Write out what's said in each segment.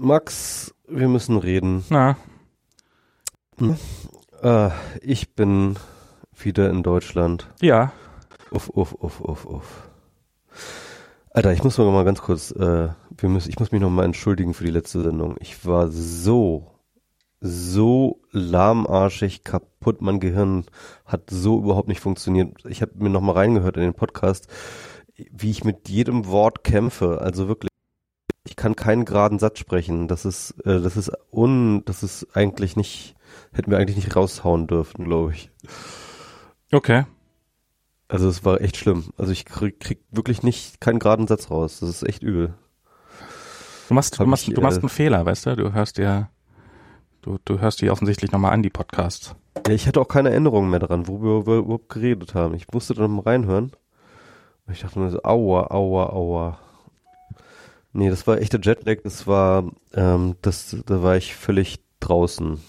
Max, wir müssen reden. Na, Äh, ich bin wieder in Deutschland. ja. Uff, uff, uff, uff, uff. Alter, ich muss noch mal ganz kurz, äh, wir müssen, ich muss mich noch mal entschuldigen für die letzte Sendung. Ich war so, so lahmarschig kaputt. Mein Gehirn hat so überhaupt nicht funktioniert. Ich habe mir noch mal reingehört in den Podcast, wie ich mit jedem Wort kämpfe. Also wirklich, ich kann keinen geraden Satz sprechen. Das ist, äh, das ist un, das ist eigentlich nicht, hätten wir eigentlich nicht raushauen dürfen, glaube ich. Okay. Also es war echt schlimm. Also ich krieg, krieg wirklich nicht keinen geraden Satz raus. Das ist echt übel. Du machst, du machst, ich, du machst äh, einen Fehler, weißt du? Du hörst dir, du, du hörst dir offensichtlich nochmal an, die Podcasts. Ja, ich hatte auch keine Erinnerungen mehr daran, worüber wir überhaupt geredet haben. Ich musste dann mal reinhören. Und ich dachte mir so, aua, aua, aua. Nee, das war echter Jetlag. Das war, ähm, das, da war ich völlig draußen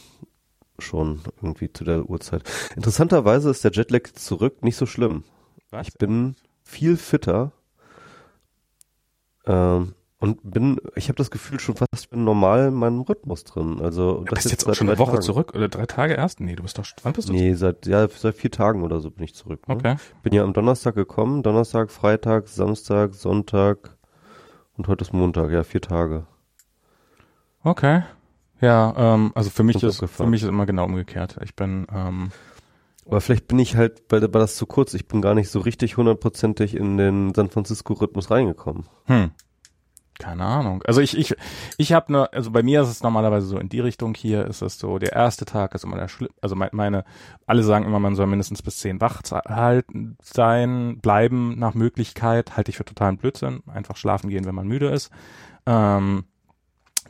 schon irgendwie zu der Uhrzeit. Interessanterweise ist der Jetlag zurück nicht so schlimm. Was? Ich bin viel fitter ähm, und bin, ich habe das Gefühl schon fast bin normal in meinem Rhythmus drin. Also Du das bist jetzt auch seit schon eine Woche Tagen. zurück oder drei Tage erst? Nee, du bist doch, wann bist du Nee, seit ja seit vier Tagen oder so bin ich zurück. Ne? Okay. Bin ja am Donnerstag gekommen, Donnerstag, Freitag, Samstag, Sonntag und heute ist Montag. Ja, vier Tage. Okay. Ja, ähm, also für mich Ist ist, für abgefahren. mich ist immer genau umgekehrt. Ich bin, ähm, Aber vielleicht bin ich halt, weil war das zu kurz. Ich bin gar nicht so richtig hundertprozentig in den San Francisco Rhythmus reingekommen. hm. Keine Ahnung. Also ich, ich, ich habe ne, also bei mir ist es normalerweise so in die Richtung hier ist es so, der erste Tag ist immer der schlimm, also mein, meine, alle sagen immer, man soll mindestens bis zehn wach halten, sein, bleiben nach Möglichkeit, halte ich für totalen Blödsinn, einfach schlafen gehen, wenn man müde ist. Ähm,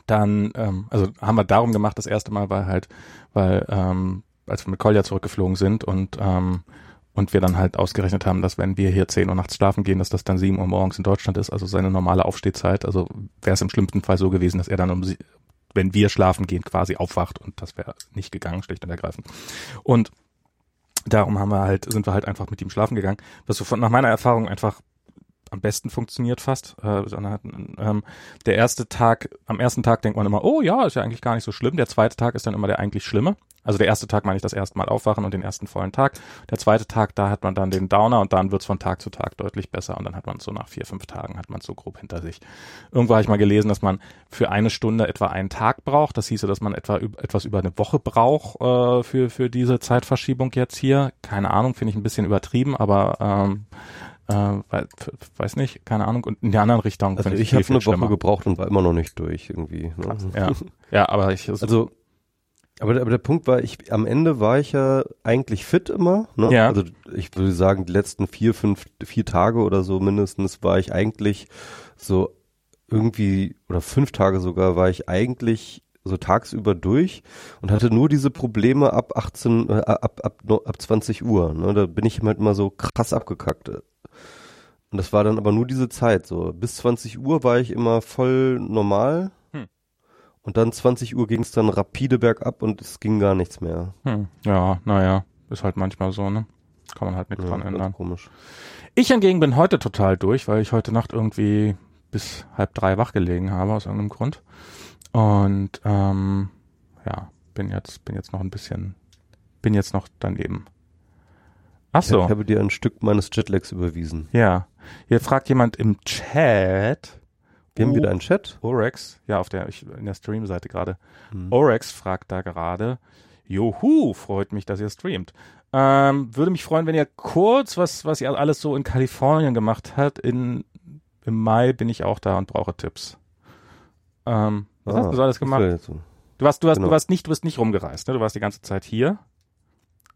dann, ähm, also haben wir darum gemacht, das erste Mal, weil halt, weil, ähm, als wir mit Kolja zurückgeflogen sind und, ähm, und wir dann halt ausgerechnet haben, dass wenn wir hier 10 Uhr nachts schlafen gehen, dass das dann 7 Uhr morgens in Deutschland ist, also seine normale Aufstehzeit. Also wäre es im schlimmsten Fall so gewesen, dass er dann um sie, wenn wir schlafen gehen, quasi aufwacht und das wäre nicht gegangen, schlicht und ergreifend. Und darum haben wir halt, sind wir halt einfach mit ihm schlafen gegangen, was so von, nach meiner Erfahrung einfach am besten funktioniert fast. Äh, ähm, der erste Tag, am ersten Tag denkt man immer, oh ja, ist ja eigentlich gar nicht so schlimm. Der zweite Tag ist dann immer der eigentlich schlimme. Also der erste Tag meine ich das erste Mal aufwachen und den ersten vollen Tag. Der zweite Tag, da hat man dann den Downer und dann wird's von Tag zu Tag deutlich besser und dann hat man so nach vier, fünf Tagen hat man so grob hinter sich. Irgendwo habe ich mal gelesen, dass man für eine Stunde etwa einen Tag braucht. Das hieße, dass man etwa etwas über eine Woche braucht äh, für, für diese Zeitverschiebung jetzt hier. Keine Ahnung, finde ich ein bisschen übertrieben, aber ähm, äh, wei- weiß nicht, keine Ahnung. Und in der anderen Richtung Also ich viel, habe eine Woche schlimmer. gebraucht und war immer noch nicht durch irgendwie. Ne? Ja, ja, aber ich, Also, aber, aber der Punkt war, ich am Ende war ich ja eigentlich fit immer. Ne? Ja. Also ich würde sagen, die letzten vier, fünf, vier Tage oder so mindestens war ich eigentlich so irgendwie oder fünf Tage sogar war ich eigentlich so tagsüber durch und hatte nur diese Probleme ab 18, äh, ab, ab, ab 20 Uhr. Ne? Da bin ich halt immer so krass abgekackt. Und das war dann aber nur diese Zeit so. Bis 20 Uhr war ich immer voll normal. Hm. Und dann 20 Uhr ging es dann rapide bergab und es ging gar nichts mehr. hm, ja, naja, ist halt manchmal so, ne? Kann man halt nichts Ja, dran ändern. komisch. Ich hingegen bin heute total durch, weil ich heute Nacht irgendwie bis halb drei wach gelegen habe aus irgendeinem Grund. Und ähm, ja, bin jetzt, bin jetzt noch ein bisschen, bin jetzt noch daneben. Ach so. Ich habe dir ein Stück meines Jetlags überwiesen. Ja, hier fragt jemand im Chat. Wir haben Oh, wieder einen Chat. Orex, ja, auf der, ich, in der Stream-Seite gerade. Hm. Orex fragt da gerade, Juhu, freut mich, dass ihr streamt. Ähm, würde mich freuen, wenn ihr kurz, was, was ihr alles so in Kalifornien gemacht habt. In, Im Mai bin ich auch da und brauche Tipps. Ähm, was hast du so alles gemacht? Du warst, du warst, Genau. du warst nicht, du bist nicht rumgereist, ne? Du warst die ganze Zeit hier.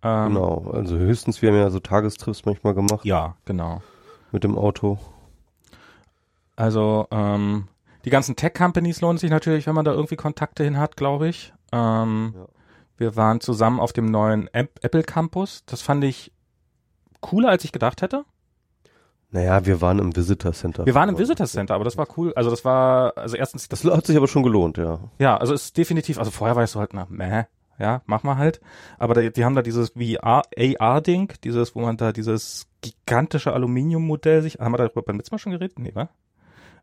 Ähm, Genau, also höchstens, wir haben ja so Tagestrips manchmal gemacht Ja, genau. mit dem Auto. Also ähm, die ganzen Tech-Companies lohnen sich natürlich, wenn man da irgendwie Kontakte hin hat, glaube ich. Ähm, Ja. Wir waren zusammen auf dem neuen App- Apple Campus. Das fand ich cooler, als ich gedacht hätte. Naja, wir waren im Visitor Center. Wir waren im Visitor Center, aber das war cool. Also das war, also erstens, das, hat sich aber schon gelohnt, ja. ja, also ist definitiv, also vorher war ich so halt, na, meh, ja, mach mal halt. Aber da, die haben da dieses VR, AR-Ding, dieses, wo man da dieses gigantische Aluminiummodell sich, haben wir darüber beim letzten Mal schon geredet? Nee, wa?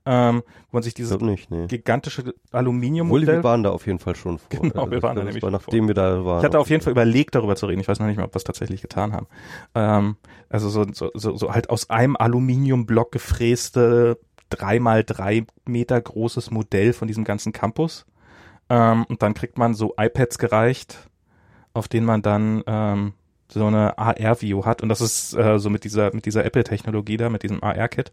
Ähm, wo man sich Ich dieses nicht, nee. gigantische Obwohl, Aluminiummodell wir waren da auf jeden Fall schon vor. Genau, wir waren da nämlich war, nachdem wir da waren. Ich hatte auf jeden Fall überlegt, darüber zu reden. Ich weiß noch nicht mehr, ob wir es tatsächlich getan haben. Ähm, also so, so, so, so halt aus einem Aluminiumblock gefräste, dreimal drei Meter großes Modell von diesem ganzen Campus. Ähm, und dann kriegt man so iPads gereicht, auf denen man dann ähm, so eine AR-View hat. Und das ist äh, so mit dieser, mit dieser Apple-Technologie da, mit diesem AR-Kit.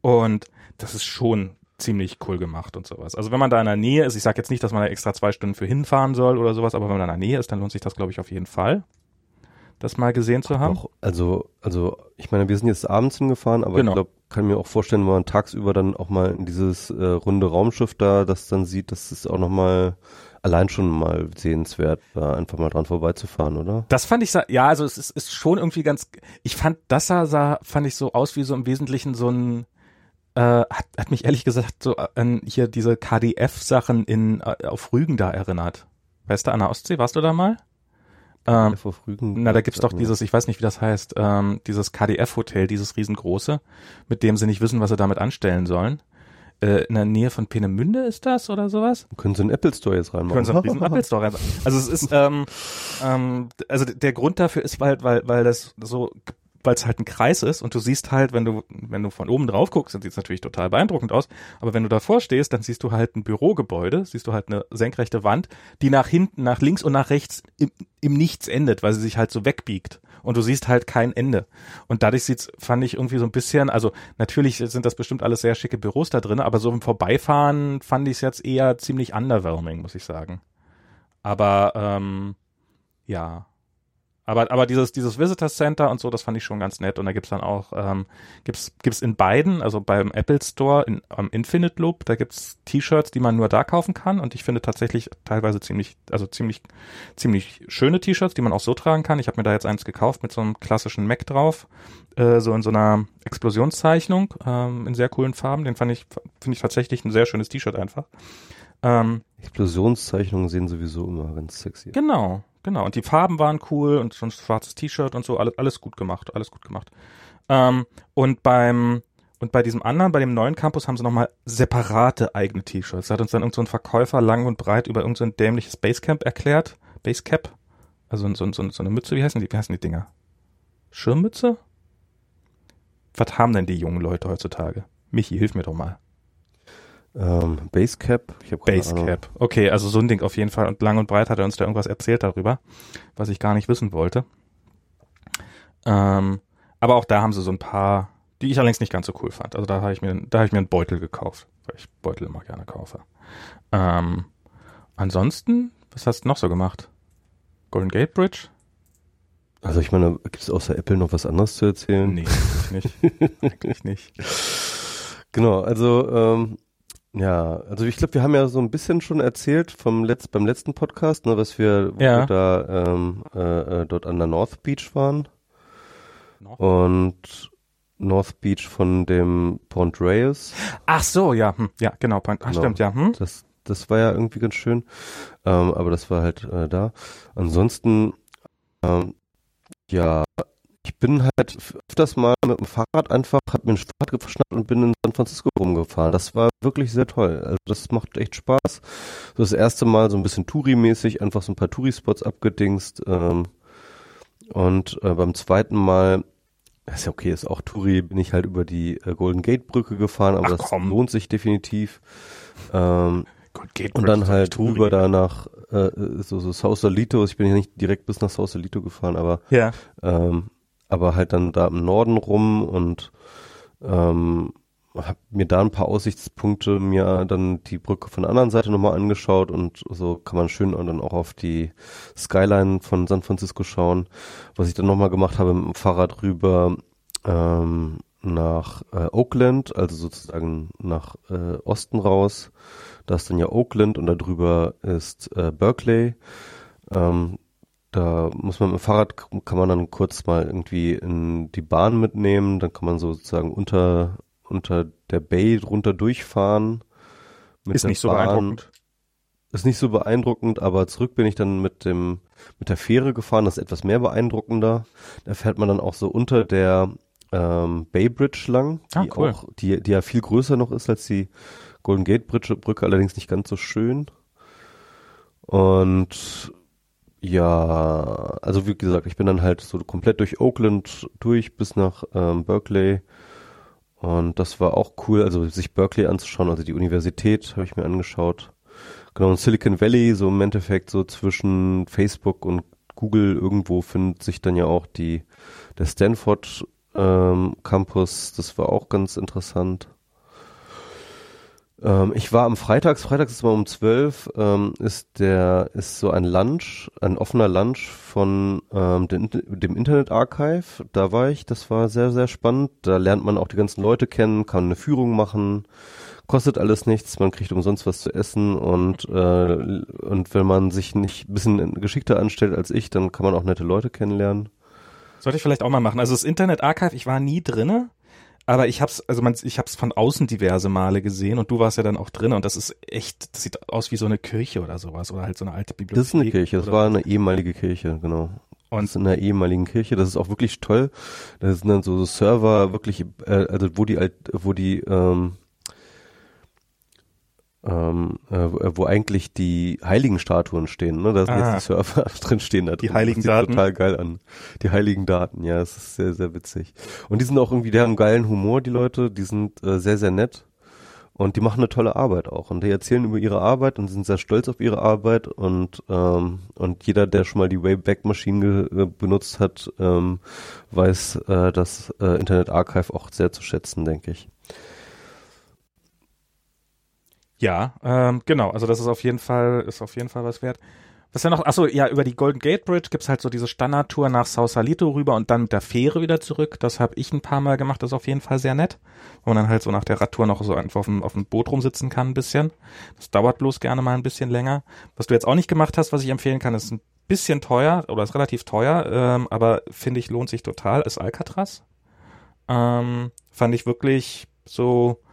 Und das ist schon ziemlich cool gemacht und sowas. Also wenn man da in der Nähe ist, ich sage jetzt nicht, dass man da extra zwei Stunden für hinfahren soll oder sowas, aber wenn man da in der Nähe ist, dann lohnt sich das, glaube ich, auf jeden Fall, das mal gesehen zu haben. Doch, also, also, ich meine, wir sind jetzt abends hingefahren, aber Genau. ich glaube, kann mir auch vorstellen, wenn man tagsüber dann auch mal in dieses äh, runde Raumschiff da, das dann sieht, das ist auch nochmal allein schon mal sehenswert, da einfach mal dran vorbeizufahren, oder? Das fand ich, ja, also es ist, ist schon irgendwie ganz, ich fand, das sah, sah, fand ich so aus wie so im Wesentlichen so ein, äh, hat, hat mich ehrlich gesagt so an hier diese KDF-Sachen in, äh, auf Rügen da erinnert. Weißt du, an der Ostsee, warst du da mal? Ähm, Rügen. Na, da gibt's doch dieses, ich weiß nicht, wie das heißt, ähm, dieses KDF-Hotel, dieses riesengroße, mit dem sie nicht wissen, was sie damit anstellen sollen. Äh, in der Nähe von Peenemünde ist das oder sowas? Können Sie einen Apple Store jetzt reinmachen? Können sie einen riesen Apple Store rein. Also es ist, ähm, ähm, also der Grund dafür ist, weil, weil, weil das so, weil es halt ein Kreis ist und du siehst halt, wenn du, wenn du von oben drauf guckst, dann sieht es natürlich total beeindruckend aus. Aber wenn du davor stehst, dann siehst du halt ein Bürogebäude, siehst du halt eine senkrechte Wand, die nach hinten, nach links und nach rechts im, im Nichts endet, weil sie sich halt so wegbiegt. Und du siehst halt kein Ende. Und dadurch sieht's, fand ich irgendwie so ein bisschen, also natürlich sind das bestimmt alles sehr schicke Büros da drin, aber so im Vorbeifahren fand ich es jetzt eher ziemlich underwhelming, muss ich sagen. Aber ähm, ja. Aber, aber dieses, dieses Visitor Center und so, das fand ich schon ganz nett. Und da gibt's dann auch, ähm, gibt's, gibt's in beiden, also beim Apple Store in, am Infinite Loop, da gibt's T-Shirts, die man nur da kaufen kann. Und ich finde tatsächlich teilweise ziemlich, also ziemlich, ziemlich schöne T-Shirts, die man auch so tragen kann. Ich habe mir da jetzt eins gekauft mit so einem klassischen Mac drauf, äh, so in so einer Explosionszeichnung, ähm, in sehr coolen Farben. Den fand ich, finde ich tatsächlich ein sehr schönes T-Shirt einfach. Ähm, Explosionszeichnungen sehen sowieso immer ganz sexy. Genau, genau. Und die Farben waren cool und so ein schwarzes T-Shirt und so, alles, alles gut gemacht, alles gut gemacht. Ähm, und beim und bei diesem anderen, bei dem neuen Campus haben sie nochmal separate eigene T-Shirts. Da hat uns dann irgend so ein Verkäufer lang und breit über irgend so dämliches Basecamp erklärt. Basecap? Also so, so, so eine Mütze, wie heißen die, wie heißen die Dinger? Schirmmütze? Was haben denn die jungen Leute heutzutage? Michi, hilf mir doch mal. Ähm, Basecap, ich Ahnung. Basecap. Okay, also so ein Ding auf jeden Fall. Und lang und breit hat er uns da irgendwas erzählt darüber, was ich gar nicht wissen wollte. Ähm, aber auch da haben sie so ein paar, die ich allerdings nicht ganz so cool fand. Also da habe ich mir, da habe ich mir einen Beutel gekauft, weil ich Beutel immer gerne kaufe. Ähm, ansonsten, was hast du noch so gemacht? Golden Gate Bridge? Also ich meine, gibt es außer Apple noch was anderes zu erzählen? Nee, eigentlich nicht. eigentlich nicht. Genau, also ähm, ja, also ich glaube, wir haben ja so ein bisschen schon erzählt vom Letz beim letzten Podcast, ne, was wir, Ja. da ähm, äh, äh, dort an der North Beach waren North- und North Beach von dem Pont Reyes. Ach so, ja, hm, ja, genau. Ach, Genau. stimmt, ja. Hm? Das, das war ja irgendwie ganz schön, ähm, aber das war halt äh, da. Ansonsten, ähm, ja, ich bin halt öfters mal mit dem Fahrrad einfach, hab mir ein Fahrrad geschnappt und bin in San Francisco rumgefahren. Das war wirklich sehr toll. Also das macht echt Spaß. So das erste Mal so ein bisschen Touri-mäßig, einfach so ein paar Touri-Spots abgedingst. Ähm, und äh, beim zweiten Mal, ist ja okay, ist auch Touri, bin ich halt über die äh, Golden Gate Brücke gefahren, aber Ach, das komm. lohnt sich definitiv. Ähm, und dann halt rüber da nach äh, so, so Sausalito. Ich bin ja nicht direkt bis nach Sausalito gefahren, aber Ja. ähm, aber halt dann da im Norden rum und ähm, habe mir da ein paar Aussichtspunkte mir dann die Brücke von der anderen Seite nochmal angeschaut und so kann man schön dann auch auf die Skyline von San Francisco schauen. Was ich dann nochmal gemacht habe mit dem Fahrrad rüber ähm, nach äh, Oakland, also sozusagen nach äh, Osten raus. Da ist dann ja Oakland und da drüber ist äh, Berkeley. Ähm, da muss man mit dem Fahrrad, kann man dann kurz mal irgendwie in die Bahn mitnehmen, dann kann man so sozusagen unter, unter der Bay runter durchfahren. Ist nicht so Bahn. beeindruckend. Ist nicht so beeindruckend, aber zurück bin ich dann mit dem, mit der Fähre gefahren, das ist etwas mehr beeindruckender. Da fährt man dann auch so unter der, ähm, Bay Bridge lang, die Ah, cool. auch, die, die ja viel größer noch ist als die Golden Gate Brücke, Brücke allerdings nicht ganz so schön. Und ja, also wie gesagt, ich bin dann halt so komplett durch Oakland durch bis nach ähm, Berkeley. Und das war auch cool, also sich Berkeley anzuschauen, also die Universität habe ich mir angeschaut. Genau, und Silicon Valley, so im Endeffekt so zwischen Facebook und Google irgendwo findet sich dann ja auch die, der Stanford ähm, Campus, das war auch ganz interessant. Ähm, ich war am Freitags, freitags ist mal um 12, ähm, ist der, ist so ein Lunch, ein offener Lunch von ähm, dem, dem Internet Archive. Da war ich, das war sehr, sehr spannend. Da lernt man auch die ganzen Leute kennen, kann eine Führung machen, kostet alles nichts, man kriegt umsonst was zu essen und, äh, und wenn man sich nicht ein bisschen geschickter anstellt als ich, dann kann man auch nette Leute kennenlernen. Sollte ich vielleicht auch mal machen. Also das Internet Archive, ich war nie drinne, aber ich hab's, also man, ich hab's von außen diverse Male gesehen und du warst ja dann auch drin und das ist echt, das sieht aus wie so eine Kirche oder sowas oder halt so eine alte Bibliothek. Das ist eine Kirche, das war eine ehemalige Kirche, genau. Und- Und in einer ehemaligen Kirche, das ist auch wirklich toll. Da sind dann so Server wirklich, äh, also wo die, wo die, ähm, ähm, äh, wo eigentlich die heiligen Statuen stehen, ne? Da sind Ah. jetzt die Server drin stehen da Die drin. heiligen das sieht Daten. total geil an. Die heiligen Daten, ja, es ist sehr, sehr witzig. Und die sind auch irgendwie, die haben geilen Humor, die Leute, die sind äh, sehr, sehr nett. Und die machen eine tolle Arbeit auch. Und die erzählen über ihre Arbeit und sind sehr stolz auf ihre Arbeit. Und, ähm, und jeder, der schon mal die Wayback-Maschine ge- äh, benutzt hat, ähm, weiß äh, das äh, Internet Archive auch sehr zu schätzen, denke ich. Ja, ähm, genau. Also das ist auf jeden Fall, ist auf jeden Fall was wert. Was ja noch, achso, ja, über die Golden Gate Bridge gibt's halt so diese Standardtour nach Sausalito rüber und dann mit der Fähre wieder zurück. Das habe ich ein paar Mal gemacht, das ist auf jeden Fall sehr nett. Wo man dann halt so nach der Radtour noch so einfach auf dem, auf dem Boot rumsitzen kann ein bisschen. Das dauert bloß gerne mal ein bisschen länger. Was du jetzt auch nicht gemacht hast, was ich empfehlen kann, ist ein bisschen teuer oder ist relativ teuer, ähm, aber finde ich lohnt sich total, ist Alcatraz. Ähm, fand ich wirklich so,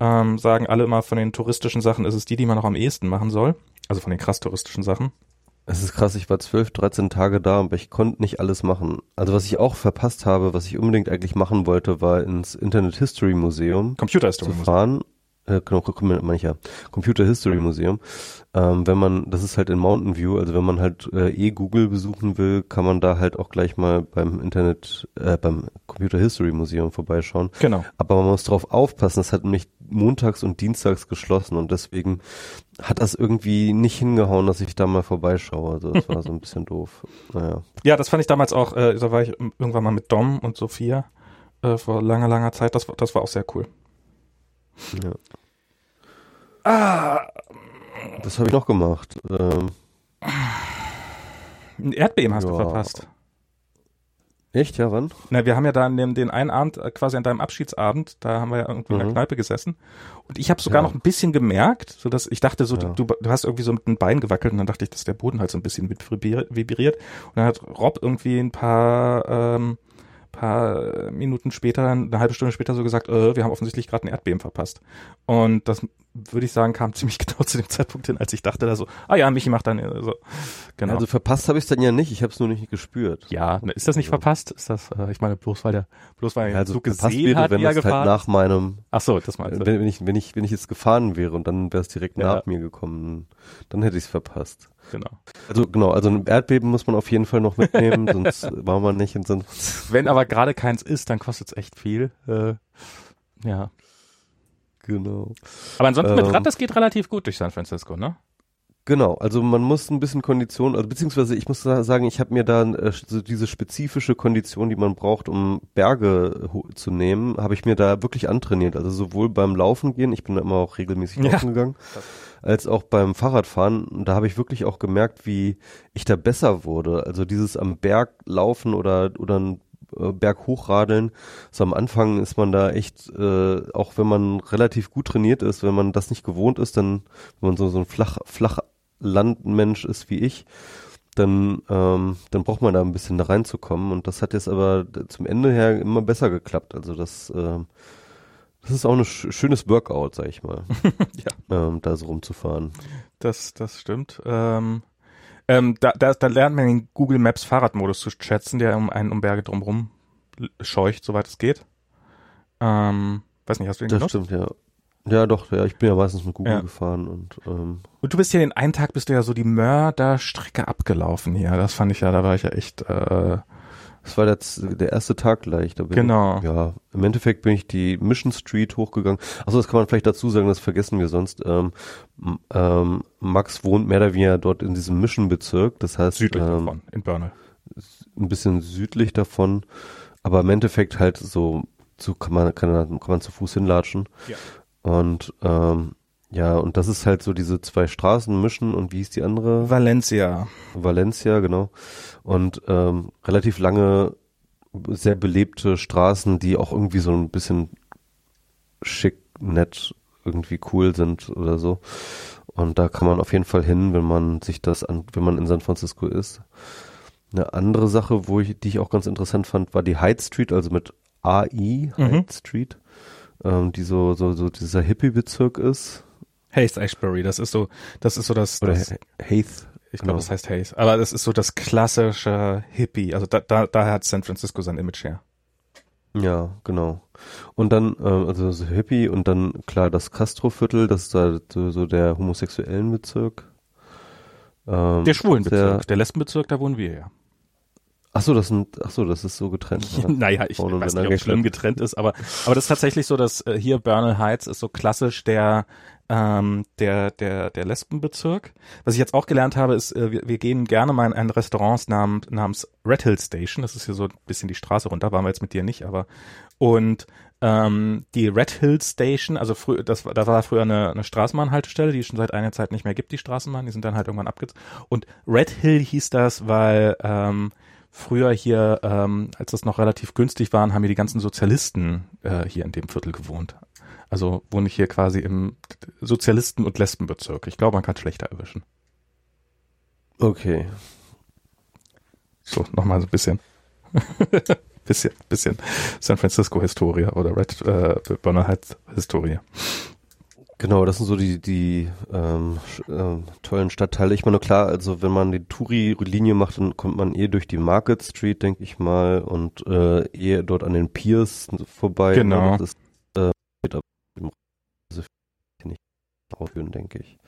ähm, sagen alle immer von den touristischen Sachen, ist es die, die man noch am ehesten machen soll. Also von den krass touristischen Sachen. Es ist krass, ich war 12, 13 Tage da, aber ich konnte nicht alles machen. Also was ich auch verpasst habe, was ich unbedingt eigentlich machen wollte, war ins Internet History Museum Computer zu History. fahren. Äh, genau, ja. Computer History Museum. Ähm, wenn man, das ist halt in Mountain View, also wenn man halt äh, eh Google besuchen will, kann man da halt auch gleich mal beim Internet, äh, beim Computer History Museum vorbeischauen. Genau. Aber man muss drauf aufpassen, es hat nämlich montags und dienstags geschlossen und deswegen hat das irgendwie nicht hingehauen, dass ich da mal vorbeischaue. Also das war so ein bisschen doof. Naja. Ja, das fand ich damals auch, äh, da war ich irgendwann mal mit Dom und Sophia äh, vor langer, langer Zeit. Das, das war auch sehr cool. Ja. Ah, Das habe ich noch gemacht. Ähm, ein Erdbeben hast du Ja. verpasst. echt, ja, wann? Na, wir haben ja dann den, den einen Abend, äh, quasi an deinem Abschiedsabend, da haben wir ja irgendwie in der Mhm. Kneipe gesessen. Und ich habe sogar Ja. noch ein bisschen gemerkt, so dass ich dachte so, Ja. du, du hast irgendwie so mit dem Bein gewackelt und dann dachte ich, dass der Boden halt so ein bisschen vibriert. Und dann hat Rob irgendwie ein paar, ähm, paar Minuten später, eine halbe Stunde später so gesagt, äh, wir haben offensichtlich gerade ein Erdbeben verpasst. Und das würde ich sagen, kam ziemlich genau zu dem Zeitpunkt hin, als ich dachte da so, ah ja, Michi macht dann äh, so. Genau. Also verpasst habe ich es dann ja nicht, ich habe es nur nicht gespürt. ja, ist das nicht Ja. verpasst? Ist das, äh, ich meine, bloß weil der, bloß weil er Also so gesehen wäre, hat, wenn es halt nach meinem, Ach so, das meinst du. wenn, wenn ich, wenn ich, wenn ich jetzt gefahren wäre und dann wäre es direkt Ja. nach mir gekommen, dann hätte ich es verpasst. Genau. Also genau, also ein Erdbeben muss man auf jeden Fall noch mitnehmen, sonst war man nicht und sonst, Wenn aber gerade keins ist, dann kostet es echt viel. Äh, ja. genau. Aber ansonsten mit Ähm. Rad, das geht relativ gut durch San Francisco, ne? Genau, also man muss ein bisschen Kondition, also beziehungsweise ich muss sa- sagen, ich habe mir da äh, so diese spezifische Kondition, die man braucht, um Berge zu nehmen, habe ich mir da wirklich antrainiert. Also sowohl beim Laufen gehen, ich bin da immer auch regelmäßig Ja. laufen gegangen, als auch beim Fahrradfahren. Und da habe ich wirklich auch gemerkt, wie ich da besser wurde. Also dieses am Berg laufen oder oder ein äh, Berg hochladeln. So am Anfang ist man da echt, äh, auch wenn man relativ gut trainiert ist, wenn man das nicht gewohnt ist, dann, wenn man so, so ein flach, flach Landmensch ist wie ich, dann, ähm, dann braucht man da ein bisschen da reinzukommen. Und das hat jetzt aber zum Ende her immer besser geklappt. Also das, ähm, das ist auch ein sch schönes Workout, sag ich mal, ja, ähm, da so rumzufahren. das, das stimmt. Ähm, ähm, da, da, da lernt man den Google Maps Fahrradmodus zu schätzen, der um einen um Berge drumherum scheucht, soweit es geht. Ähm, weiß nicht, hast du den Das genutzt? stimmt, ja. Ja, doch, ja, ich bin ja meistens mit Google Ja. gefahren und ähm, Und du bist ja den einen Tag bist du ja so die Mörderstrecke abgelaufen hier. Das fand ich ja, da war ich ja echt, äh, es war jetzt der erste Tag gleich. Da bin Genau. Ich, ja, im Endeffekt bin ich die Mission Street hochgegangen. Achso, das kann man vielleicht dazu sagen, das vergessen wir sonst. Ähm, ähm, Max wohnt mehr oder weniger dort in diesem Mission-Bezirk, das heißt südlich ähm, davon, in Bernal. ein bisschen südlich davon, aber im Endeffekt halt so, so kann man kann, man- kann man zu Fuß hinlatschen. Ja. Und ähm, ja, und das ist halt so diese zwei Straßen mischen und wie hieß die andere? Valencia. Valencia, genau. Und ähm, relativ lange, sehr belebte Straßen, die auch irgendwie so ein bisschen schick, nett, irgendwie cool sind oder so. Und da kann man auf jeden Fall hin, wenn man sich das an, wenn man in San Francisco ist. Eine andere Sache, wo ich, die ich auch ganz interessant fand, war die Hyde Street, also mit AI, Hyde Mhm. Street, ähm, die so, so, so dieser Hippie-Bezirk ist. Haze Ashbury, das ist so, das ist so das, Oder das Ha- Haith. ich genau. glaube, das heißt Haze, aber das ist so das klassische Hippie, also da, da, daher hat San Francisco sein Image her. Ja, genau. Und dann, ähm, also so Hippie und dann klar das Castro-Viertel, das ist da so, so der homosexuellen Bezirk. Ähm, Der schwulen Bezirk, Der, der Lesbenbezirk, da wohnen wir ja. Ach so, das sind, ach so, das ist so getrennt. Ja. naja, ich Frauen weiß nicht, ob es schlimm getrennt. ist, aber, aber das ist tatsächlich so, dass äh, hier Bernal Heights ist so klassisch der, ähm, der, der, der Lesbenbezirk. Was ich jetzt auch gelernt habe, ist, äh, wir, wir gehen gerne mal in ein Restaurant namens, namens Red Hill Station. Das ist hier so ein bisschen die Straße runter, waren wir jetzt mit dir nicht, aber und ähm, die Red Hill Station, also früher, das war, da war früher eine, eine Straßenbahnhaltestelle, die es schon seit einiger Zeit nicht mehr gibt, die Straßenbahn, die sind dann halt irgendwann abgezogen. Und Red Hill hieß das, weil ähm, früher hier, ähm, als das noch relativ günstig waren, haben hier die ganzen Sozialisten äh, hier in dem Viertel gewohnt. Also wohne ich hier quasi im Sozialisten- und Lesbenbezirk. Ich glaube, man kann schlechter erwischen. Okay. So, nochmal so ein bisschen. bisschen, bisschen San Francisco-Historie oder Red äh, Bernal Heights-Historie. Genau, das sind so die, die ähm, ähm, tollen Stadtteile. Ich meine, klar, also wenn man die Touri-Linie macht, dann kommt man eh durch die Market Street, denke ich mal, und äh, eher dort an den Piers vorbei. Genau. Das ist, äh, also nicht aufführen, denke ich.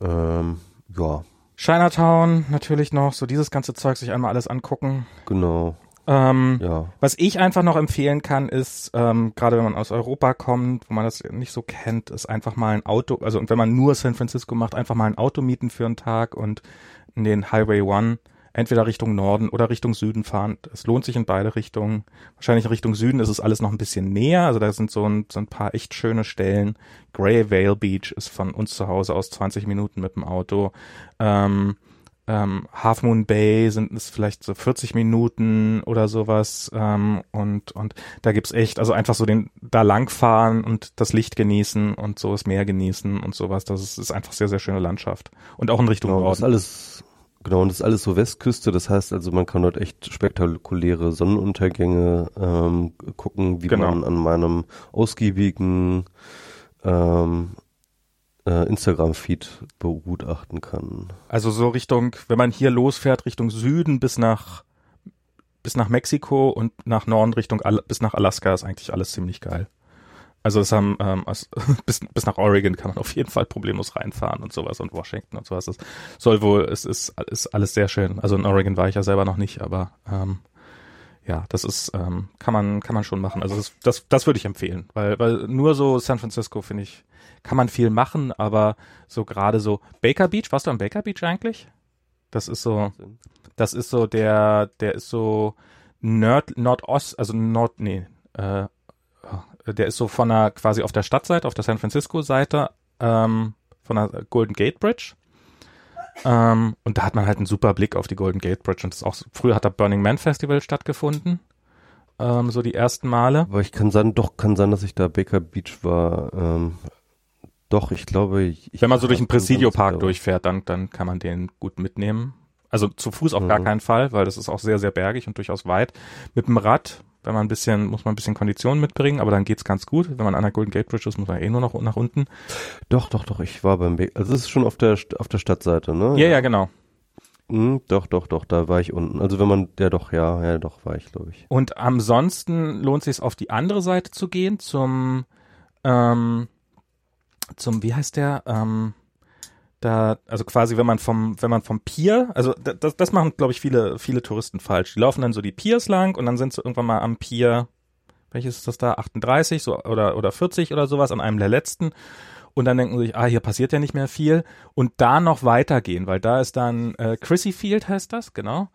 Ähm, ja, Chinatown natürlich noch, so dieses ganze Zeug sich einmal alles angucken. genau, Ähm, ja. Was ich einfach noch empfehlen kann, ist, ähm, gerade wenn man aus Europa kommt, wo man das nicht so kennt, ist einfach mal ein Auto, also und wenn man nur San Francisco macht, einfach mal ein Auto mieten für einen Tag und in den Highway One entweder Richtung Norden oder Richtung Süden fahren. Es lohnt sich in beide Richtungen. Wahrscheinlich in Richtung Süden ist es alles noch ein bisschen näher, also da sind so ein, so ein paar echt schöne Stellen. Grey Vale Beach ist von uns zu Hause aus 20 Minuten mit dem Auto. Ähm, ähm, Half Moon Bay sind es vielleicht so 40 Minuten oder sowas ähm, und und da gibt's echt also einfach so den da langfahren und das Licht genießen und so das Meer genießen und sowas das ist, ist einfach sehr sehr schöne Landschaft und auch in Richtung Genau, das ist Norden alles, genau, und das ist alles so Westküste, das heißt also, man kann dort echt spektakuläre Sonnenuntergänge ähm, gucken, wie Genau. man an meinem ausgiebigen ähm, äh, Instagram-Feed begutachten kann. also so Richtung wenn man hier losfährt Richtung Süden bis nach bis nach Mexiko und nach Norden Richtung Al bis nach Alaska ist eigentlich alles ziemlich geil. Also das haben ähm, also bis, bis nach Oregon kann man auf jeden Fall problemlos reinfahren und sowas und Washington und sowas. Das soll wohl, es ist, ist alles sehr schön. Also in Oregon war ich ja selber noch nicht, aber ähm, ja, das ist, ähm, kann man, kann man schon machen. Also das, das, das würde ich empfehlen, weil, weil nur so San Francisco finde ich, kann man viel machen, aber so gerade so Baker Beach, warst du am Baker Beach eigentlich? Das ist so, das ist so der, der ist so Nord, Nordost, also Nord, nee, äh, der ist so von der, quasi auf der Stadtseite, auf der San Francisco-Seite, ähm, von der Golden Gate Bridge. Ähm, und da hat man halt einen super Blick auf die Golden Gate Bridge. Und das auch, früher hat da Burning Man Festival stattgefunden. Ähm, so die ersten Male. Aber ich kann sagen, doch, kann sein, dass ich da Baker Beach war. Ähm, doch, ich glaube, ich, Wenn man so durch den Presidio Park durchfährt, dann, dann kann man den gut mitnehmen. Also zu Fuß auf gar Mhm. keinen Fall, weil das ist auch sehr, sehr bergig und durchaus weit. Mit dem Rad, wenn man ein bisschen, muss man ein bisschen Kondition mitbringen, aber dann geht's ganz gut. Wenn man an der Golden Gate Bridge ist, muss man eh nur noch nach unten. Doch, doch, doch, ich war beim Baker. Also es ist schon auf der auf der Stadtseite, ne? Ja, ja, genau. Hm, doch, doch, doch, da war ich unten. Also wenn man, ja doch, ja, ja doch, war ich, glaube ich. Und ansonsten lohnt es sich auf die andere Seite zu gehen, zum, ähm, zum, wie heißt der, ähm, da, also quasi, wenn man vom, wenn man vom Pier, also das, das machen, glaube ich, viele, viele Touristen falsch. Die laufen dann so die Piers lang und dann sind sie irgendwann mal am Pier, welches ist das da, 38 so, oder, oder 40 oder sowas, an einem der letzten und dann denken sie sich, ah, hier passiert ja nicht mehr viel und da noch weitergehen, weil da ist dann äh, Chrissy Field heißt das, genau.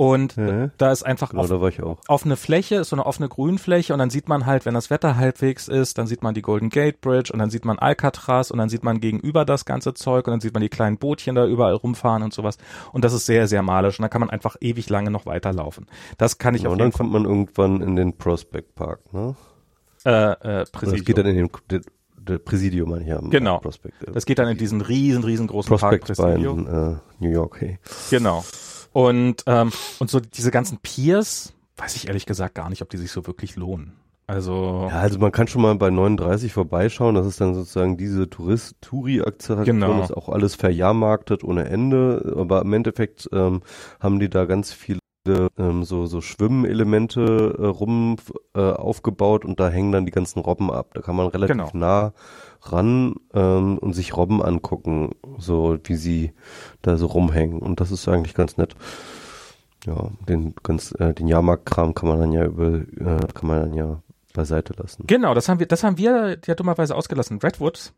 Und Ja. da ist einfach Genau, auf, da offene Fläche, ist so eine offene Grünfläche und dann sieht man halt, wenn das Wetter halbwegs ist, dann sieht man die Golden Gate Bridge und dann sieht man Alcatraz und dann sieht man gegenüber das ganze Zeug und dann sieht man die kleinen Bootchen da überall rumfahren und sowas. Und das ist sehr, sehr malisch und da kann man einfach ewig lange noch weiterlaufen. Das kann ich Genau, auf und jeden dann kommt man irgendwann in den Prospect Park, ne? Äh, äh, Oder das Präsidium. geht dann in den, der Präsidium, meine ich ja. am Genau. Prospect. äh, Das geht dann in diesen riesen, riesengroßen Park Prospect bei in, äh, New York, hey. Genau. Und, ähm, und so diese ganzen Piers, weiß ich ehrlich gesagt gar nicht, ob die sich so wirklich lohnen. Also, Ja, also man kann schon mal bei 39 vorbeischauen. Das ist dann sozusagen diese Tourist Touri-Attraktion, Genau. ist auch alles verjahrmarktet ohne Ende. Aber im Endeffekt ähm, haben die da ganz viele ähm, so, so Schwimmelemente äh, rum äh, aufgebaut und da hängen dann die ganzen Robben ab. Da kann man relativ Genau. nah ran ähm, und sich Robben angucken, so wie sie da so rumhängen. Und das ist eigentlich ganz nett. Ja, den ganz äh, den Jahrmarktkram kann man dann ja über äh, kann man dann ja beiseite lassen. genau, das haben wir, das haben wir ja dummerweise ausgelassen. Redwood,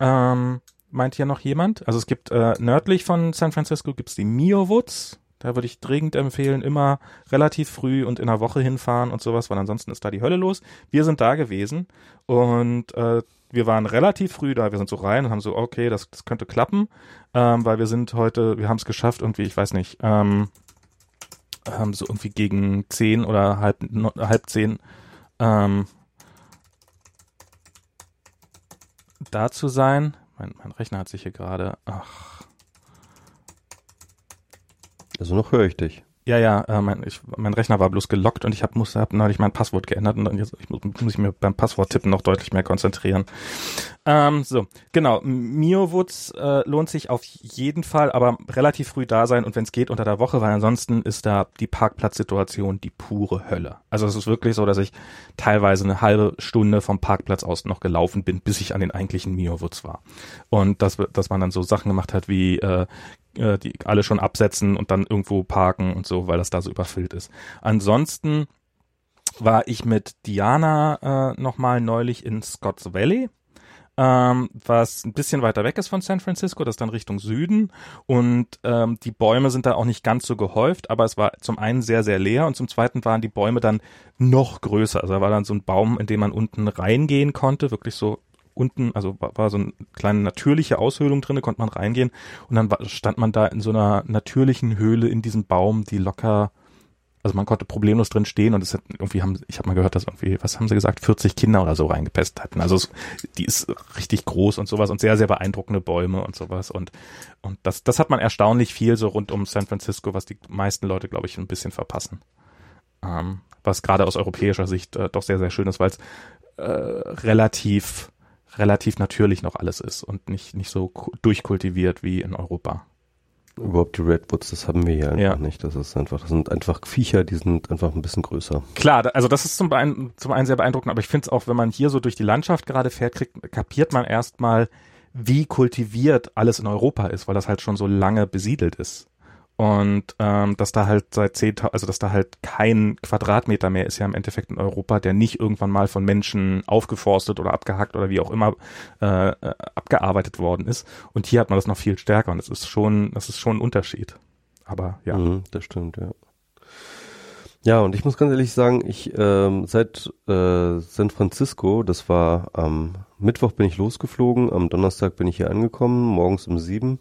ähm, meint hier noch jemand. Also es gibt äh, nördlich von San Francisco gibt's die Mio Woods. Da würde ich dringend empfehlen, immer relativ früh und in einer Woche hinfahren und sowas, weil ansonsten ist da die Hölle los. Wir sind da gewesen und äh, wir waren relativ früh da. Wir sind so rein und haben so, okay, das, das könnte klappen, ähm, weil wir sind heute, wir haben es geschafft, irgendwie, ich weiß nicht, ähm, ähm, so irgendwie gegen zehn oder halb, no, halb zehn ähm, da zu sein. Mein, mein Rechner hat sich hier gerade, ach, Also noch höre ich dich. Ja, ja, äh, mein, ich, mein Rechner war bloß gelockt und ich habe hab neulich mein Passwort geändert und dann jetzt ich muss, muss ich mir beim Passworttippen noch deutlich mehr konzentrieren. Ähm, so, genau. Mio Woods äh, lohnt sich auf jeden Fall, aber relativ früh da sein und wenn es geht unter der Woche, weil ansonsten ist da die Parkplatzsituation die pure Hölle. Also es ist wirklich so, dass ich teilweise eine halbe Stunde vom Parkplatz aus noch gelaufen bin, bis ich an den eigentlichen Mio Woods war. Und dass, dass man dann so Sachen gemacht hat wie äh, äh, die alle schon absetzen und dann irgendwo parken und so, weil das da so überfüllt ist. Ansonsten war ich mit Diana äh, nochmal neulich in Scotts Valley, ähm, was ein bisschen weiter weg ist von San Francisco, das ist dann Richtung Süden und ähm, die Bäume sind da auch nicht ganz so gehäuft, aber es war zum einen sehr, sehr leer und zum zweiten waren die Bäume dann noch größer. Also da war dann so ein Baum, in den man unten reingehen konnte, wirklich so unten, also war, war so eine kleine natürliche Aushöhlung drin, da konnte man reingehen und dann war, stand man da in so einer natürlichen Höhle in diesem Baum, die locker, also man konnte problemlos drin stehen und es hat irgendwie haben, ich habe mal gehört, dass irgendwie, was haben sie gesagt, 40 Kinder oder so reingepesst hatten. Also es, die ist richtig groß und sowas und sehr, sehr beeindruckende Bäume und sowas und und das, das hat man erstaunlich viel so rund um San Francisco, was die meisten Leute, glaube ich, ein bisschen verpassen. Ähm, was gerade aus europäischer Sicht äh, doch sehr, sehr schön ist, weil es äh, relativ relativ natürlich noch alles ist und nicht, nicht so ku- durchkultiviert wie in Europa. Überhaupt die Redwoods, das haben wir hier einfach Ja. nicht. Das ist einfach, das sind einfach Viecher, die sind einfach ein bisschen größer. Klar, also das ist zum einen, zum einen sehr beeindruckend, aber ich finde es auch, wenn man hier so durch die Landschaft gerade fährt, kriegt, kapiert man erstmal, wie kultiviert alles in Europa ist, weil das halt schon so lange besiedelt ist. Und ähm, dass da halt seit 10.000, also dass da halt kein Quadratmeter mehr ist ja im Endeffekt in Europa, der nicht irgendwann mal von Menschen aufgeforstet oder abgehackt oder wie auch immer äh, äh, abgearbeitet worden ist. Und hier hat man das noch viel stärker und es ist schon, das ist schon ein Unterschied. Aber ja. Mhm, das stimmt, ja. Ja, und ich muss ganz ehrlich sagen, ich ähm, seit äh, San Francisco, das war am Mittwoch bin ich losgeflogen, am Donnerstag bin ich hier angekommen, morgens um sieben,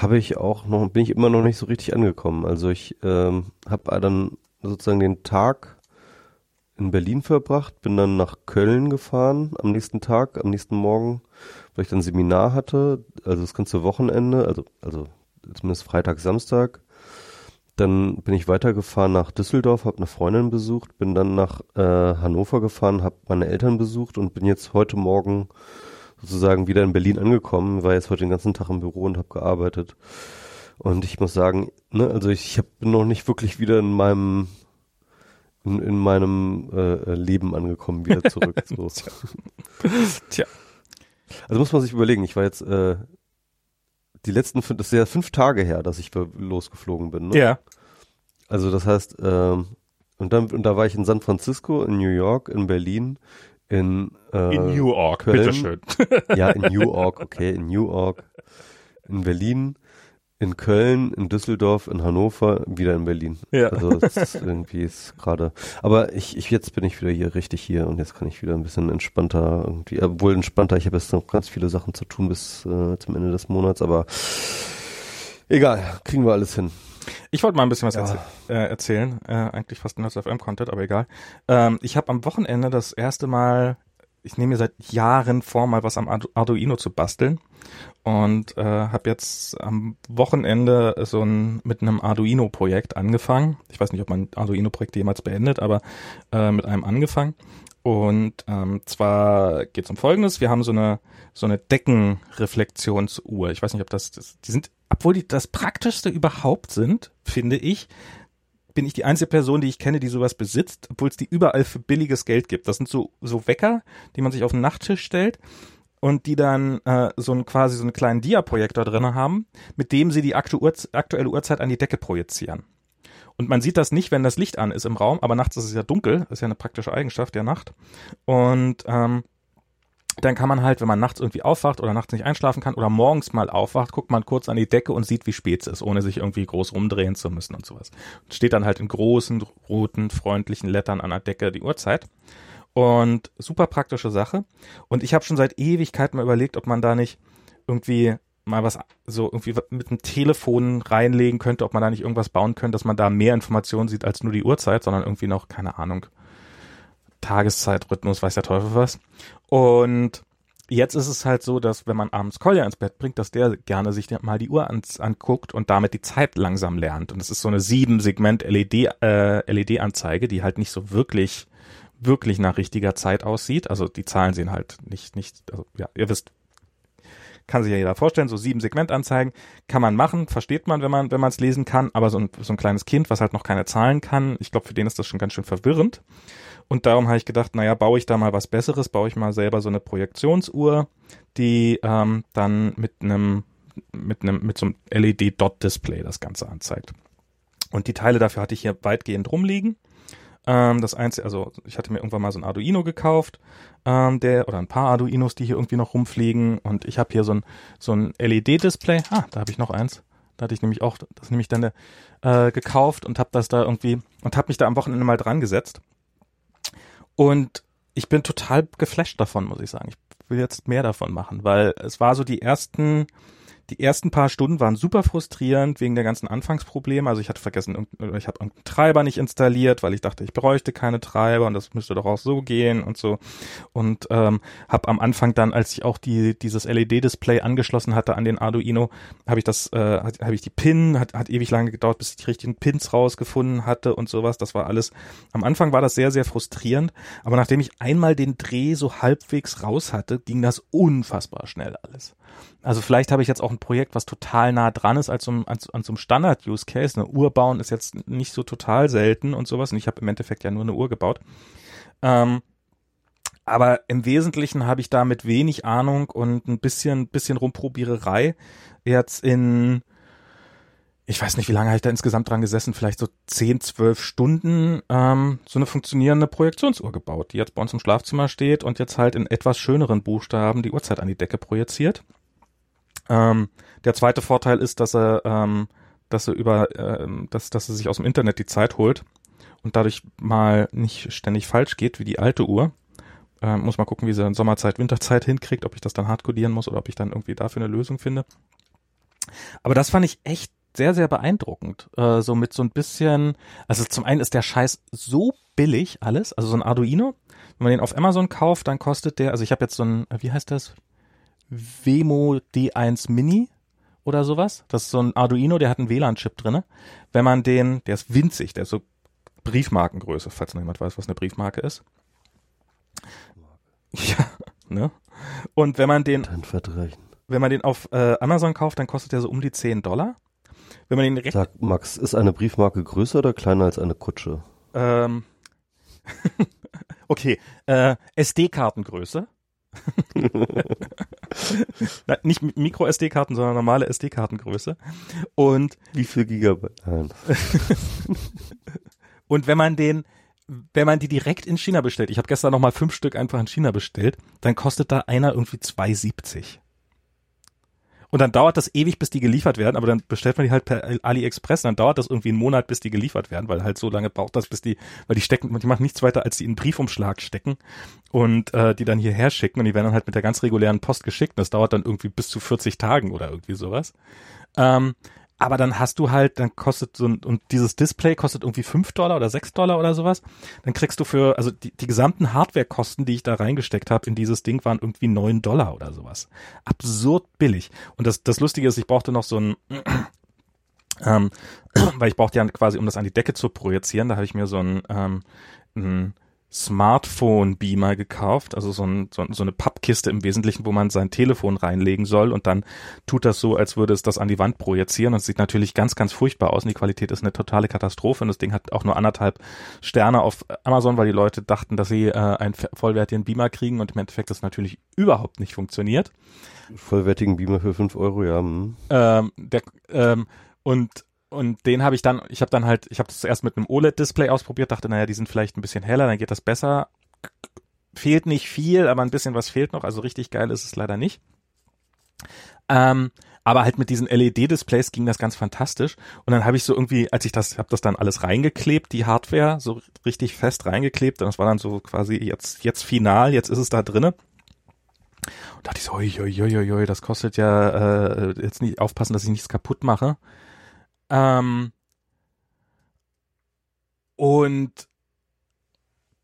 habe ich auch noch, bin ich immer noch nicht so richtig angekommen. Also ich ähm, habe dann sozusagen den Tag in Berlin verbracht, bin dann nach Köln gefahren am nächsten Tag, am nächsten Morgen, weil ich dann Seminar hatte, also das ganze Wochenende, also, also zumindest Freitag, Samstag. Dann bin ich weitergefahren nach Düsseldorf, habe eine Freundin besucht, bin dann nach äh, Hannover gefahren, habe meine Eltern besucht und bin jetzt heute Morgen sozusagen wieder in Berlin angekommen, war jetzt heute den ganzen Tag im Büro und habe gearbeitet. Und ich muss sagen, ne, also ich, ich hab, bin noch nicht wirklich wieder in meinem in, in meinem äh, Leben angekommen, wieder zurück. So. Tja. Also muss man sich überlegen, ich war jetzt äh, die letzten fünf, das ist ja fünf Tage her, dass ich losgeflogen bin. Ne? Ja. Also das heißt, ähm, und dann und da war ich in San Francisco, in New York, in Berlin, in, äh, In New York, Köln. bitteschön. ja in New York, okay, in New York, in Berlin, in Köln, in Düsseldorf, in Hannover, wieder in Berlin. Ja. Also es ist irgendwie ist gerade. Aber ich, ich jetzt bin ich wieder hier richtig hier und jetzt kann ich wieder ein bisschen entspannter irgendwie, obwohl entspannter. Ich habe jetzt noch ganz viele Sachen zu tun bis äh, zum Ende des Monats, aber egal, kriegen wir alles hin. Ich wollte mal ein bisschen was Ja. erzäh äh, erzählen. Äh, eigentlich fast Nerds FM Content, aber egal. Ähm, ich habe am Wochenende das erste Mal, ich nehme mir seit Jahren vor, mal was am Ardu Arduino zu basteln. Und äh, habe jetzt am Wochenende so ein mit einem Arduino-Projekt angefangen. Ich weiß nicht, ob man ein Arduino-Projekt jemals beendet, aber äh, mit einem angefangen. Und ähm, zwar geht es um Folgendes: Wir haben so eine so eine Deckenreflexionsuhr. Ich weiß nicht, ob das, das die sind, obwohl die das praktischste überhaupt sind, finde ich, bin ich die einzige Person, die ich kenne, die sowas besitzt, obwohl es die überall für billiges Geld gibt. Das sind so so Wecker, die man sich auf den Nachttisch stellt und die dann äh, so ein quasi so einen kleinen Dia-Projektor drin haben, mit dem sie die aktu aktuelle Uhrzeit an die Decke projizieren. Und man sieht das nicht, wenn das Licht an ist im Raum, aber nachts ist es ja dunkel, ist ja eine praktische Eigenschaft der Nacht. Und ähm, dann kann man halt, wenn man nachts irgendwie aufwacht oder nachts nicht einschlafen kann oder morgens mal aufwacht, guckt man kurz an die Decke und sieht, wie spät es ist, ohne sich irgendwie groß rumdrehen zu müssen und sowas. Und steht dann halt in großen, roten, freundlichen Lettern an der Decke die Uhrzeit. Und super praktische Sache. Und ich habe schon seit Ewigkeit mal überlegt, ob man da nicht irgendwie mal was so irgendwie mit dem Telefon reinlegen könnte, ob man da nicht irgendwas bauen könnte, dass man da mehr Informationen sieht als nur die Uhrzeit, sondern irgendwie noch, keine Ahnung, Tageszeitrhythmus, weiß der Teufel was. Und jetzt ist es halt so, dass wenn man abends Kolja ins Bett bringt, dass der gerne sich mal die Uhr ans, anguckt und damit die Zeit langsam lernt. Und es ist so eine sieben Segment LED äh, LED Anzeige, die halt nicht so wirklich wirklich nach richtiger Zeit aussieht. Also die Zahlen sehen halt nicht nicht also ja, ihr wisst kann sich ja jeder vorstellen, so sieben Segmentanzeigen kann man machen, versteht man, wenn man wenn man es lesen kann, aber so ein, so ein kleines Kind, was halt noch keine Zahlen kann, ich glaube, für den ist das schon ganz schön verwirrend. Und darum habe ich gedacht, naja, baue ich da mal was Besseres, baue ich mal selber so eine Projektionsuhr, die ähm, dann mit einem mit einem mit so einem LED-Dot-Display das Ganze anzeigt. Und die Teile dafür hatte ich hier weitgehend rumliegen. Ähm, das einzige, also ich hatte mir irgendwann mal so ein Arduino gekauft, ähm, der oder ein paar Arduinos, die hier irgendwie noch rumfliegen. Und ich habe hier so ein so ein LED-Display. Ah, da habe ich noch eins. Da hatte ich nämlich auch das nämlich dann äh, gekauft und habe das da irgendwie und habe mich da am Wochenende mal dran gesetzt. Und ich bin total geflasht davon, muss ich sagen. Ich will jetzt mehr davon machen, weil es war so die ersten, die ersten paar Stunden waren super frustrierend wegen der ganzen Anfangsprobleme. Also ich hatte vergessen, ich habe irgendeinen Treiber nicht installiert, weil ich dachte, ich bräuchte keine Treiber und das müsste doch auch so gehen und so. Und ähm, habe am Anfang dann, als ich auch die dieses LED-Display angeschlossen hatte an den Arduino, habe ich das, äh, habe ich die Pin, hat, hat ewig lange gedauert, bis ich die richtigen Pins rausgefunden hatte und sowas. Das war alles. Am Anfang war das sehr, sehr frustrierend, aber nachdem ich einmal den Dreh so halbwegs raus hatte, ging das unfassbar schnell alles. Also vielleicht habe ich jetzt auch ein Projekt, was total nah dran ist als ein- als, an so einem Standard-Use-Case. Eine Uhr bauen ist jetzt nicht so total selten und sowas. Und ich habe im Endeffekt ja nur eine Uhr gebaut. Ähm, aber im Wesentlichen habe ich da mit wenig Ahnung und ein bisschen, bisschen Rumprobiererei jetzt in, ich weiß nicht, wie lange habe ich da insgesamt dran gesessen, vielleicht so 10, 12 Stunden ähm, so eine funktionierende Projektionsuhr gebaut, die jetzt bei uns im Schlafzimmer steht und jetzt halt in etwas schöneren Buchstaben die Uhrzeit an die Decke projiziert. Ähm, der zweite Vorteil ist, dass er, ähm, dass er über, ähm, dass, dass er sich aus dem Internet die Zeit holt und dadurch mal nicht ständig falsch geht wie die alte Uhr. Ähm, muss mal gucken, wie sie Sommerzeit, Winterzeit hinkriegt, ob ich das dann hart codieren muss oder ob ich dann irgendwie dafür eine Lösung finde. Aber das fand ich echt sehr, sehr beeindruckend. Äh, so mit so ein bisschen, also zum einen ist der Scheiß so billig alles, also so ein Arduino. Wenn man den auf Amazon kauft, dann kostet der, also ich habe jetzt so ein, wie heißt das? Wemo D1 Mini oder sowas. Das ist so ein Arduino, der hat einen WLAN-Chip drinne. Wenn man den, der ist winzig, der ist so Briefmarkengröße, falls noch jemand weiß, was eine Briefmarke ist. Ja, ne? Und wenn man den wenn man den auf äh, Amazon kauft, dann kostet der so um die 10 Dollar. wenn man den recht, Sag, Max, ist eine Briefmarke größer oder kleiner als eine Kutsche? ähm, okay, äh, SD-Kartengröße. Nein, nicht Micro-SD-Karten, sondern normale SD-Kartengröße. Und Wie viel Gigabyte? Nein. Und wenn man den, wenn man die direkt in China bestellt, ich habe gestern noch mal fünf Stück einfach in China bestellt, dann kostet da einer irgendwie 2,70. Und dann dauert das ewig, bis die geliefert werden, aber dann bestellt man die halt per AliExpress, dann dauert das irgendwie einen Monat, bis die geliefert werden, weil halt so lange braucht das, bis die, weil die stecken, die machen nichts weiter, als die in einen Briefumschlag stecken und äh, die dann hierher schicken und die werden dann halt mit der ganz regulären Post geschickt. Und das dauert dann irgendwie bis zu 40 Tagen oder irgendwie sowas. Ähm, aber dann hast du halt, dann kostet so ein, und dieses Display kostet irgendwie fünf Dollar oder sechs Dollar oder sowas. Dann kriegst du für, also die, die gesamten Hardwarekosten, die ich da reingesteckt habe in dieses Ding, waren irgendwie neun Dollar oder sowas. Absurd billig. Und das, das Lustige ist, ich brauchte noch so ein, ähm, weil ich brauchte ja quasi, um das an die Decke zu projizieren, da habe ich mir so ein, ähm, ein Smartphone-Beamer gekauft, also so, ein, so, so, eine Pappkiste im Wesentlichen, wo man sein Telefon reinlegen soll und dann tut das so, als würde es das an die Wand projizieren und es sieht natürlich ganz, ganz furchtbar aus und die Qualität ist eine totale Katastrophe und das Ding hat auch nur anderthalb Sterne auf Amazon, weil die Leute dachten, dass sie äh, einen vollwertigen Beamer kriegen und im Endeffekt das natürlich überhaupt nicht funktioniert. Vollwertigen Beamer für fünf Euro, ja. Hm. Ähm, der, ähm, und und den habe ich dann, ich habe dann halt, ich habe das zuerst mit einem OLED-Display ausprobiert, dachte, naja, die sind vielleicht ein bisschen heller, dann geht das besser. Fehlt nicht viel, aber ein bisschen was fehlt noch, also richtig geil ist es leider nicht. Ähm, aber halt mit diesen LED-Displays ging das ganz fantastisch. Und dann habe ich so irgendwie, als ich das, habe das dann alles reingeklebt, die Hardware, so richtig fest reingeklebt. Und das war dann so quasi jetzt, jetzt final, jetzt ist es da drinne. Und dachte ich so, oi, oi, oi, oi, das kostet ja äh, jetzt nicht aufpassen, dass ich nichts kaputt mache. Ähm, und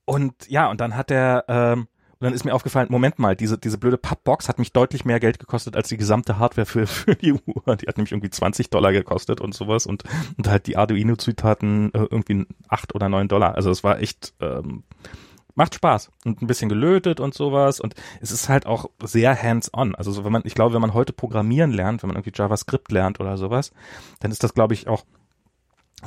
und ja, und dann hat er, ähm, und dann ist mir aufgefallen, Moment mal, diese, diese blöde Pappbox hat mich deutlich mehr Geld gekostet als die gesamte Hardware für, für die Uhr. Die hat nämlich irgendwie 20 Dollar gekostet und sowas und, und halt die Arduino-Zutaten äh, irgendwie 8 oder 9 Dollar. Also es war echt, ähm, macht Spaß und ein bisschen gelötet und sowas und es ist halt auch sehr hands-on. Also so, wenn man, ich glaube, wenn man heute programmieren lernt, wenn man irgendwie JavaScript lernt oder sowas, dann ist das, glaube ich, auch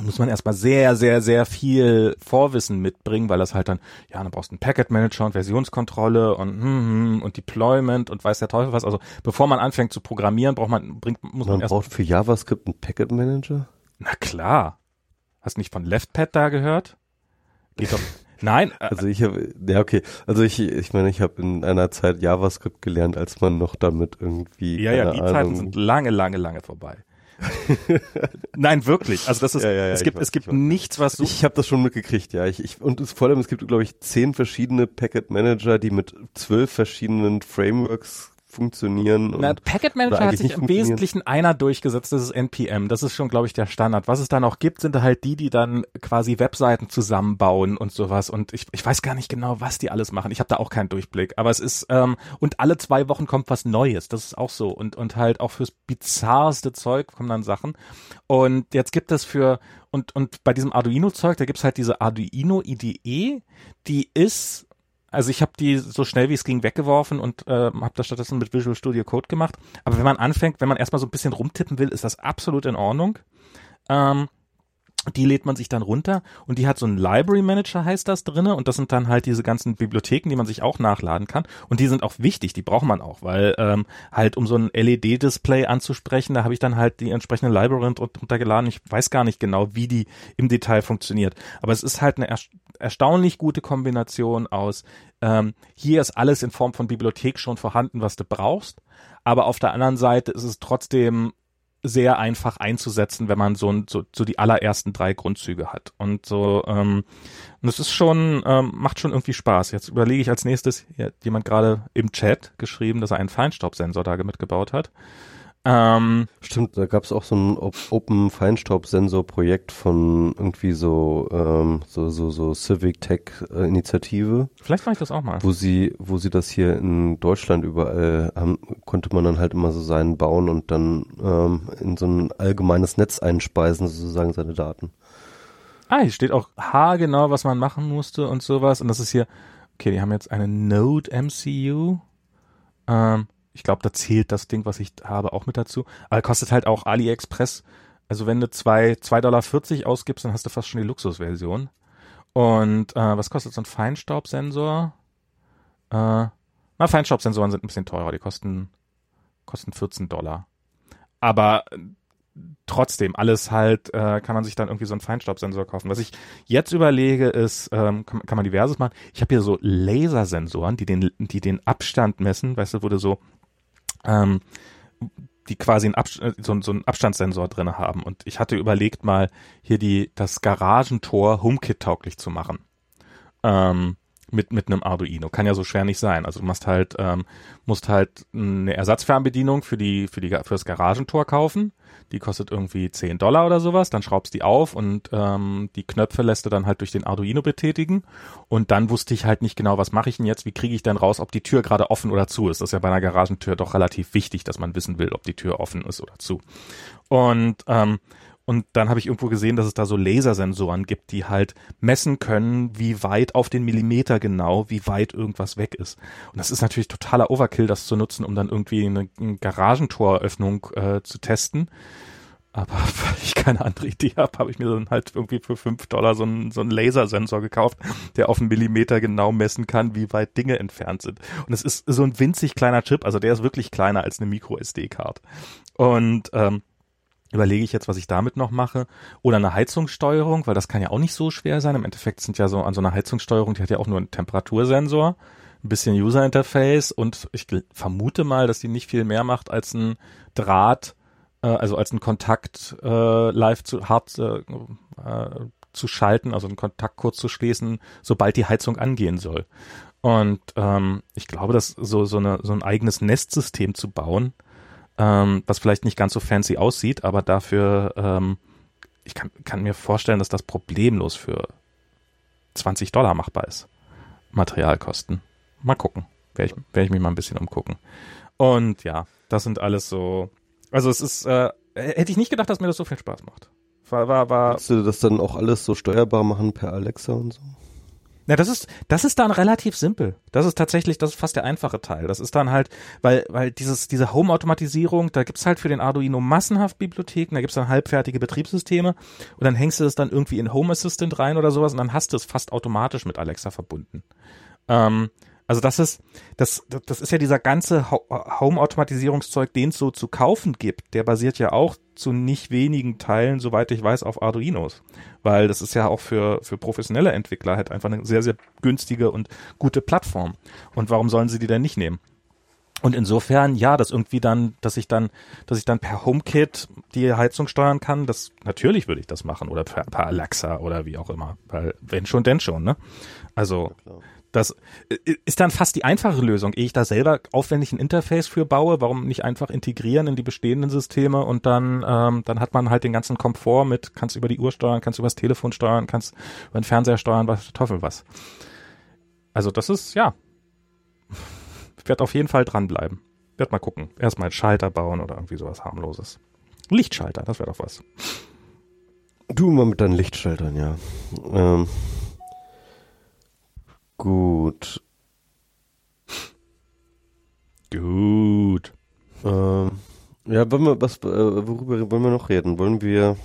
muss man erstmal sehr, sehr, sehr viel Vorwissen mitbringen, weil das halt dann, ja, dann brauchst du einen Packet Manager und Versionskontrolle und, hm, hm, und Deployment und weiß der Teufel was. Also bevor man anfängt zu programmieren, braucht man, bringt, muss man, man erst. braucht für JavaScript einen Packet Manager? Na klar. Hast nicht von LeftPad da gehört? Geht doch. Nein. Äh, also ich habe, ja okay, also ich, ich meine, ich habe in einer Zeit JavaScript gelernt, als man noch damit irgendwie. Ja, ja, die Ahnung, Zeiten sind lange, lange, lange vorbei. Nein, wirklich. Also das ist, ja, ja, ja, es gibt, weiß, es gibt nichts, was so. Ich habe das schon mitgekriegt, ja. Ich, ich, und es, vor allem, es gibt, glaube ich, zehn verschiedene Packet Manager, die mit zwölf verschiedenen Frameworks funktionieren. Na, Packet Manager hat sich im Wesentlichen einer durchgesetzt, das ist NPM. Das ist schon, glaube ich, der Standard. Was es da noch gibt, sind halt die, die dann quasi Webseiten zusammenbauen und sowas. Und ich, ich weiß gar nicht genau, was die alles machen. Ich habe da auch keinen Durchblick. Aber es ist, ähm, und alle zwei Wochen kommt was Neues. Das ist auch so. Und, und halt auch fürs bizarrste Zeug kommen dann Sachen. Und jetzt gibt es für, und, und bei diesem Arduino-Zeug, da gibt's halt diese Arduino IDE, die ist also ich habe die so schnell wie es ging weggeworfen und äh, habe das stattdessen mit Visual Studio Code gemacht. Aber wenn man anfängt, wenn man erstmal so ein bisschen rumtippen will, ist das absolut in Ordnung. Ähm, die lädt man sich dann runter und die hat so einen Library Manager heißt das drinne. Und das sind dann halt diese ganzen Bibliotheken, die man sich auch nachladen kann. Und die sind auch wichtig, die braucht man auch, weil ähm, halt um so ein LED-Display anzusprechen, da habe ich dann halt die entsprechende Library runtergeladen. Ich weiß gar nicht genau, wie die im Detail funktioniert, aber es ist halt eine er erstaunlich gute Kombination aus ähm, hier ist alles in Form von Bibliothek schon vorhanden, was du brauchst, aber auf der anderen Seite ist es trotzdem sehr einfach einzusetzen, wenn man so, so, so die allerersten drei Grundzüge hat. Und so, ähm, und es ist schon, ähm, macht schon irgendwie Spaß. Jetzt überlege ich als nächstes, hier hat jemand gerade im Chat geschrieben, dass er einen Feinstaubsensor da mitgebaut hat. Ähm, Stimmt, da gab es auch so ein Open Feinstaub-Sensor Projekt von irgendwie so ähm, so so so Civic Tech äh, Initiative. Vielleicht mache ich das auch mal. Wo sie wo sie das hier in Deutschland überall haben, konnte man dann halt immer so seinen bauen und dann ähm, in so ein allgemeines Netz einspeisen sozusagen seine Daten. Ah, hier steht auch haargenau, was man machen musste und sowas und das ist hier okay, die haben jetzt eine Node MCU. Ähm, ich glaube, da zählt das Ding, was ich habe, auch mit dazu. Aber kostet halt auch AliExpress Also wenn du zwei, zwei Dollar vierzig ausgibst, dann hast du fast schon die Luxusversion. Und äh, was kostet so ein Feinstaubsensor? Äh, na, Feinstaubsensoren sind ein bisschen teurer, die kosten, kosten 14 Dollar. Aber äh, trotzdem, alles halt, äh, kann man sich dann irgendwie so einen Feinstaubsensor kaufen. Was ich jetzt überlege, ist, ähm, kann, kann man diverses machen. Ich habe hier so Lasersensoren, die den, die den Abstand messen, weißt du, wo du so, ähm, die quasi Abst äh, so, so einen Abstandssensor drin haben. Und ich hatte überlegt, mal hier die, das Garagentor HomeKit tauglich zu machen. Ähm, mit, mit einem Arduino. Kann ja so schwer nicht sein. Also du musst halt, ähm, musst halt eine Ersatzfernbedienung für die, für die, für das Garagentor kaufen. Die kostet irgendwie 10 Dollar oder sowas. Dann schraubst die auf und ähm, die Knöpfe lässt du dann halt durch den Arduino betätigen. Und dann wusste ich halt nicht genau, was mache ich denn jetzt? Wie kriege ich denn raus, ob die Tür gerade offen oder zu ist? Das ist ja bei einer Garagentür doch relativ wichtig, dass man wissen will, ob die Tür offen ist oder zu. Und ähm, und dann habe ich irgendwo gesehen, dass es da so Lasersensoren gibt, die halt messen können, wie weit auf den Millimeter genau, wie weit irgendwas weg ist. Und das ist natürlich totaler Overkill, das zu nutzen, um dann irgendwie eine, eine Garagentoröffnung äh, zu testen. Aber weil ich keine andere Idee habe, habe ich mir dann halt irgendwie für fünf Dollar so einen, so einen Lasersensor gekauft, der auf einen Millimeter genau messen kann, wie weit Dinge entfernt sind. Und es ist so ein winzig kleiner Chip, also der ist wirklich kleiner als eine Micro-SD-Card. Und ähm, überlege ich jetzt, was ich damit noch mache. Oder eine Heizungssteuerung, weil das kann ja auch nicht so schwer sein. Im Endeffekt sind ja so an so einer Heizungssteuerung, die hat ja auch nur einen Temperatursensor, ein bisschen User Interface und ich vermute mal, dass die nicht viel mehr macht als ein Draht, äh, also als ein Kontakt äh, live zu hart äh, äh, zu schalten, also einen Kontakt kurz zu schließen, sobald die Heizung angehen soll. Und ähm, ich glaube, dass so so, eine, so ein eigenes Nestsystem zu bauen, ähm, was vielleicht nicht ganz so fancy aussieht, aber dafür, ähm, ich kann, kann mir vorstellen, dass das problemlos für 20 Dollar machbar ist. Materialkosten. Mal gucken. Werde ich, werd ich mich mal ein bisschen umgucken. Und ja, das sind alles so. Also es ist, äh, hätte ich nicht gedacht, dass mir das so viel Spaß macht. War, war, war. Willst du das dann auch alles so steuerbar machen per Alexa und so? Na, das ist, das ist dann relativ simpel. Das ist tatsächlich, das ist fast der einfache Teil. Das ist dann halt, weil, weil dieses, diese Home-Automatisierung, da gibt's halt für den Arduino massenhaft Bibliotheken, da gibt's dann halbfertige Betriebssysteme und dann hängst du das dann irgendwie in Home Assistant rein oder sowas und dann hast du es fast automatisch mit Alexa verbunden. Ähm, also das ist, das, das ist ja dieser ganze Home-Automatisierungszeug, den es so zu kaufen gibt, der basiert ja auch zu nicht wenigen Teilen, soweit ich weiß, auf Arduinos. Weil das ist ja auch für, für professionelle Entwickler halt einfach eine sehr, sehr günstige und gute Plattform. Und warum sollen sie die denn nicht nehmen? Und insofern, ja, dass irgendwie dann, dass ich dann, dass ich dann per HomeKit die Heizung steuern kann, das, natürlich würde ich das machen oder per, per Alexa oder wie auch immer. Weil, wenn schon, denn schon, ne? Also, ja, das äh, ist dann fast die einfache Lösung, ehe ich da selber aufwendig ein Interface für baue. Warum nicht einfach integrieren in die bestehenden Systeme und dann, ähm, dann hat man halt den ganzen Komfort mit, kannst über die Uhr steuern, kannst über das Telefon steuern, kannst über den Fernseher steuern, was Teufel was. Also das ist, ja, ich werde auf jeden Fall dranbleiben. Werd mal gucken. Erstmal einen Schalter bauen oder irgendwie sowas harmloses. Lichtschalter, das wäre doch was. Du mal mit deinen Lichtschaltern, ja. Ähm. Gut. Gut. Ähm, ja, wollen wir, was, äh, worüber wollen wir noch reden? Wollen wir,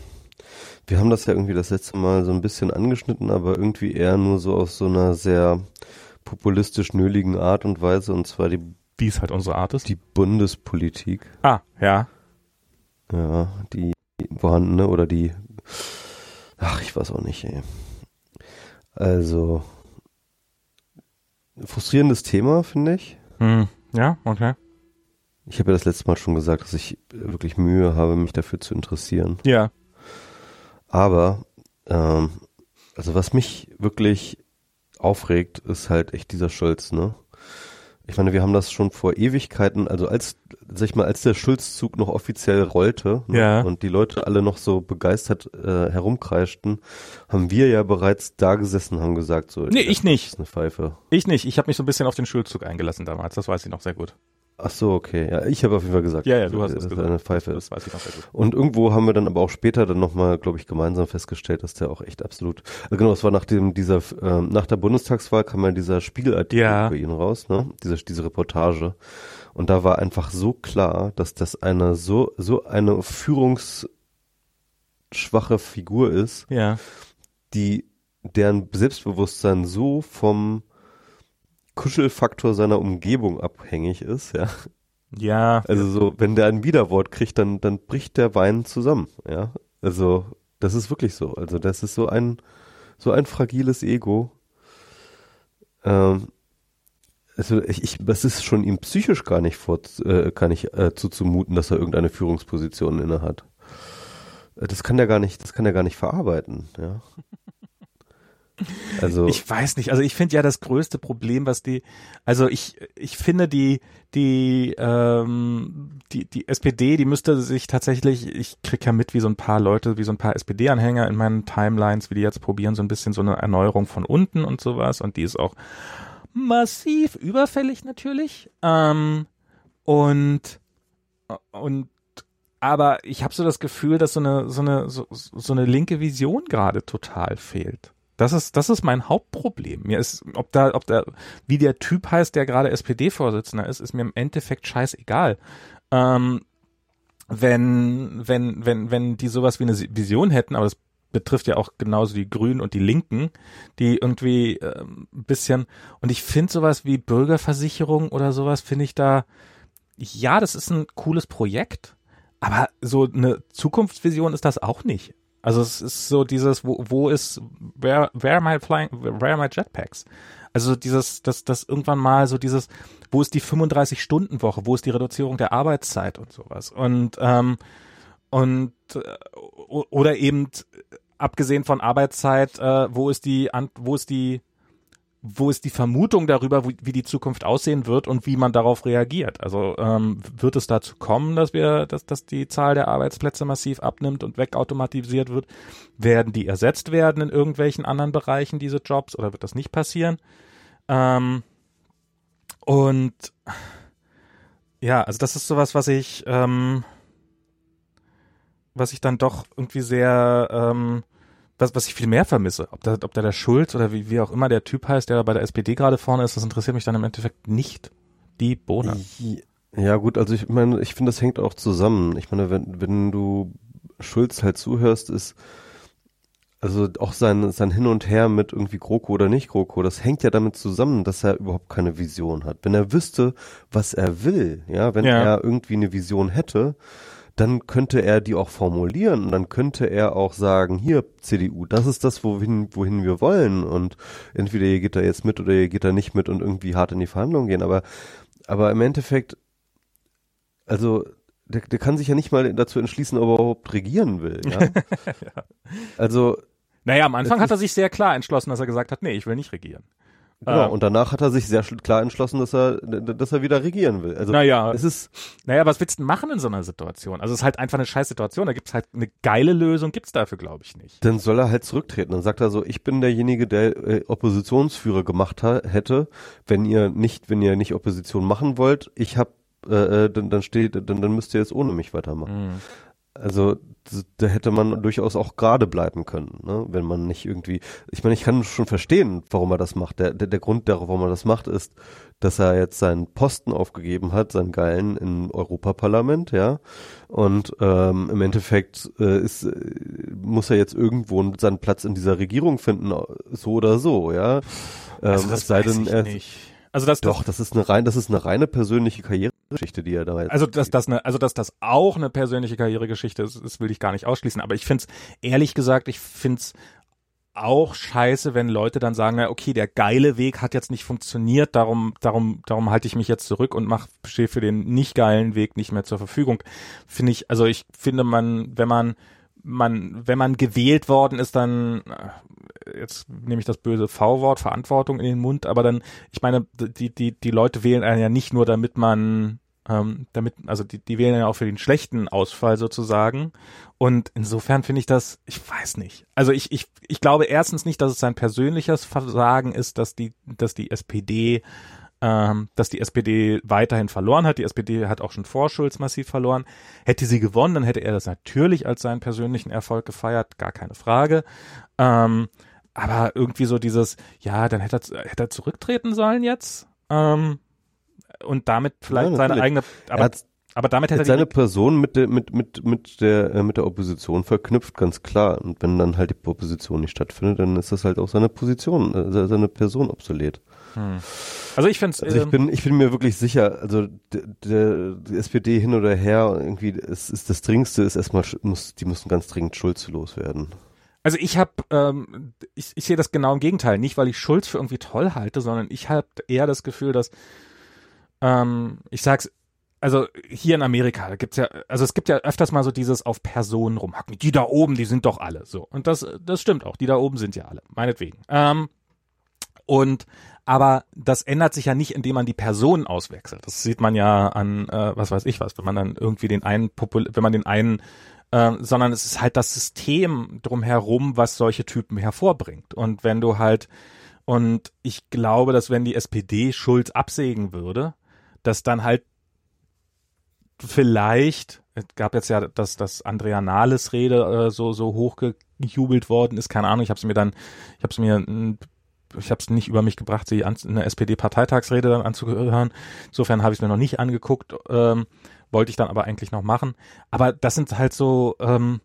wir haben das ja irgendwie das letzte Mal so ein bisschen angeschnitten, aber irgendwie eher nur so aus so einer sehr populistisch nöligen Art und Weise, und zwar die, wie es halt unsere Art ist? Die Bundespolitik. Ah, ja. Ja, die vorhandene oder die, ach, ich weiß auch nicht, ey. Also, frustrierendes Thema, finde ich. Hm. Ja, okay. Ich habe ja das letzte Mal schon gesagt, dass ich wirklich Mühe habe, mich dafür zu interessieren. Ja. Aber, ähm, also was mich wirklich aufregt, ist halt echt dieser Scholz, ne? Ich meine, wir haben das schon vor Ewigkeiten, also als, sag ich mal, als der Schulzzug noch offiziell rollte ne, ja. und die Leute alle noch so begeistert äh, herumkreischten, haben wir ja bereits da gesessen, haben gesagt, so, nee, ich nicht. ist eine Pfeife. Ich nicht. Ich habe mich so ein bisschen auf den Schulzug eingelassen damals. Das weiß ich noch sehr gut. Ach so, okay. Ja, ich habe auf jeden Fall gesagt, ja, ja, du hast es gesagt. eine Pfeife Das weiß ich noch sehr gut. Und irgendwo haben wir dann aber auch später dann nochmal, glaube ich, gemeinsam festgestellt, dass der auch echt absolut, äh, genau, es war nach dem, dieser, äh, nach der Bundestagswahl kam ja dieser Spiegelartikel ja. über ihn raus, ne? Diese, diese Reportage. Und da war einfach so klar, dass das eine so, so eine Führungs, schwache Figur ist, Ja. die deren Selbstbewusstsein so vom Kuschelfaktor seiner Umgebung abhängig ist, ja. Ja. Also so, wenn der ein Widerwort kriegt, dann, dann bricht der Wein zusammen, ja. Also, das ist wirklich so. Also, das ist so ein, so ein fragiles Ego. Ähm, also, ich, ich, das ist schon ihm psychisch gar nicht vor, äh, gar nicht äh, zuzumuten, dass er irgendeine Führungsposition inne hat. Äh, Das kann der gar nicht, das kann er gar nicht verarbeiten, ja. Also, Ich weiß nicht, also ich finde ja das größte Problem, was die, also ich, ich finde die, die, ähm, die, die SPD, die müsste sich tatsächlich, ich krieg ja mit, wie so ein paar Leute, wie so ein paar SPD-Anhänger in meinen Timelines, wie die jetzt probieren, so ein bisschen so eine Erneuerung von unten und sowas und die ist auch massiv überfällig natürlich. Ähm, und, und aber ich habe so das Gefühl, dass so eine so eine so, so eine linke Vision gerade total fehlt. Das ist das ist mein Hauptproblem. Mir ist ob da ob da wie der Typ heißt, der gerade SPD-Vorsitzender ist, ist mir im Endeffekt scheißegal. Ähm, wenn wenn wenn wenn die sowas wie eine Vision hätten, aber das betrifft ja auch genauso die Grünen und die Linken, die irgendwie ähm, ein bisschen und ich finde sowas wie Bürgerversicherung oder sowas finde ich da ja, das ist ein cooles Projekt, aber so eine Zukunftsvision ist das auch nicht. Also es ist so dieses, wo, wo ist, where, where am I flying, where are my jetpacks? Also dieses, das, das irgendwann mal so dieses, wo ist die 35-Stunden-Woche, wo ist die Reduzierung der Arbeitszeit und sowas. Und, ähm, und äh, oder eben abgesehen von Arbeitszeit, äh, wo ist die, wo ist die wo ist die Vermutung darüber, wie, wie die Zukunft aussehen wird und wie man darauf reagiert? Also ähm, wird es dazu kommen, dass wir, dass, dass die Zahl der Arbeitsplätze massiv abnimmt und wegautomatisiert wird? Werden die ersetzt werden in irgendwelchen anderen Bereichen, diese Jobs, oder wird das nicht passieren? Ähm, und ja, also das ist sowas, was ich, ähm, was ich dann doch irgendwie sehr ähm, was, was ich viel mehr vermisse, ob da, ob da der Schulz oder wie, wie auch immer der Typ heißt, der bei der SPD gerade vorne ist, das interessiert mich dann im Endeffekt nicht die Bohne. Ja gut, also ich meine, ich finde, das hängt auch zusammen. Ich meine, wenn, wenn du Schulz halt zuhörst, ist also auch sein, sein Hin und Her mit irgendwie GroKo oder nicht GroKo, das hängt ja damit zusammen, dass er überhaupt keine Vision hat. Wenn er wüsste, was er will, ja, wenn Ja. er irgendwie eine Vision hätte, dann könnte er die auch formulieren und dann könnte er auch sagen, hier CDU, das ist das, wohin, wohin wir wollen und entweder ihr geht da jetzt mit oder ihr geht da nicht mit und irgendwie hart in die Verhandlungen gehen, aber, aber im Endeffekt, also der, der kann sich ja nicht mal dazu entschließen, ob er überhaupt regieren will, ja. Also, Naja, am Anfang hat er sich sehr klar entschlossen, dass er gesagt hat, nee, ich will nicht regieren. Genau, Ähm. und danach hat er sich sehr klar entschlossen, dass er, dass er wieder regieren will. Also, Naja. es ist, Naja, was willst du denn machen in so einer Situation? Also es ist halt einfach eine scheiß Situation. Da gibt's halt eine geile Lösung, gibt's dafür, glaube ich, nicht. dann soll er halt zurücktreten. Dann sagt er so, ich bin derjenige, der äh, Oppositionsführer gemacht hätte. Wenn ihr nicht, wenn ihr nicht Opposition machen wollt, ich hab, äh, äh, dann, dann steht, dann, dann müsst ihr jetzt ohne mich weitermachen. Also da hätte man durchaus auch gerade bleiben können, ne? wenn man nicht irgendwie. Ich meine, ich kann schon verstehen, warum er das macht. Der, der, der Grund, warum er das macht, ist, dass er jetzt seinen Posten aufgegeben hat, seinen geilen im Europaparlament, ja. Und ähm, im Endeffekt äh, ist, äh, muss er jetzt irgendwo seinen Platz in dieser Regierung finden, so oder so, ja. Ähm, Also das sei weiß denn, ich er, nicht. Also das, doch, das ist eine rein, das ist eine reine persönliche Karrieregeschichte, die er da jetzt. Also dass das eine, also dass das auch eine persönliche Karrieregeschichte ist, das will ich gar nicht ausschließen. Aber ich find's ehrlich gesagt, ich find's auch scheiße, wenn Leute dann sagen, na, okay, der geile Weg hat jetzt nicht funktioniert, darum, darum, darum halte ich mich jetzt zurück und mach, stehe für den nicht geilen Weg nicht mehr zur Verfügung. Finde ich, also ich finde man, wenn man, man, wenn man gewählt worden ist, dann, äh, jetzt nehme ich das böse V-Wort, Verantwortung in den Mund, aber dann, ich meine, die, die, die Leute wählen einen ja nicht nur, damit man, ähm, damit, also die, die wählen ja auch für den schlechten Ausfall sozusagen. Und insofern finde ich das, ich weiß nicht. Also ich, ich, ich glaube erstens nicht, dass es sein persönliches Versagen ist, dass die, dass die SPD, ähm, dass die SPD weiterhin verloren hat. Die SPD hat auch schon vor Schulz massiv verloren. Hätte sie gewonnen, dann hätte er das natürlich als seinen persönlichen Erfolg gefeiert, gar keine Frage. Ähm, aber irgendwie so dieses, ja, dann hätte er, hätte er zurücktreten sollen jetzt. Ähm, und damit vielleicht Ja, seine eigene, er aber Aber damit hätte er seine Person mit der mit mit mit der äh, mit der Opposition verknüpft, ganz klar. Und wenn dann halt die Opposition nicht stattfindet, dann ist das halt auch seine Position, äh, seine Person obsolet. Hm. Also ich finde also ich ähm, bin ich bin mir wirklich sicher, also der, der die SPD hin oder her irgendwie es ist das dringendste ist erstmal muss die müssen ganz dringend Schulz loswerden. Also ich habe, ähm, ich, ich sehe das genau im Gegenteil. Nicht, weil ich Schulz für irgendwie toll halte, sondern ich habe eher das Gefühl, dass, ähm, ich sag's, also hier in Amerika, gibt's ja, also es gibt ja öfters mal so dieses auf Personen rumhacken. Die da oben, die sind doch alle so. Und das, das stimmt auch. Die da oben sind ja alle, meinetwegen. Ähm, und aber das ändert sich ja nicht, indem man die Personen auswechselt. Das sieht man ja an, äh, was weiß ich was, wenn man dann irgendwie den einen, Popul wenn man den einen ähm, sondern es ist halt das System drumherum, was solche Typen hervorbringt. Und wenn du halt, und ich glaube, dass wenn die SPD Schulz absägen würde, dass dann halt vielleicht, es gab jetzt ja, dass das Andrea Nahles Rede äh, so so hochgejubelt worden ist, keine Ahnung, ich habe es mir dann, ich habe es mir ich habe es nicht über mich gebracht, sie an, eine SPD-Parteitagsrede dann anzuhören. Insofern habe ich es mir noch nicht angeguckt. Ähm, wollte ich dann aber eigentlich noch machen. Aber das sind halt so, ähm,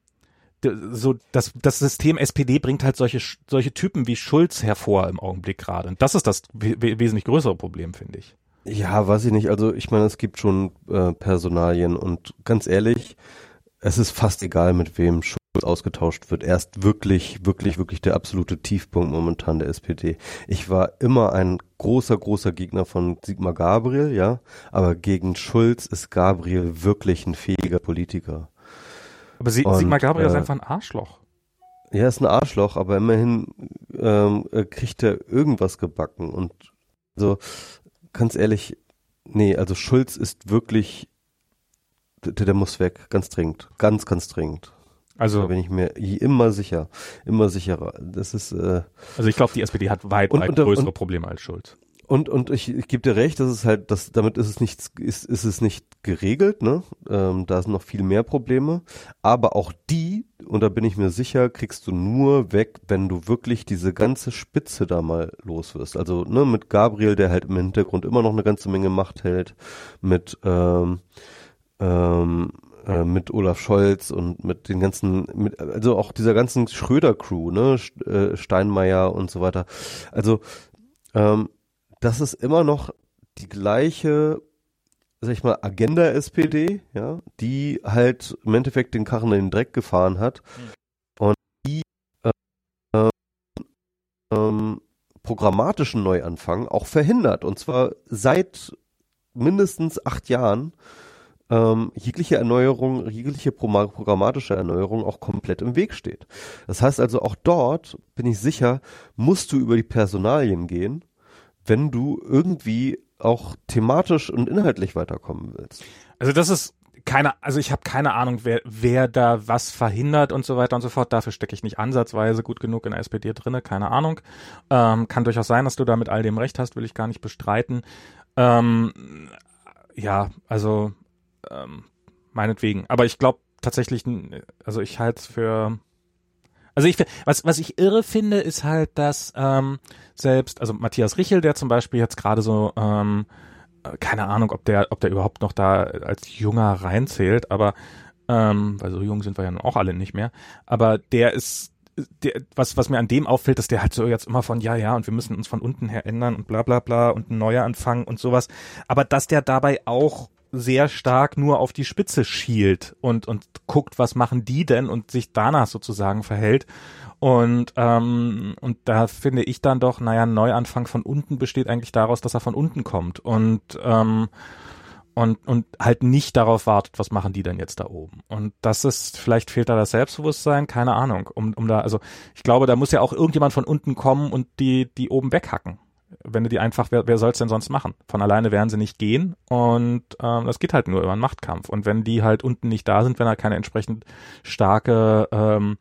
so das, das System SPD bringt halt solche solche Typen wie Schulz hervor im Augenblick gerade. Und das ist das wesentlich größere Problem, finde ich. Ja, weiß ich nicht. Also ich meine, es gibt schon äh, Personalien und ganz ehrlich, es ist fast egal, mit wem Schulz ausgetauscht wird. Er ist wirklich, wirklich, wirklich der absolute Tiefpunkt momentan der SPD. Ich war immer ein großer, großer Gegner von Sigmar Gabriel, ja, aber gegen Schulz ist Gabriel wirklich ein fähiger Politiker. Aber Sie, Und, Sigmar Gabriel äh, ist einfach ein Arschloch. Ja, ist ein Arschloch, aber immerhin ähm, äh, kriegt er irgendwas gebacken. Und so, ganz ehrlich, nee, also Schulz ist wirklich, der, der muss weg, ganz dringend, ganz, ganz dringend. Also da bin ich mir immer sicher, immer sicherer. Das ist. Äh, also ich glaube, die SPD hat weit, und, weit und, größere und, Probleme als Schulz. Und und ich, ich gebe dir recht, das ist halt, das damit ist es nicht ist ist es nicht geregelt, ne? Ähm, da sind noch viel mehr Probleme. Aber auch die, und da bin ich mir sicher, kriegst du nur weg, wenn du wirklich diese ganze Spitze da mal los wirst. Also ne, mit Gabriel, der halt im Hintergrund immer noch eine ganze Menge Macht hält, mit ähm, ähm, äh, mit Olaf Scholz und mit den ganzen, mit, also auch dieser ganzen Schröder-Crew, ne, äh, Steinmeier und so weiter. Also ähm, das ist immer noch die gleiche, sag ich mal, Agenda-SPD, ja, die halt im Endeffekt den Karren in den Dreck gefahren hat mhm. und die äh, ähm, programmatischen Neuanfang auch verhindert. Und zwar seit mindestens acht Jahren ähm, jegliche Erneuerung, jegliche programmatische Erneuerung auch komplett im Weg steht. Das heißt also auch dort, bin ich sicher, musst du über die Personalien gehen, wenn du irgendwie auch thematisch und inhaltlich weiterkommen willst. Also das ist keine, also ich habe keine Ahnung, wer, wer da was verhindert und so weiter und so fort. Dafür stecke ich nicht ansatzweise gut genug in der SPD drinne, keine Ahnung. Ähm, kann durchaus sein, dass du da mit all dem recht hast, will ich gar nicht bestreiten. Ähm, ja, also ähm, meinetwegen. Aber ich glaube tatsächlich, also ich halte es für also ich was was ich irre finde, ist halt, dass ähm, selbst also Matthias Richel, der zum Beispiel jetzt gerade so ähm, äh, keine Ahnung, ob der ob der überhaupt noch da als junger reinzählt, aber ähm, weil so jung sind wir ja nun auch alle nicht mehr. Aber der ist der, was, was mir an dem auffällt, dass der halt so jetzt immer von, ja, ja, und wir müssen uns von unten her ändern und bla bla bla und ein neuer Anfang und sowas. Aber dass der dabei auch sehr stark nur auf die Spitze schielt und, und guckt, was machen die denn und sich danach sozusagen verhält. Und, ähm, und da finde ich dann doch, naja, ein Neuanfang von unten besteht eigentlich daraus, dass er von unten kommt und, ähm, und, und halt nicht darauf wartet, was machen die denn jetzt da oben. Und das ist, vielleicht fehlt da das Selbstbewusstsein, keine Ahnung, um, um da, also ich glaube, da muss ja auch irgendjemand von unten kommen und die, die oben weghacken wenn du die einfach, wer, wer soll es denn sonst machen? Von alleine werden sie nicht gehen und ähm, das geht halt nur über einen Machtkampf. Und wenn die halt unten nicht da sind, wenn da keine entsprechend starke ähm,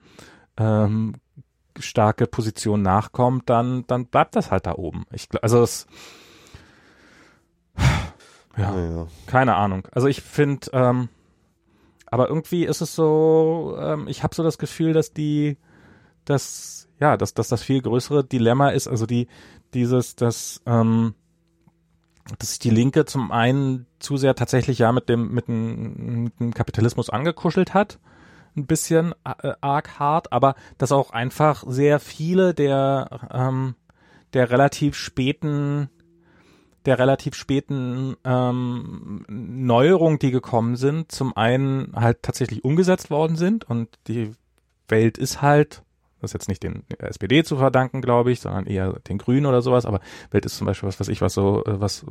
ähm, starke Position nachkommt, dann dann bleibt das halt da oben. Ich also es ja, ja, keine Ahnung. Also ich finde, ähm, aber irgendwie ist es so, ähm, ich habe so das Gefühl, dass die, dass ja, dass, dass das viel größere Dilemma ist, also die dieses, dass, ähm, dass sich die Linke zum einen zu sehr tatsächlich ja mit dem, mit dem, mit dem Kapitalismus angekuschelt hat. Ein bisschen äh, arg hart, aber dass auch einfach sehr viele der, ähm, der relativ späten der relativ späten ähm, Neuerungen, die gekommen sind, zum einen halt tatsächlich umgesetzt worden sind und die Welt ist halt, das ist jetzt nicht den SPD zu verdanken, glaube ich, sondern eher den Grünen oder sowas, aber Welt ist zum Beispiel was, was ich, was so, äh, was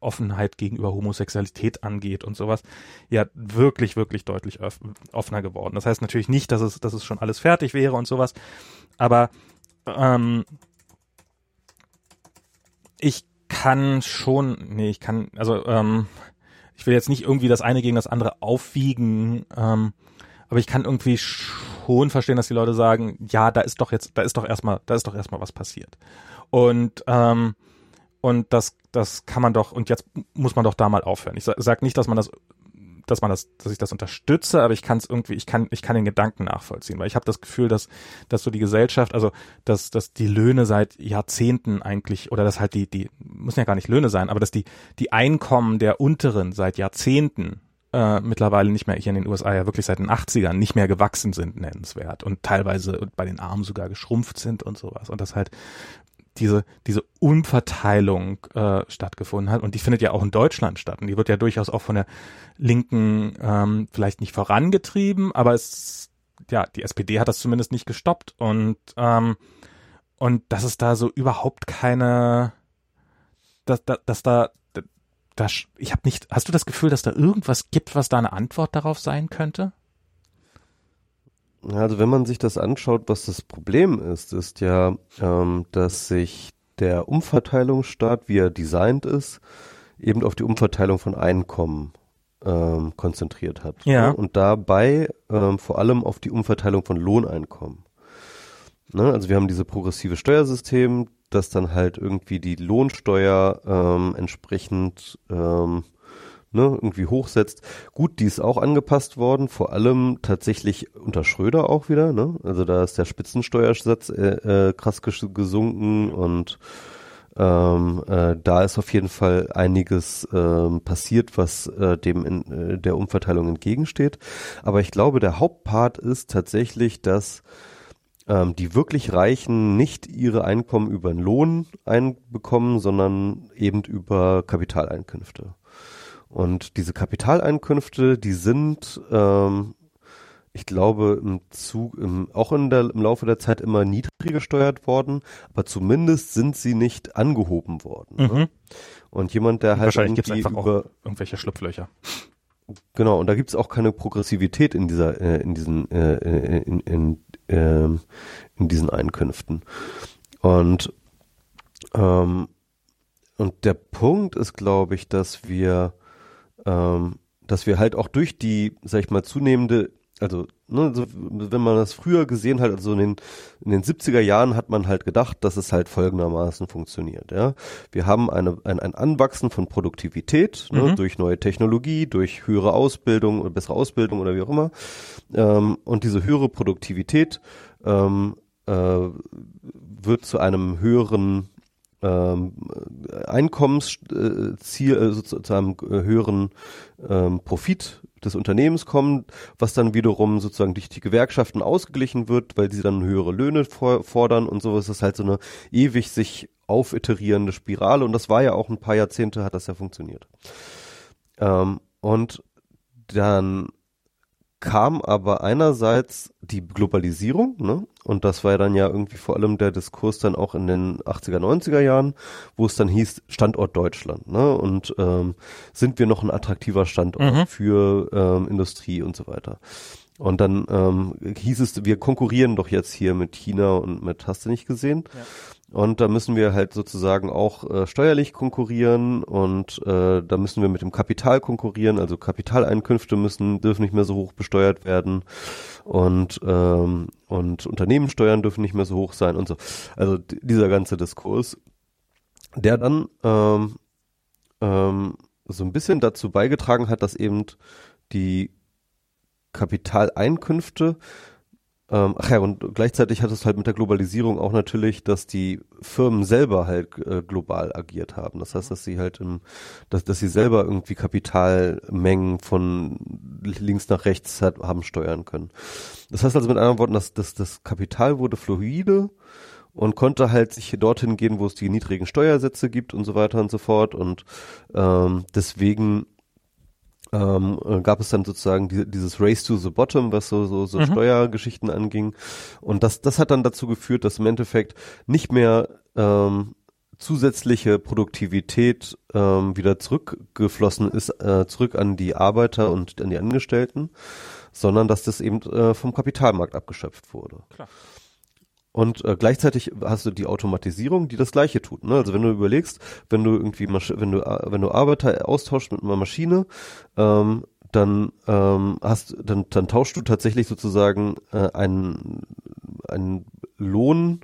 Offenheit gegenüber Homosexualität angeht und sowas, ja wirklich, wirklich deutlich offener geworden. Das heißt natürlich nicht, dass es, dass es schon alles fertig wäre und sowas, aber ähm, ich kann schon, nee, ich kann, also ähm, ich will jetzt nicht irgendwie das eine gegen das andere aufwiegen, ähm, aber ich kann irgendwie schon verstehen, dass die Leute sagen, ja, da ist doch jetzt, da ist doch erstmal, da ist doch erstmal was passiert. Und ähm, und das, das kann man doch, und jetzt muss man doch da mal aufhören. Ich sag, sag nicht, dass man das dass man das, dass ich das unterstütze, aber ich kann es irgendwie, ich kann, ich kann den Gedanken nachvollziehen, weil ich habe das Gefühl, dass, dass so die Gesellschaft, also dass, dass die Löhne seit Jahrzehnten eigentlich, oder dass halt die, die müssen ja gar nicht Löhne sein, aber dass die, die Einkommen der Unteren seit Jahrzehnten äh, mittlerweile nicht mehr hier in den USA ja wirklich seit den 80ern nicht mehr gewachsen sind, nennenswert und teilweise bei den Armen sogar geschrumpft sind und sowas und das halt diese, diese Umverteilung äh, stattgefunden hat. Und die findet ja auch in Deutschland statt. Und die wird ja durchaus auch von der Linken ähm, vielleicht nicht vorangetrieben, aber es, ja, die SPD hat das zumindest nicht gestoppt. Und, ähm, und dass es da so überhaupt keine, dass, dass, dass da, da, ich habe nicht, hast du das Gefühl, dass da irgendwas gibt, was da eine Antwort darauf sein könnte? Also wenn man sich das anschaut, was das Problem ist, ist ja, ähm, dass sich der Umverteilungsstaat, wie er designt ist, eben auf die Umverteilung von Einkommen ähm, konzentriert hat. Ja. Ne? Und dabei ähm, vor allem auf die Umverteilung von Lohneinkommen. Ne? Also wir haben diese progressive Steuersystem, das dann halt irgendwie die Lohnsteuer ähm, entsprechend ähm, ne, irgendwie hochsetzt. Gut, die ist auch angepasst worden, vor allem tatsächlich unter Schröder auch wieder. Ne? Also da ist der Spitzensteuersatz äh, äh, krass gesunken und ähm, äh, da ist auf jeden Fall einiges ähm, passiert, was äh, dem in, äh, der Umverteilung entgegensteht. Aber ich glaube, der Hauptpart ist tatsächlich, dass ähm, die wirklich Reichen nicht ihre Einkommen über den Lohn einbekommen, sondern eben über Kapitaleinkünfte. Und diese Kapitaleinkünfte, die sind, ähm, ich glaube, im Zug, im, auch in der, im Laufe der Zeit immer niedriger gesteuert worden, aber zumindest sind sie nicht angehoben worden. Ne? Mhm. Ne? Und jemand, der halt Wahrscheinlich gibt's einfach über, auch irgendwelche Schlupflöcher. Genau, und da gibt's auch keine Progressivität in dieser, äh, in diesen, äh, in, in, äh, in diesen Einkünften. Und ähm, und der Punkt ist, glaube ich, dass wir ähm, dass wir halt auch durch die, sag ich mal, zunehmende, also ne, so, wenn man das früher gesehen hat, also in den, in den 70er Jahren hat man halt gedacht, dass es halt folgendermaßen funktioniert. Ja, Wir haben eine, ein, ein Anwachsen von Produktivität ne, mhm. durch neue Technologie, durch höhere Ausbildung oder bessere Ausbildung oder wie auch immer. Ähm, und diese höhere Produktivität ähm, äh, wird zu einem höheren ähm, Einkommensziel, äh, sozusagen äh, höheren ähm, Profit des Unternehmens kommen, was dann wiederum sozusagen durch die Gewerkschaften ausgeglichen wird, weil sie dann höhere Löhne for fordern und so ist das halt so eine ewig sich aufiterierende Spirale und das war ja auch ein paar Jahrzehnte hat das ja funktioniert. Ähm, und dann kam aber einerseits die Globalisierung, ne? Und das war ja dann ja irgendwie vor allem der Diskurs dann auch in den 80er, 90er Jahren, wo es dann hieß Standort Deutschland, ne? Und ähm, sind wir noch ein attraktiver Standort mhm. für ähm, Industrie und so weiter. Und dann ähm, hieß es, wir konkurrieren doch jetzt hier mit China und mit, hast du nicht gesehen? Ja. Und da müssen wir halt sozusagen auch äh, steuerlich konkurrieren und äh, da müssen wir mit dem Kapital konkurrieren. Also Kapitaleinkünfte müssen dürfen nicht mehr so hoch besteuert werden und ähm, und Unternehmenssteuern dürfen nicht mehr so hoch sein und so. Also dieser ganze Diskurs, der dann ähm, ähm, so ein bisschen dazu beigetragen hat, dass eben die Kapitaleinkünfte ähm, ach ja, und gleichzeitig hat es halt mit der Globalisierung auch natürlich, dass die Firmen selber halt äh, global agiert haben. Das heißt, dass sie halt im, dass, dass sie selber irgendwie Kapitalmengen von links nach rechts hat, haben steuern können. Das heißt also mit anderen Worten, dass, dass das Kapital wurde fluide und konnte halt sich dorthin gehen, wo es die niedrigen Steuersätze gibt und so weiter und so fort. Und ähm, deswegen ähm, äh, gab es dann sozusagen die, dieses Race to the Bottom, was so, so, so mhm. Steuergeschichten anging. Und das, das hat dann dazu geführt, dass im Endeffekt nicht mehr ähm, zusätzliche Produktivität ähm, wieder zurückgeflossen ist, äh, zurück an die Arbeiter und an die Angestellten, sondern dass das eben äh, vom Kapitalmarkt abgeschöpft wurde. Klar. Und äh, gleichzeitig hast du die Automatisierung, die das Gleiche tut. Ne? Also wenn du überlegst, wenn du irgendwie, Masch wenn du, äh, wenn du Arbeiter austauschst mit einer Maschine, ähm, dann ähm, hast, dann, dann tauschst du tatsächlich sozusagen äh, einen, einen Lohn,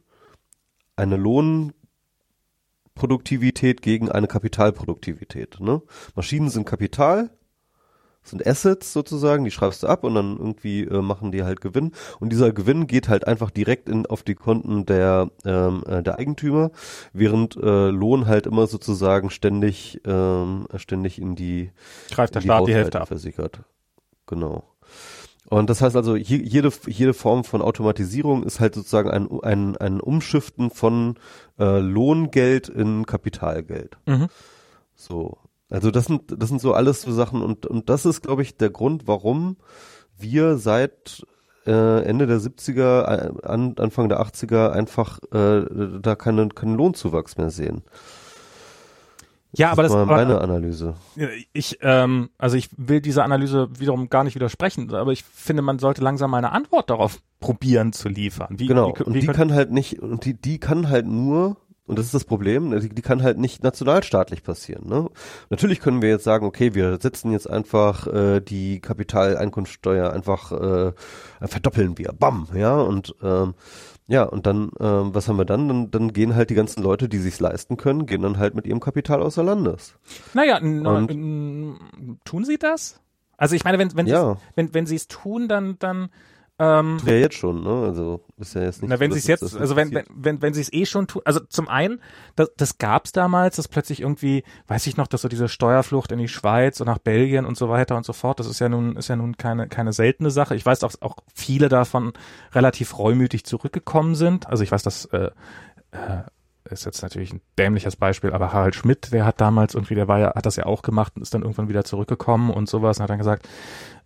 eine Lohnproduktivität gegen eine Kapitalproduktivität. Ne? Maschinen sind Kapital, sind Assets sozusagen, die schreibst du ab und dann irgendwie äh, machen die halt Gewinn. Und dieser Gewinn geht halt einfach direkt in, auf die Konten der, ähm, äh, der Eigentümer, während äh, Lohn halt immer sozusagen ständig, ähm, ständig in die greift der die Staat die Hälfte ab. Versickert. Genau. Und das heißt also, jede, jede Form von Automatisierung ist halt sozusagen ein, ein, ein Umschiften von äh, Lohngeld in Kapitalgeld. Mhm. So. Also das sind, das sind so alles so Sachen und, und das ist, glaube ich, der Grund, warum wir seit äh, Ende der 70er, äh, an, Anfang der 80er einfach äh, da keinen, keinen Lohnzuwachs mehr sehen. Ja, das aber das ist meine Analyse. Ich, ähm, also ich will dieser Analyse wiederum gar nicht widersprechen, aber ich finde, man sollte langsam mal eine Antwort darauf probieren zu liefern. Wie, genau. Wie, und die kann halt nicht, und die, die kann halt nur und das ist das Problem, die, die kann halt nicht nationalstaatlich passieren. Ne? Natürlich können wir jetzt sagen, okay, wir setzen jetzt einfach äh, die Kapitaleinkunftssteuer einfach äh, verdoppeln wir, bam, ja, und ähm, ja, und dann, ähm, was haben wir dann? dann? Dann gehen halt die ganzen Leute, die sich's leisten können, gehen dann halt mit ihrem Kapital außer Landes. Naja, tun sie das? Also ich meine, wenn, wenn, ja. wenn, wenn sie es tun, dann, dann ähm, ja, jetzt schon, ne? Also ist ja jetzt nicht. Na, wenn so, sie es jetzt, also wenn, wenn, wenn, wenn sie es eh schon tun, also zum einen, das, das gab es damals, dass plötzlich irgendwie, weiß ich noch, dass so diese Steuerflucht in die Schweiz und nach Belgien und so weiter und so fort, das ist ja nun, ist ja nun keine, keine seltene Sache. Ich weiß auch, auch viele davon relativ reumütig zurückgekommen sind. Also ich weiß, dass äh, äh, ist jetzt natürlich ein dämliches Beispiel, aber Harald Schmidt, der hat damals irgendwie, der war ja, hat das ja auch gemacht und ist dann irgendwann wieder zurückgekommen und sowas und hat dann gesagt,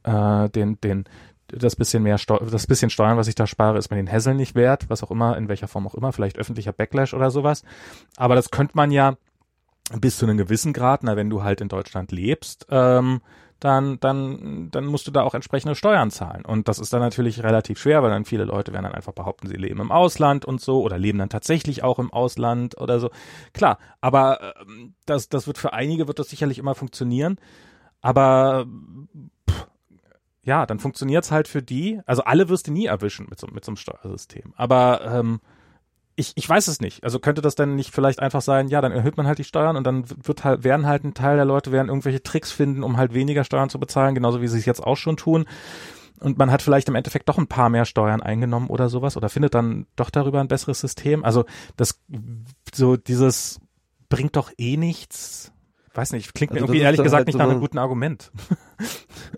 äh, den, den, das bisschen mehr Steu das bisschen Steuern, was ich da spare, ist mir den Hassel nicht wert, was auch immer, in welcher Form auch immer, vielleicht öffentlicher Backlash oder sowas. Aber das könnte man ja bis zu einem gewissen Grad, na, wenn du halt in Deutschland lebst, ähm, dann, dann, dann musst du da auch entsprechende Steuern zahlen. Und das ist dann natürlich relativ schwer, weil dann viele Leute werden dann einfach behaupten, sie leben im Ausland und so oder leben dann tatsächlich auch im Ausland oder so. Klar, aber ähm, das, das wird für einige wird das sicherlich immer funktionieren. Aber ja, dann funktioniert's halt für die. Also alle wirst du nie erwischen mit so, mit so einem Steuersystem. Aber ähm, ich, ich weiß es nicht. Also könnte das denn nicht vielleicht einfach sein, ja, dann erhöht man halt die Steuern und dann wird halt, werden halt ein Teil der Leute werden irgendwelche Tricks finden, um halt weniger Steuern zu bezahlen, genauso wie sie es jetzt auch schon tun. Und man hat vielleicht im Endeffekt doch ein paar mehr Steuern eingenommen oder sowas oder findet dann doch darüber ein besseres System. Also das, so dieses bringt doch eh nichts weiß nicht, klingt also mir irgendwie ehrlich gesagt halt nicht so nach einem guten Argument.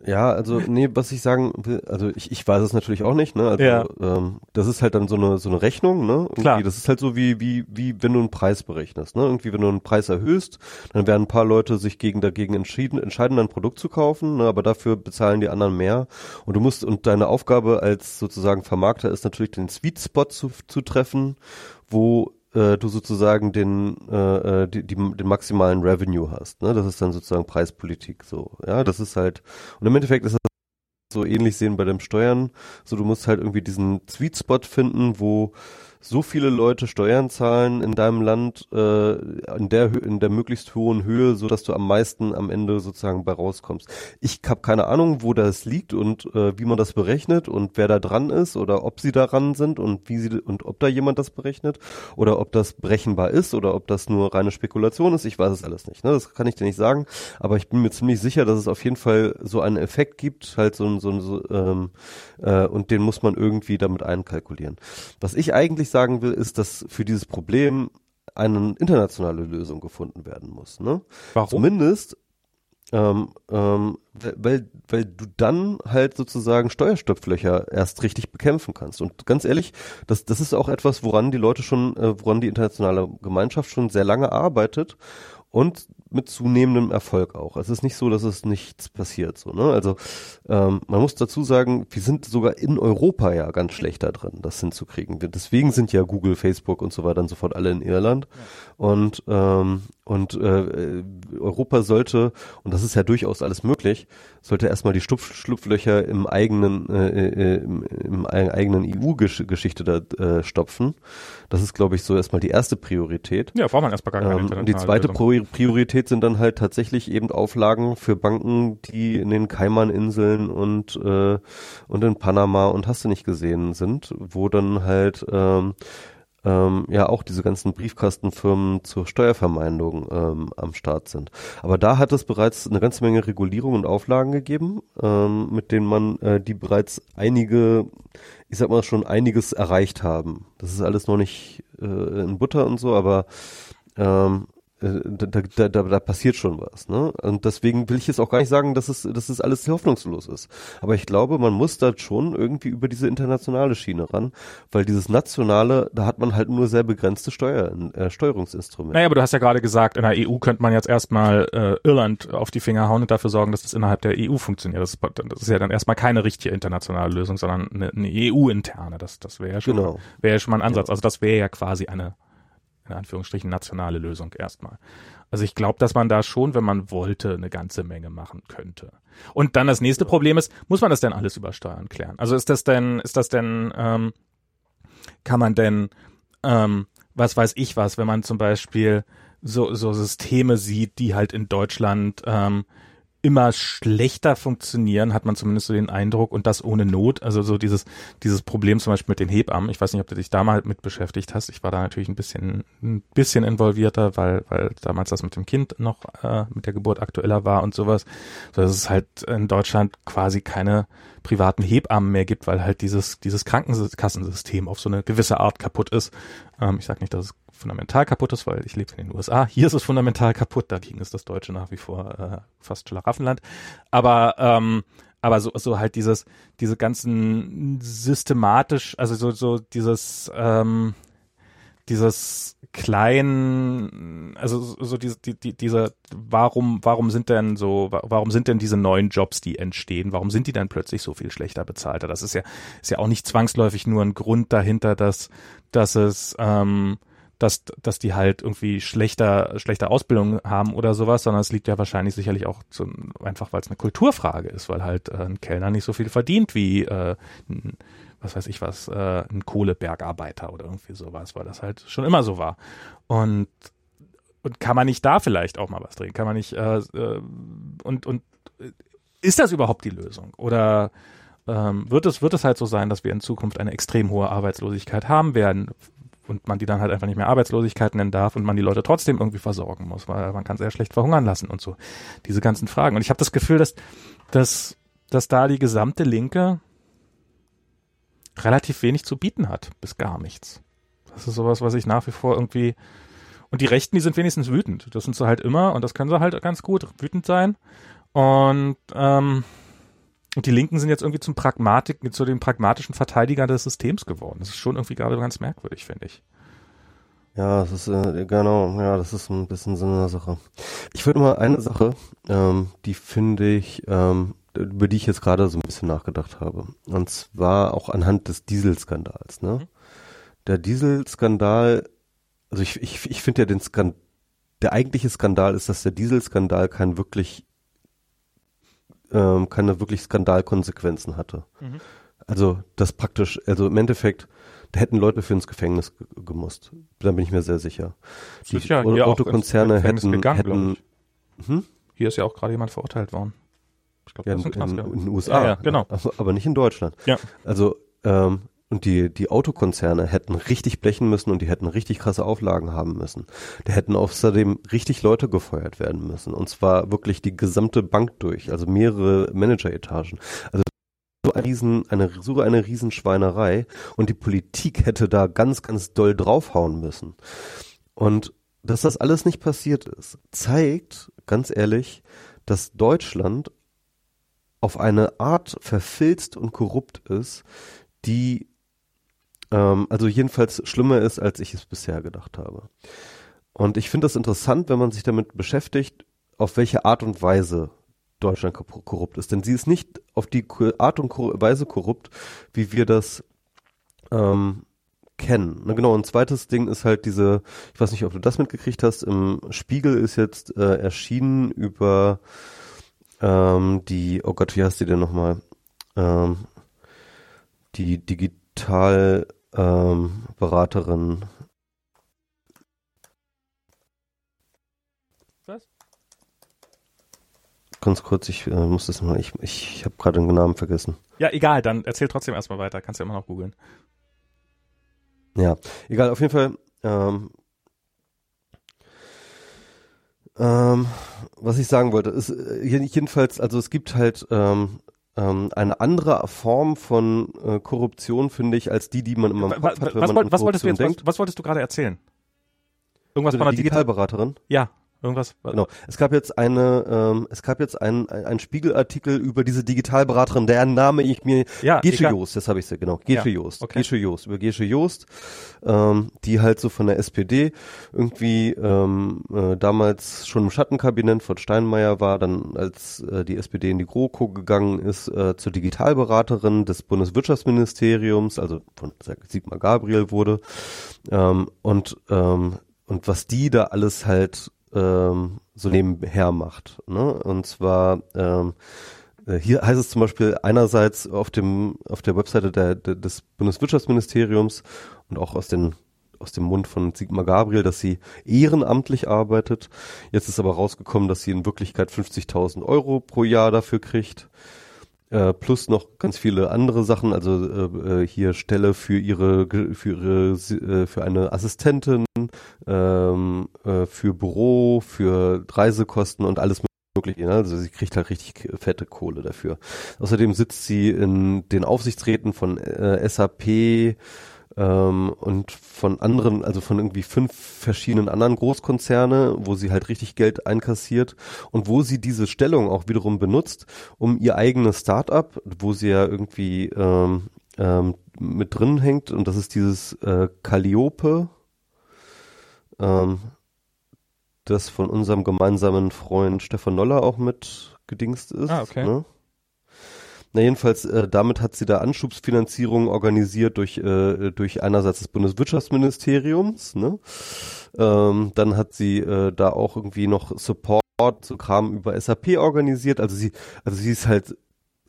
Ja, also nee, was ich sagen will, also ich, ich weiß es natürlich auch nicht, ne? Also ja. ähm, das ist halt dann so eine so eine Rechnung, ne? Irgendwie, Klar. Das ist halt so wie wie wie wenn du einen Preis berechnest, ne? Irgendwie wenn du einen Preis erhöhst, dann werden ein paar Leute sich gegen dagegen entschieden entscheiden, ein Produkt zu kaufen, ne? Aber dafür bezahlen die anderen mehr und du musst und deine Aufgabe als sozusagen Vermarkter ist natürlich den Sweet Spot zu, zu treffen, wo äh, du sozusagen den, äh, äh, die, die, den maximalen Revenue hast. Ne? Das ist dann sozusagen Preispolitik so. Ja, das ist halt, und im Endeffekt ist das so ähnlich sehen bei dem Steuern. So, du musst halt irgendwie diesen Sweet Spot finden, wo so viele Leute Steuern zahlen in deinem Land äh, in der in der möglichst hohen Höhe, so dass du am meisten am Ende sozusagen bei rauskommst. Ich habe keine Ahnung, wo das liegt und äh, wie man das berechnet und wer da dran ist oder ob sie daran sind und wie sie und ob da jemand das berechnet oder ob das berechenbar ist oder ob das nur reine Spekulation ist. Ich weiß es alles nicht. Ne? Das kann ich dir nicht sagen, aber ich bin mir ziemlich sicher, dass es auf jeden Fall so einen Effekt gibt, halt so ein so, so ähm, äh, und den muss man irgendwie damit einkalkulieren. Was ich eigentlich sagen will, ist, dass für dieses Problem eine internationale Lösung gefunden werden muss. Ne? Warum? Zumindest ähm, ähm, weil, weil du dann halt sozusagen Steuerstöpflöcher erst richtig bekämpfen kannst. Und ganz ehrlich, das, das ist auch etwas, woran die Leute schon, äh, woran die internationale Gemeinschaft schon sehr lange arbeitet und mit zunehmendem Erfolg auch. Es ist nicht so, dass es nichts passiert. So, ne? Also ähm, man muss dazu sagen, wir sind sogar in Europa ja ganz schlecht da drin, das hinzukriegen. Deswegen sind ja Google, Facebook und so weiter und so fort alle in Irland. Ja. Und ähm, und äh, Europa sollte, und das ist ja durchaus alles möglich, sollte erstmal die Schlupf Schlupflöcher im eigenen, äh, äh im, im eigenen EU-Geschichte da äh, stopfen. Das ist, glaube ich, so erstmal die erste Priorität. Ja, braucht man erstmal gar keine ähm, Und die zweite Lösung. Priorität sind dann halt tatsächlich eben Auflagen für Banken, die in den Kaiman-Inseln und, äh, und in Panama und hast du nicht gesehen sind, wo dann halt ähm, ähm, ja auch diese ganzen Briefkastenfirmen zur Steuervermeidung ähm, am Start sind. Aber da hat es bereits eine ganze Menge Regulierungen und Auflagen gegeben, ähm, mit denen man äh, die bereits einige, ich sag mal schon einiges erreicht haben. Das ist alles noch nicht äh, in Butter und so, aber ähm, äh, da, da, da, da passiert schon was. Ne? Und deswegen will ich jetzt auch gar nicht sagen, dass es, dass es alles hoffnungslos ist. Aber ich glaube, man muss da schon irgendwie über diese internationale Schiene ran, weil dieses nationale, da hat man halt nur sehr begrenzte Steuer, äh, Steuerungsinstrumente. Naja, aber du hast ja gerade gesagt, in der EU könnte man jetzt erstmal äh, Irland auf die Finger hauen und dafür sorgen, dass das innerhalb der EU funktioniert. Das, das ist ja dann erstmal keine richtige internationale Lösung, sondern eine, eine EU-interne. Das, das wäre ja schon, genau. wäre ja schon mal ein Ansatz. Ja. Also das wäre ja quasi eine in Anführungsstrichen nationale Lösung erstmal. Also ich glaube, dass man da schon, wenn man wollte, eine ganze Menge machen könnte. Und dann das nächste Problem ist, muss man das denn alles über Steuern klären? Also ist das denn, ist das denn, ähm, kann man denn, ähm, was weiß ich was, wenn man zum Beispiel so, so Systeme sieht, die halt in Deutschland ähm, immer schlechter funktionieren, hat man zumindest so den Eindruck und das ohne Not. Also so dieses, dieses Problem zum Beispiel mit den Hebammen. Ich weiß nicht, ob du dich da mal mit beschäftigt hast. Ich war da natürlich ein bisschen, ein bisschen involvierter, weil, weil damals das mit dem Kind noch äh, mit der Geburt aktueller war und sowas. So dass es halt in Deutschland quasi keine privaten Hebammen mehr gibt, weil halt dieses, dieses Krankenkassensystem auf so eine gewisse Art kaputt ist. Ähm, ich sage nicht, dass es fundamental kaputt ist, weil ich lebe in den USA. Hier ist es fundamental kaputt, dagegen ist das Deutsche nach wie vor äh, fast Schlaraffenland. Aber ähm, aber so, so halt dieses, diese ganzen systematisch, also so, so dieses, ähm, dieses kleinen, also so diese, die, die, diese, warum, warum sind denn so, warum sind denn diese neuen Jobs, die entstehen, warum sind die dann plötzlich so viel schlechter bezahlter? Das ist ja, ist ja auch nicht zwangsläufig nur ein Grund dahinter, dass, dass es, ähm, dass, dass die halt irgendwie schlechter, schlechter Ausbildung haben oder sowas, sondern es liegt ja wahrscheinlich sicherlich auch zu, einfach, weil es eine Kulturfrage ist, weil halt äh, ein Kellner nicht so viel verdient wie äh, ein, was weiß ich was, äh, ein Kohlebergarbeiter oder irgendwie sowas, weil das halt schon immer so war. Und, und kann man nicht da vielleicht auch mal was drehen? Kann man nicht äh, äh, und, und ist das überhaupt die Lösung? Oder ähm, wird es, wird es halt so sein, dass wir in Zukunft eine extrem hohe Arbeitslosigkeit haben werden? Und man die dann halt einfach nicht mehr Arbeitslosigkeit nennen darf und man die Leute trotzdem irgendwie versorgen muss, weil man kann sehr schlecht verhungern lassen und so. Diese ganzen Fragen. Und ich habe das Gefühl, dass, dass, dass da die gesamte Linke relativ wenig zu bieten hat, bis gar nichts. Das ist sowas, was ich nach wie vor irgendwie und die Rechten, die sind wenigstens wütend. Das sind sie halt immer und das können sie halt ganz gut wütend sein. Und ähm, und die Linken sind jetzt irgendwie zum Pragmatik, zu den pragmatischen Verteidigern des Systems geworden. Das ist schon irgendwie gerade ganz merkwürdig, finde ich. Ja, das ist äh, genau, ja, das ist ein bisschen so eine Sache. Ich würde mal eine Sache, ähm, die finde ich, ähm, über die ich jetzt gerade so ein bisschen nachgedacht habe. Und zwar auch anhand des Dieselskandals. Ne? Mhm. Der Dieselskandal, also ich, ich, ich finde ja den Skandal, der eigentliche Skandal ist, dass der Dieselskandal kein wirklich ähm, keine wirklich Skandalkonsequenzen hatte. Mhm. Also das praktisch, also im Endeffekt, Da hätten Leute für ins Gefängnis gemusst. Da bin ich mir sehr sicher. Die ja Autokonzerne hätten, gegangen, hätten hm? Hier ist ja auch gerade jemand verurteilt worden. Ich glaube, ja, in, in, in, den USA. Ja, ja, genau. Aber nicht in Deutschland. Ja. Also, ähm, und die, die Autokonzerne hätten richtig blechen müssen und die hätten richtig krasse Auflagen haben müssen. Da hätten außerdem richtig Leute gefeuert werden müssen. Und zwar wirklich die gesamte Bank durch, also mehrere Manageretagen. Also so eine riesen, eine, so eine Riesenschweinerei. Und die Politik hätte da ganz, ganz doll draufhauen müssen. Und dass das alles nicht passiert ist, zeigt, ganz ehrlich, dass Deutschland auf eine Art verfilzt und korrupt ist, die ähm, also jedenfalls schlimmer ist, als ich es bisher gedacht habe. Und ich finde das interessant, wenn man sich damit beschäftigt, auf welche Art und Weise Deutschland korrupt ist. Denn sie ist nicht auf die Art und Weise korrupt, wie wir das ähm, kennen. Na genau, ein zweites Ding ist halt diese, ich weiß nicht, ob du das mitgekriegt hast, im Spiegel ist jetzt äh, erschienen über ähm, die, oh Gott, wie heißt die denn nochmal? Ähm, die Digital ähm, Beraterin. Was? Ganz kurz, ich äh, muss das mal, ich, ich, ich habe gerade den Namen vergessen. Ja, egal, dann erzähl trotzdem erstmal weiter, kannst du ja immer noch googeln. Ja, egal, auf jeden Fall, ähm, ähm, was ich sagen wollte, ist äh, jedenfalls, also es gibt halt ähm, ähm, eine andere Form von äh, Korruption, finde ich, als die, die man immer im Kopf hat, wenn was, man was wolltest du jetzt, denkt. Was, was, wolltest du gerade erzählen? Irgendwas von der Digitalberaterin? Ja. Irgendwas? Genau. Es gab jetzt eine, ähm, es gab jetzt einen ein Spiegelartikel über diese Digitalberaterin, deren Name ich mir, ja, Gesche Joost, das habe ich sie, genau, Gesche ja, Joost, okay. Gesche Joost, über Gesche Joost, ähm, die halt so von der SPD irgendwie ähm, äh, damals schon im Schattenkabinett von Steinmeier war, dann als äh, die SPD in die GroKo gegangen ist, äh, zur Digitalberaterin des Bundeswirtschaftsministeriums, also von Sigmar Gabriel wurde, ähm, und ähm, und was die da alles halt ähm, so nebenher macht. Ne? Und zwar ähm, äh, hier heißt es zum Beispiel einerseits auf dem auf der Webseite der, der, des Bundeswirtschaftsministeriums und auch aus den aus dem Mund von Sigmar Gabriel, dass sie ehrenamtlich arbeitet. Jetzt ist aber rausgekommen, dass sie in Wirklichkeit 50.000 Euro pro Jahr dafür kriegt. Äh, plus noch ganz viele andere Sachen, also äh, äh hier Stelle für ihre für ihre äh, für eine Assistentin, ähm, äh, für Büro, für Reisekosten und alles mögliche. Ne? Also sie kriegt halt richtig fette Kohle dafür. Außerdem sitzt sie in den Aufsichtsräten von äh, SAP, ähm, und von anderen, also von irgendwie fünf verschiedenen anderen Großkonzerne, wo sie halt richtig Geld einkassiert und wo sie diese Stellung auch wiederum benutzt, um ihr eigenes Startup, wo sie ja irgendwie ähm, ähm, mit drin hängt und das ist dieses äh, Calliope, ähm, das von unserem gemeinsamen Freund Stefan Noller auch mit gedingst ist. Ah, okay. Ne? Na jedenfalls, äh, damit hat sie da Anschubsfinanzierung organisiert durch, äh, durch einerseits das Bundeswirtschaftsministeriums, ne? Ähm, dann hat sie äh, da auch irgendwie noch Support zu Kram über SAP organisiert. Also sie, also sie ist halt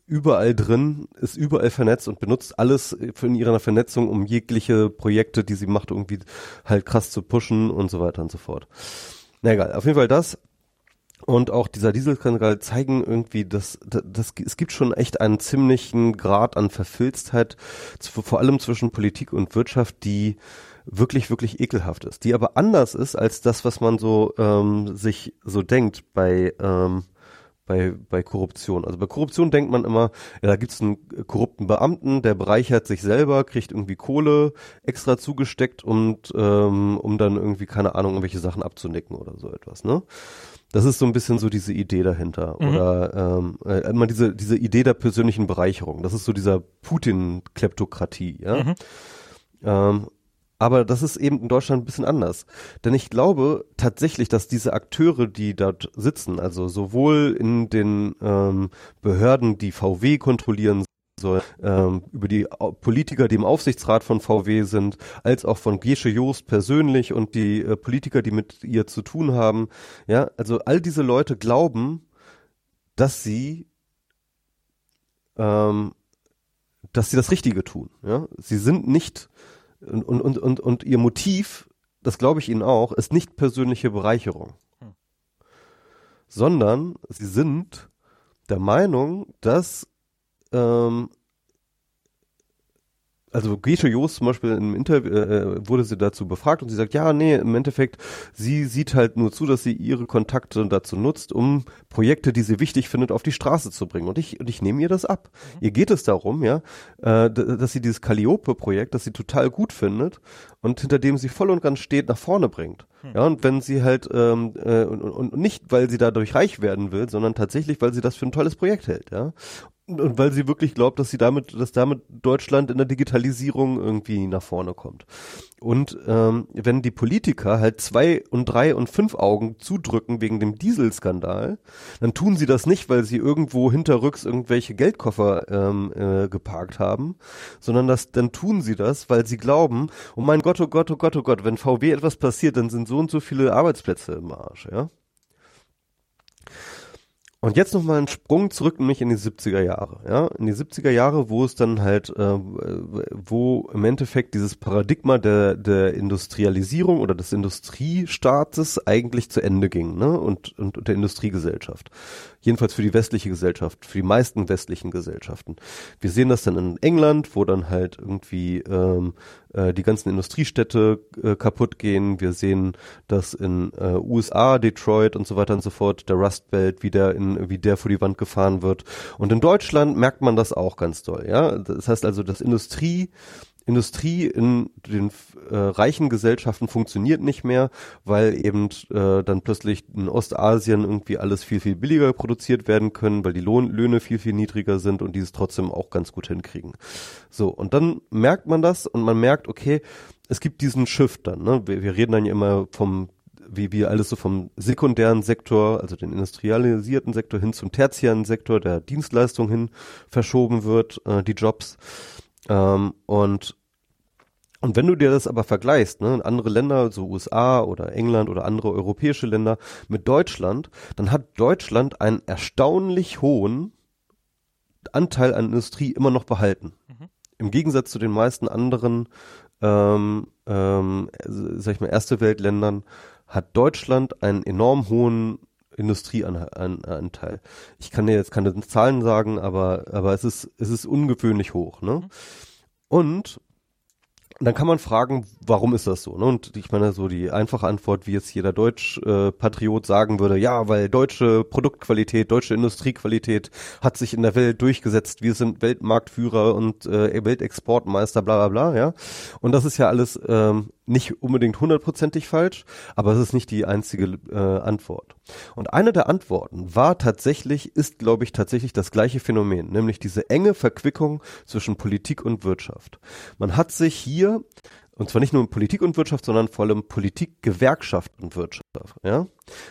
überall drin, ist überall vernetzt und benutzt alles in ihrer Vernetzung, um jegliche Projekte, die sie macht, irgendwie halt krass zu pushen und so weiter und so fort. Na egal, auf jeden Fall das und auch dieser Dieselskandal zeigen irgendwie, dass, dass, dass es gibt schon echt einen ziemlichen Grad an Verfilztheit, vor allem zwischen Politik und Wirtschaft, die wirklich, wirklich ekelhaft ist, die aber anders ist als das, was man so ähm, sich so denkt bei ähm, bei, bei Korruption. Also bei Korruption denkt man immer, ja, da gibt's einen korrupten Beamten, der bereichert sich selber, kriegt irgendwie Kohle extra zugesteckt und ähm, um dann irgendwie, keine Ahnung, irgendwelche Sachen abzunicken oder so etwas, ne? Das ist so ein bisschen so diese Idee dahinter. Mhm. Oder ähm, äh, immer diese, diese Idee der persönlichen Bereicherung. Das ist so dieser Putin-Kleptokratie, ja. Mhm. Ähm, aber das ist eben in Deutschland ein bisschen anders. Denn ich glaube tatsächlich, dass diese Akteure, die dort sitzen, also sowohl in den ähm, Behörden, die VW kontrollieren soll, ähm, über die Politiker, die im Aufsichtsrat von VW sind, als auch von Gesche Joost persönlich und die äh, Politiker, die mit ihr zu tun haben. Ja, also all diese Leute glauben, dass sie ähm, dass sie das Richtige tun. Ja, sie sind nicht Und, und, und, und, ihr Motiv, das glaube ich Ihnen auch, ist nicht persönliche Bereicherung, hm. sondern sie sind der Meinung, dass ähm, also Gesche Jost zum Beispiel im Interview äh, wurde sie dazu befragt und sie sagt, ja, nee, im Endeffekt, sie sieht halt nur zu, dass sie ihre Kontakte dazu nutzt, um Projekte, die sie wichtig findet, auf die Straße zu bringen. Und ich, und ich nehme ihr das ab. Mhm. Ihr geht es darum, ja, äh, dass sie dieses Calliope-Projekt, das sie total gut findet und hinter dem sie voll und ganz steht, nach vorne bringt. Mhm. Ja, und wenn sie halt, ähm, äh, und, und nicht, weil sie dadurch reich werden will, sondern tatsächlich, weil sie das für ein tolles Projekt hält, ja. Und weil sie wirklich glaubt, dass sie damit, dass damit Deutschland in der Digitalisierung irgendwie nach vorne kommt. Und ähm, wenn die Politiker halt zwei und drei und fünf Augen zudrücken wegen dem Dieselskandal, dann tun sie das nicht, weil sie irgendwo hinterrücks irgendwelche Geldkoffer ähm, äh, geparkt haben, sondern das, dann tun sie das, weil sie glauben, oh mein Gott, oh Gott, oh Gott, oh Gott, wenn VW etwas passiert, dann sind so und so viele Arbeitsplätze im Arsch, ja. Und jetzt nochmal ein Sprung zurück nämlich in die 70er Jahre, ja, in die 70er Jahre, wo es dann halt, äh, wo im Endeffekt dieses Paradigma der, der Industrialisierung oder des Industriestaates eigentlich zu Ende ging, ne, und, und, und der Industriegesellschaft. Jedenfalls für die westliche Gesellschaft, für die meisten westlichen Gesellschaften. Wir sehen das dann in England, wo dann halt irgendwie ähm, äh, die ganzen Industriestädte äh, kaputt gehen. Wir sehen das in äh, USA, Detroit und so weiter und so fort, der Rust Belt, wie der in, wie der vor die Wand gefahren wird. Und in Deutschland merkt man das auch ganz doll, ja. Das heißt also, das Industrie Industrie in den äh, reichen Gesellschaften funktioniert nicht mehr, weil eben äh, dann plötzlich in Ostasien irgendwie alles viel, viel billiger produziert werden können, weil die Lohn Löhne viel, viel niedriger sind und die es trotzdem auch ganz gut hinkriegen. So, und dann merkt man das und man merkt, okay, es gibt diesen Shift dann. Ne? Wir, wir reden dann ja immer vom wie wir alles so vom sekundären Sektor, also den industrialisierten Sektor hin zum tertiären Sektor der Dienstleistung hin verschoben wird, äh, die Jobs. Ähm, und und wenn du dir das aber vergleichst, ne, andere Länder, so USA oder England oder andere europäische Länder mit Deutschland, dann hat Deutschland einen erstaunlich hohen Anteil an Industrie immer noch behalten. Mhm. Im Gegensatz zu den meisten anderen, ähm, ähm, sag ich mal, erste Weltländern hat Deutschland einen enorm hohen Industrieanteil. Ich kann dir jetzt keine Zahlen sagen, aber, aber es ist, es ist ungewöhnlich hoch, ne? Mhm. Und und dann kann man fragen, warum ist das so? Ne? Und ich meine, so die einfache Antwort, wie jetzt jeder Deutsch-Patriot äh, sagen würde, ja, weil deutsche Produktqualität, deutsche Industriequalität hat sich in der Welt durchgesetzt. Wir sind Weltmarktführer und äh, Weltexportmeister, bla bla bla, ja. Und das ist ja alles ähm, nicht unbedingt hundertprozentig falsch, aber es ist nicht die einzige äh, Antwort. Und eine der Antworten war tatsächlich, ist glaube ich tatsächlich das gleiche Phänomen, nämlich diese enge Verquickung zwischen Politik und Wirtschaft. Man hat sich hier und zwar nicht nur in Politik und Wirtschaft, sondern vor allem Politik, Gewerkschaft und Wirtschaft. Ja,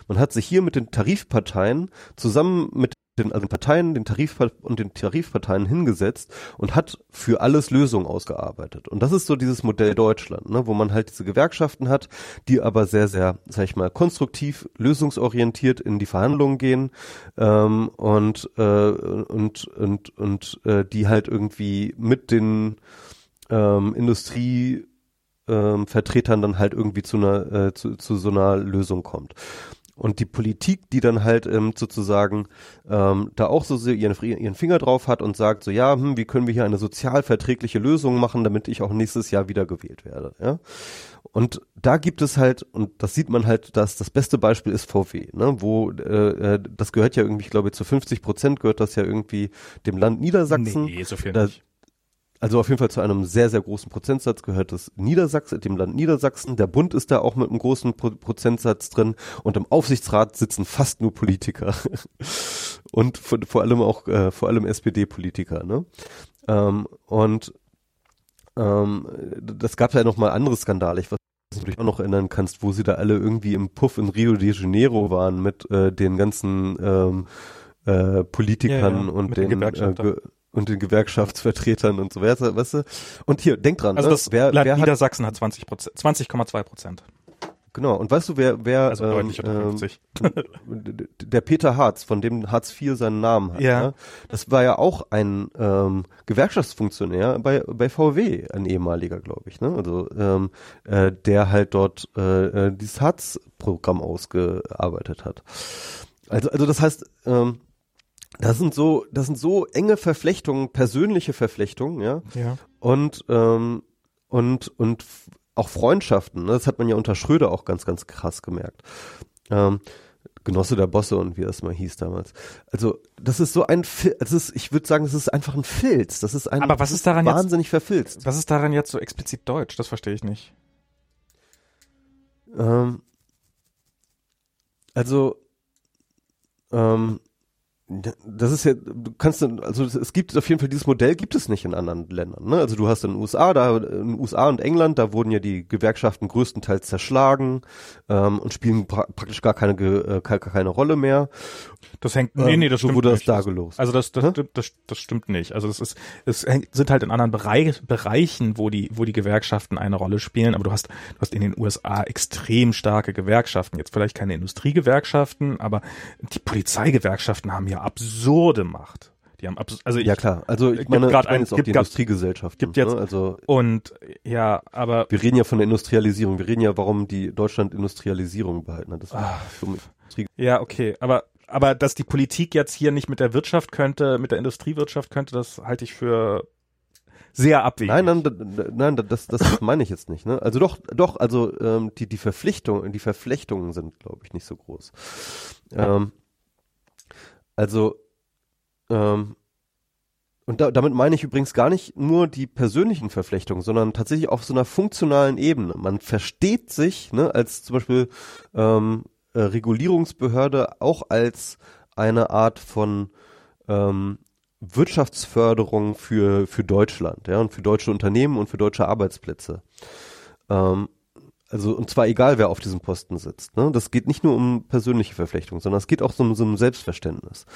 man hat sich hier mit den Tarifparteien zusammen mit den, also den Parteien, den Tarif und den Tarifparteien hingesetzt und hat für alles Lösungen ausgearbeitet. Und das ist so dieses Modell Deutschland, ne, wo man halt diese Gewerkschaften hat, die aber sehr, sehr, sag ich mal, konstruktiv, lösungsorientiert in die Verhandlungen gehen ähm, und, äh, und, und, und äh, die halt irgendwie mit den ähm, Industrie ähm, Vertretern dann halt irgendwie zu einer äh, zu, zu so einer Lösung kommt und die Politik, die dann halt ähm, sozusagen ähm, da auch so ihren, ihren Finger drauf hat und sagt so, ja, hm, wie können wir hier eine sozial verträgliche Lösung machen, damit ich auch nächstes Jahr wieder gewählt werde, ja. Und da gibt es halt, und das sieht man halt, dass das beste Beispiel ist VW, ne, wo äh, äh das gehört ja irgendwie, ich glaube, zu 50 Prozent gehört das ja irgendwie dem Land Niedersachsen. Nee, so viel da, nicht. Also auf jeden Fall zu einem sehr, sehr großen Prozentsatz gehört das Niedersachsen, dem Land Niedersachsen. Der Bund ist da auch mit einem großen Pro Prozentsatz drin und im Aufsichtsrat sitzen fast nur Politiker. und vor, vor, allem auch, äh, vor allem SPD-Politiker, ne? Ähm, und ähm, das gab ja noch mal andere Skandale. Ich weiß nicht, ob du dich auch noch erinnern kannst, wo sie da alle irgendwie im Puff in Rio de Janeiro waren mit äh, den ganzen ähm, äh, Politikern ja, ja, und den, äh, und den Gewerkschaftsvertretern und so weiter, weißt du? Und hier, denk dran. Also ne? das wer, Land wer Niedersachsen hat 20 Prozent, 20,2 Prozent. Genau. Und weißt du, wer, wer Also deutlich unter ähm, 50. der Peter Harz, von dem Hartz IV seinen Namen hat, Ja. ne? das war ja auch ein ähm, Gewerkschaftsfunktionär bei, bei VW, ein ehemaliger, glaube ich, ne? Also ähm, äh, der halt dort äh, äh, dieses Hartz-Programm ausgearbeitet hat. Also, also das heißt, ähm, das sind so, das sind so enge Verflechtungen, persönliche Verflechtungen, ja, Ja. und ähm, und und auch Freundschaften. Ne? Das hat man ja unter Schröder auch ganz ganz krass gemerkt. Ähm, Genosse der Bosse und wie das mal hieß damals. Also das ist so ein, das ist, ich würde sagen, das ist einfach ein Filz. Das ist ein Aber was ist daran jetzt- wahnsinnig verfilzt. Was ist daran jetzt so explizit deutsch? Das verstehe ich nicht. Ähm, also, ähm, das ist ja, du kannst, dann- also es- gibt auf jeden Fall dieses Modell gibt es nicht in anderen Ländern. Ne? Also du hast in den USA, da in den USA und England, da wurden ja die Gewerkschaften größtenteils zerschlagen ähm, und spielen pra praktisch gar keine äh, gar keine Rolle mehr. Das hängt, nee, Ähm, nee, das so stimmt wurde das nicht. da gelost. Also das, das, stimmt, das, das stimmt nicht. Also das ist, es hängt, sind halt in anderen Bereich, Bereichen, wo die, wo die Gewerkschaften eine Rolle spielen. Aber du hast, du hast in den USA extrem starke Gewerkschaften. Jetzt vielleicht keine Industriegewerkschaften, aber die Polizeigewerkschaften haben ja absurde Macht. Die haben abs also ich, ja klar, also ich gibt meine, grad ich meine ein- jetzt auch gibt die Industriegesellschaften. gibt jetzt- ne? Also und ja, aber wir reden ja von der Industrialisierung. Wir reden ja, warum die Deutschland Industrialisierung behalten hat. Das Industrie ja, okay, aber aber dass die Politik jetzt hier nicht mit der Wirtschaft könnte, mit der Industriewirtschaft könnte, das halte ich für sehr abwegig. Nein, nein, nein, das, das meine ich jetzt nicht. Ne? Also doch, doch, also ähm, die die Verpflichtung, die Verflechtungen sind, glaube ich, nicht so groß. Ähm, also ähm, und da, damit meine ich übrigens gar nicht nur die persönlichen Verflechtungen, sondern tatsächlich auf so einer funktionalen Ebene. Man versteht sich, ne, als zum Beispiel ähm, äh, Regulierungsbehörde auch als eine Art von ähm, Wirtschaftsförderung für, für Deutschland, ja, und für deutsche Unternehmen und für deutsche Arbeitsplätze. Ähm, also, und zwar egal, wer auf diesem Posten sitzt. Ne? Das geht nicht nur um persönliche Verflechtung, sondern es geht auch so um so um Selbstverständnis.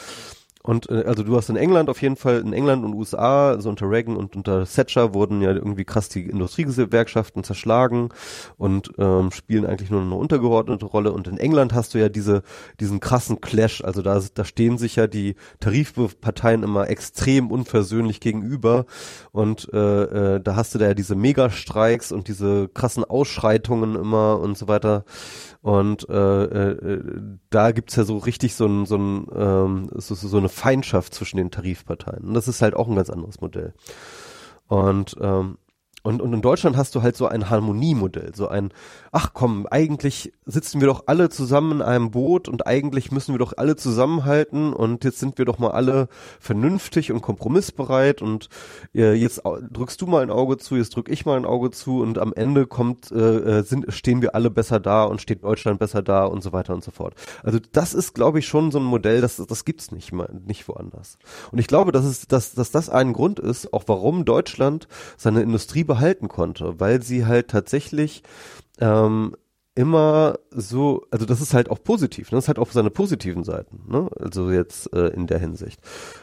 Und äh, also du hast in England auf jeden Fall, in England und USA, also unter Reagan und unter Thatcher wurden ja irgendwie krass die Industriegewerkschaften zerschlagen und ähm, spielen eigentlich nur eine untergeordnete Rolle. Und in England hast du ja diese, diesen krassen Clash. Also da, da stehen sich ja die Tarifparteien immer extrem unversöhnlich gegenüber. Und äh, äh, da hast du da ja diese Megastreiks und diese krassen Ausschreitungen immer und so weiter. Und äh, äh, da gibt's ja so richtig so ein, so ein ähm, so, so eine Feindschaft zwischen den Tarifparteien. Und das ist halt auch ein ganz anderes Modell. Und ähm, und, und in Deutschland hast du halt so ein Harmoniemodell, so ein, ach komm, eigentlich sitzen wir doch alle zusammen in einem Boot und eigentlich müssen wir doch alle zusammenhalten und jetzt sind wir doch mal alle vernünftig und kompromissbereit und äh, jetzt drückst du mal ein Auge zu, jetzt drück ich mal ein Auge zu und am Ende kommt, äh, äh, sind, stehen wir alle besser da und steht Deutschland besser da und so weiter und so fort. Also das ist, glaube ich, schon so ein Modell, das, das gibt's nicht mal, nicht woanders. Und ich glaube, dass es, dass, dass das ein Grund ist, auch warum Deutschland seine Industrie behalten konnte, weil sie halt tatsächlich ähm, immer so, also das ist halt auch positiv, ne? das hat auch seine positiven Seiten, ne? also jetzt äh, in der Hinsicht.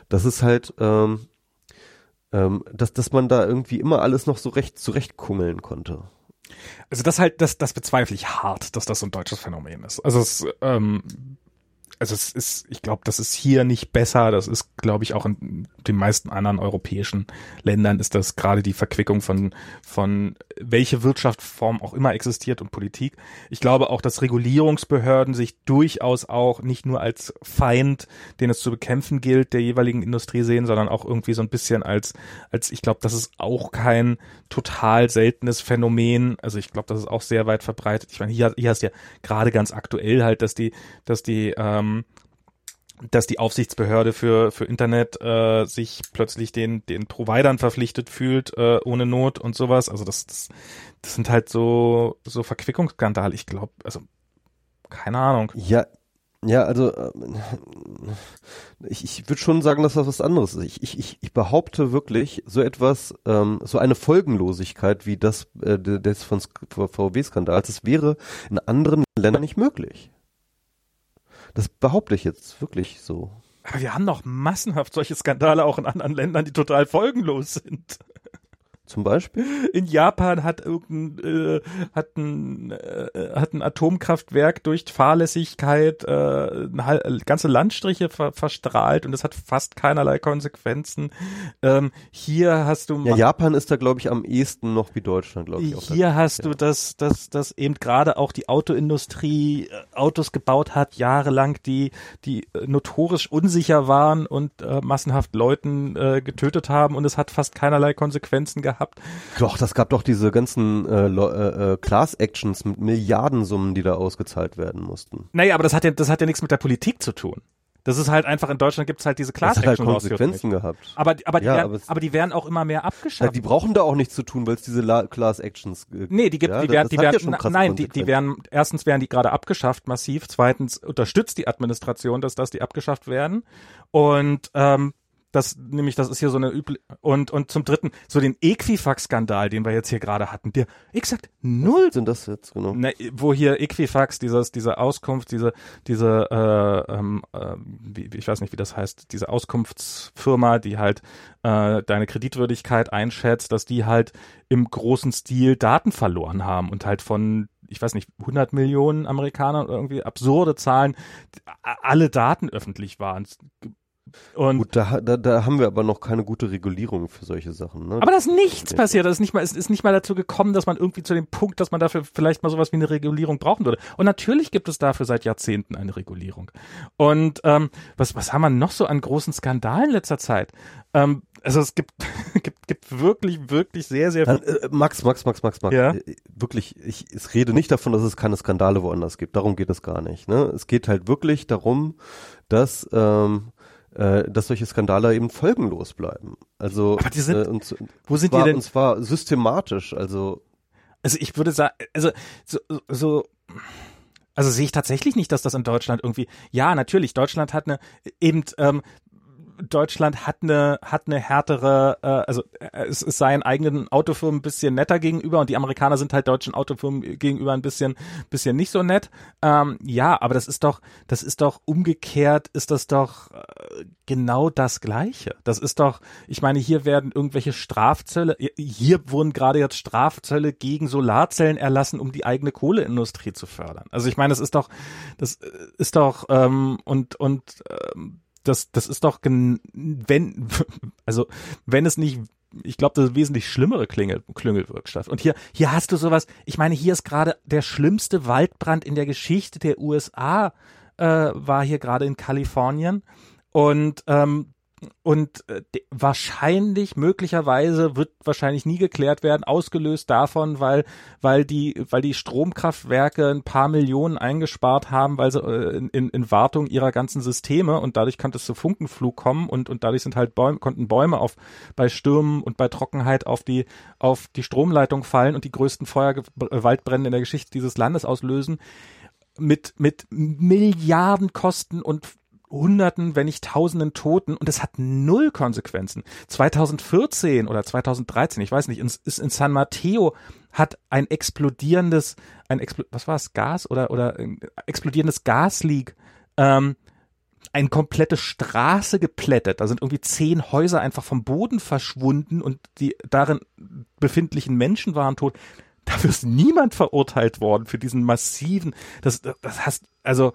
Das ist halt, ähm, ähm, dass, dass man da irgendwie immer alles noch so recht zurechtkummeln konnte. Also das halt, das, das bezweifle ich hart, dass das so ein deutsches Phänomen ist. Also es, ähm, also es ist, ich glaube, das ist hier nicht besser. Das ist, glaube ich, auch in den meisten anderen europäischen Ländern ist das gerade die Verquickung von, von welche Wirtschaftsform auch immer existiert und Politik. Ich glaube auch, dass Regulierungsbehörden sich durchaus auch nicht nur als Feind, den es zu bekämpfen gilt, der jeweiligen Industrie sehen, sondern auch irgendwie so ein bisschen als, als ich glaube, das ist auch kein total seltenes Phänomen. Also ich glaube, das ist auch sehr weit verbreitet. Ich meine, hier, hier hast du ja gerade ganz aktuell halt, dass die, dass die, ähm, dass die Aufsichtsbehörde für für Internet äh, sich plötzlich den den Providern verpflichtet fühlt äh, ohne Not und sowas. Also das, das das sind halt so so Verquickungsskandale. Ich glaube, also keine Ahnung. Ja, ja, also ähm, ich, ich würde schon sagen, dass das was anderes ist. Ich, ich, ich, ich behaupte wirklich so etwas, ähm, so eine Folgenlosigkeit wie das äh, des von VW-Skandals, das wäre in anderen Ländern nicht möglich. Das behaupte ich jetzt wirklich so. Aber wir haben noch massenhaft solche Skandale auch in anderen Ländern, die total folgenlos sind. Zum Beispiel? In Japan hat irgendein äh, hat ein äh, hat ein Atomkraftwerk durch Fahrlässigkeit äh, eine, ganze Landstriche ver verstrahlt und das hat fast keinerlei Konsequenzen. Ähm, hier hast du ja, Japan ist da glaube ich am ehesten noch wie Deutschland, glaube ich. Hier hast du das das das eben gerade auch die Autoindustrie äh, Autos gebaut hat jahrelang, die die äh, notorisch unsicher waren und äh, massenhaft Leuten äh, getötet haben und es hat fast keinerlei Konsequenzen gehabt gehabt. Doch, das gab doch diese ganzen äh, äh, äh, Class-Actions mit Milliardensummen, die da ausgezahlt werden mussten. Naja, aber das hat ja, das hat ja nichts mit der Politik zu tun. Das ist halt einfach, in Deutschland gibt es halt diese class action halt Konsequenzen gehabt. Aber, aber, die ja, werden, aber, aber, die werden auch immer mehr abgeschafft. Ja, die brauchen da auch nichts zu tun, weil es diese Class-Actions gibt. Nee, die gibt, ja, die werden, die werden, ja nein, die, die werden, erstens werden die gerade abgeschafft massiv, zweitens unterstützt die Administration, dass das die abgeschafft werden und ähm, das nämlich das ist hier so eine übliche und und zum dritten so den Equifax-Skandal, den wir jetzt hier gerade hatten, der exakt null Was sind das jetzt genau? Ne, wo hier Equifax dieses diese Auskunft, diese diese äh, ähm, äh, wie, ich weiß nicht wie das heißt, diese Auskunftsfirma, die halt äh, deine Kreditwürdigkeit einschätzt, dass die halt im großen Stil Daten verloren haben und halt von ich weiß nicht, 100 Millionen Amerikaner oder irgendwie absurde Zahlen, alle Daten öffentlich waren. Und Gut, da, da, da haben wir aber noch keine gute Regulierung für solche Sachen. Ne? Aber da ist nichts passiert. Das ist nicht mal, es ist nicht mal dazu gekommen, dass man irgendwie zu dem Punkt, dass man dafür vielleicht mal sowas wie eine Regulierung brauchen würde. Und natürlich gibt es dafür seit Jahrzehnten eine Regulierung. Und ähm, was, was haben wir noch so an großen Skandalen in letzter Zeit? Ähm, also es gibt, gibt, gibt wirklich, wirklich sehr, sehr viel. Äh, Max, Max, Max, Max, Max. Ja? Äh, wirklich, ich, ich rede nicht davon, dass es keine Skandale woanders gibt. Darum geht es gar nicht. Ne? Es geht halt wirklich darum, dass ähm, äh, dass solche Skandale eben folgenlos bleiben. Also Aber die sind, äh, und, wo sind zwar, die denn? Und zwar systematisch, also also ich würde sagen, also so, so also sehe ich tatsächlich nicht, dass das in Deutschland irgendwie, ja, natürlich, Deutschland hat eine, eben, ähm, Deutschland hat eine hat eine härtere, äh, also äh, es, es seien eigenen Autofirmen ein bisschen netter gegenüber und die Amerikaner sind halt deutschen Autofirmen gegenüber ein bisschen bisschen nicht so nett. Ähm, ja, aber das ist doch das ist doch umgekehrt ist das doch äh, genau das Gleiche. Das ist doch, ich meine, hier werden irgendwelche Strafzölle, hier wurden gerade jetzt Strafzölle gegen Solarzellen erlassen, um die eigene Kohleindustrie zu fördern. Also ich meine, das ist doch das äh, ist doch ähm, und und ähm, das, das ist doch, wenn, also wenn es nicht ich glaube, das ist wesentlich schlimmere Klingel, Klüngelwirkschaft. Und hier, hier hast du sowas, ich meine, hier ist gerade der schlimmste Waldbrand in der Geschichte der USA, äh, war hier gerade in Kalifornien. Und ähm, und äh, wahrscheinlich möglicherweise wird wahrscheinlich nie geklärt werden ausgelöst davon weil weil die weil die Stromkraftwerke ein paar Millionen eingespart haben weil sie äh, in, in Wartung ihrer ganzen Systeme und dadurch konnte es zu Funkenflug kommen und und dadurch sind halt Bäume konnten Bäume auf bei Stürmen und bei Trockenheit auf die auf die Stromleitung fallen und die größten Feuerwaldbrände in der Geschichte dieses Landes auslösen. Mit mit Milliardenkosten und Hunderten, wenn nicht Tausenden Toten und es hat null Konsequenzen. 2014 oder 2013, ich weiß nicht, ist in San Mateo hat ein explodierendes, ein Explo was war es, Gas oder oder explodierendes Gasleak ähm, eine komplette Straße geplättet. Da sind irgendwie zehn Häuser einfach vom Boden verschwunden und die darin befindlichen Menschen waren tot. Dafür ist niemand verurteilt worden für diesen massiven. Das, das heißt, also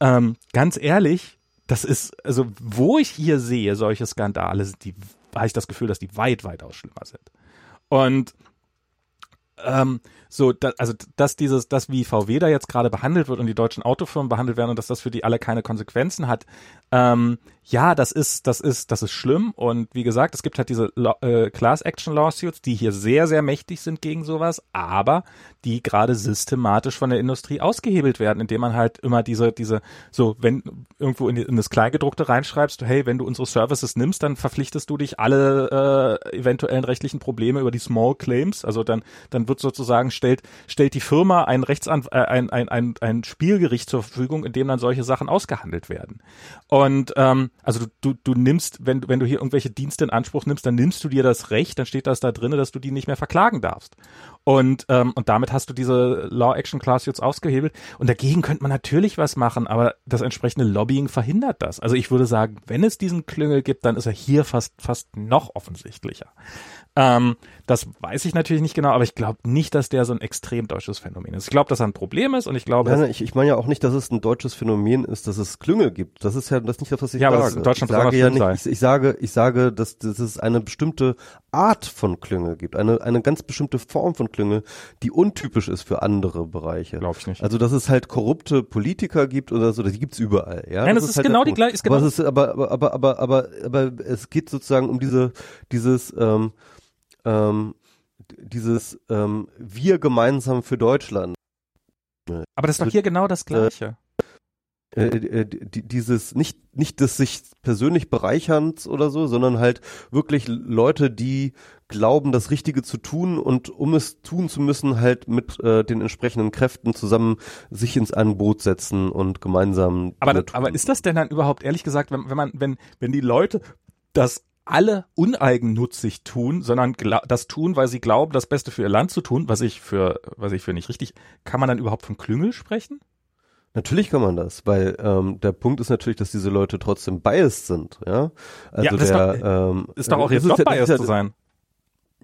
ähm, ganz ehrlich, das ist, also wo ich hier sehe, solche Skandale, die, habe ich das Gefühl, dass die weit, weitaus schlimmer sind. Und ähm, so, da, also dass dieses, das wie VW da jetzt gerade behandelt wird und die deutschen Autofirmen behandelt werden und dass das für die alle keine Konsequenzen hat, ähm, ja, das ist, das ist, das ist schlimm. Und wie gesagt, es gibt halt diese äh, Class Action Lawsuits, die hier sehr, sehr mächtig sind gegen sowas, aber die gerade systematisch von der Industrie ausgehebelt werden, indem man halt immer diese, diese, so, wenn irgendwo in, in das Kleingedruckte reinschreibst, hey, wenn du unsere Services nimmst, dann verpflichtest du dich alle äh, eventuellen rechtlichen Probleme über die Small Claims, also dann, dann wird sozusagen stellt, stellt die Firma ein Rechtsan äh, ein, ein, ein, ein Spielgericht zur Verfügung, in dem dann solche Sachen ausgehandelt werden. Und ähm, also du, du, du nimmst, wenn, wenn du hier irgendwelche Dienste in Anspruch nimmst, dann nimmst du dir das Recht, dann steht das da drinne, dass du die nicht mehr verklagen darfst. Und, ähm, und damit hast du diese Law Action Class jetzt ausgehebelt. Und dagegen könnte man natürlich was machen, aber das entsprechende Lobbying verhindert das. Also ich würde sagen, wenn es diesen Klüngel gibt, dann ist er hier fast, fast noch offensichtlicher. Ähm, das weiß ich natürlich nicht genau, aber ich glaube nicht, dass der so ein extrem deutsches Phänomen ist. Ich glaube, dass er ein Problem ist und ich glaube. Nein, ich, ich meine ja auch nicht, dass es ein deutsches Phänomen ist, dass es Klüngel gibt. Das ist ja das ist nicht das, was ich ja, sage. Aber in Deutschland ich sage ja nicht, ich, ich, sage, ich sage, dass, dass es eine bestimmte Art von Klüngel gibt, eine eine ganz bestimmte Form von Klüngel, die untypisch ist für andere Bereiche. Glaube ich nicht. Also dass es halt korrupte Politiker gibt oder so, die gibt's überall. Ja, Nein, das, das ist, ist halt genau die gleiche. Genau aber, es ist, aber, aber, aber, aber, aber, aber es geht sozusagen um diese dieses ähm, ähm, dieses ähm, Wir gemeinsam für Deutschland. Aber das ist doch hier genau das Gleiche. Äh, äh, dieses nicht nicht des sich persönlich bereicherns oder so, sondern halt wirklich Leute, die glauben, das Richtige zu tun und um es tun zu müssen, halt mit äh, den entsprechenden Kräften zusammen sich ins Boot setzen und gemeinsam. Aber, aber ist das denn dann überhaupt ehrlich gesagt, wenn, wenn man wenn wenn die Leute das alle uneigennützig tun, sondern das tun, weil sie glauben, das Beste für ihr Land zu tun, was ich für, was ich für nicht richtig, kann man dann überhaupt von Klüngel sprechen? Natürlich kann man das, weil ähm, der Punkt ist natürlich, dass diese Leute trotzdem biased sind, ja. Also ja, der, ist doch, ähm, ist doch auch jetzt Job biased zu sein.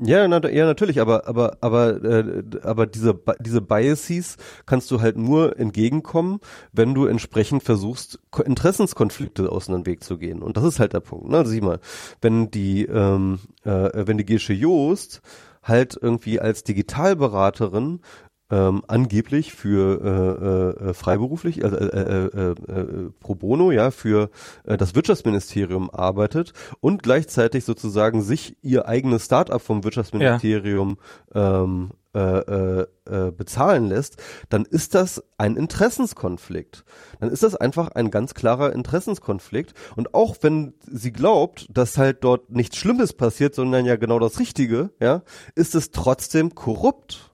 Ja, na, ja, natürlich, aber aber aber äh, aber diese diese Biases kannst du halt nur entgegenkommen, wenn du entsprechend versuchst Interessenskonflikte aus dem Weg zu gehen und das ist halt der Punkt. Ne? Also sieh mal, wenn die ähm, äh, wenn die Gesche Joost halt irgendwie als Digitalberaterin ähm, angeblich für äh, äh, freiberuflich, also, äh, äh, äh, äh, pro bono, ja, für äh, das Wirtschaftsministerium arbeitet und gleichzeitig sozusagen sich ihr eigenes Start-up vom Wirtschaftsministerium ja. ähm, äh, äh, äh, bezahlen lässt, dann ist das ein Interessenskonflikt. Dann ist das einfach ein ganz klarer Interessenskonflikt. Und auch wenn sie glaubt, dass halt dort nichts Schlimmes passiert, sondern ja genau das Richtige, ja, ist es trotzdem korrupt.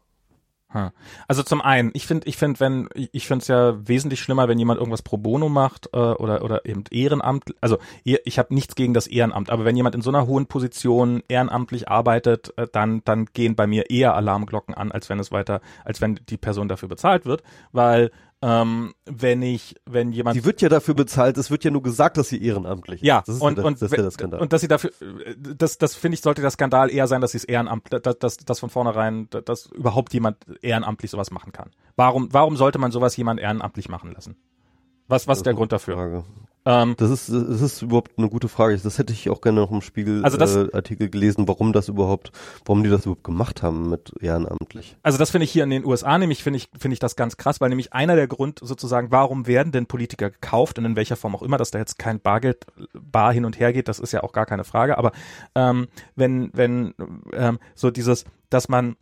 Also zum einen, ich finde, ich finde, wenn ich finde es ja wesentlich schlimmer, wenn jemand irgendwas pro bono macht äh, oder oder eben Ehrenamt. Also ich habe nichts gegen das Ehrenamt, aber wenn jemand in so einer hohen Position ehrenamtlich arbeitet, äh, dann dann gehen bei mir eher Alarmglocken an, als wenn es weiter, als wenn die Person dafür bezahlt wird, weil ähm, wenn ich, wenn jemand. Sie wird ja dafür bezahlt, es wird ja nur gesagt, dass sie ehrenamtlich ist. Ja, das ist und, ja, und, das ist ja der Skandal. und dass sie dafür, das, das finde ich, sollte der Skandal eher sein, dass sie es ehrenamtlich, dass, dass, dass von vornherein, dass überhaupt jemand ehrenamtlich sowas machen kann. Warum, warum sollte man sowas jemand ehrenamtlich machen lassen? Was, was ist der Grund dafür? Frage. Ähm, das ist das ist überhaupt eine gute Frage. Das hätte ich auch gerne noch im Spiegel also das, äh, Artikel gelesen, warum das überhaupt, warum die das überhaupt gemacht haben mit ehrenamtlich. Also das finde ich hier in den USA nämlich finde ich finde ich das ganz krass, weil nämlich einer der Grund sozusagen, warum werden denn Politiker gekauft und in welcher Form auch immer, dass da jetzt kein Bargeld bar hin und her geht, das ist ja auch gar keine Frage. Aber ähm, wenn wenn ähm, so dieses, dass man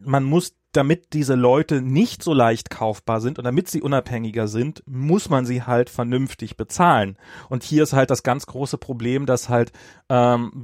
man muss damit diese Leute nicht so leicht kaufbar sind und damit sie unabhängiger sind, muss man sie halt vernünftig bezahlen. Und hier ist halt das ganz große Problem, dass halt, ähm,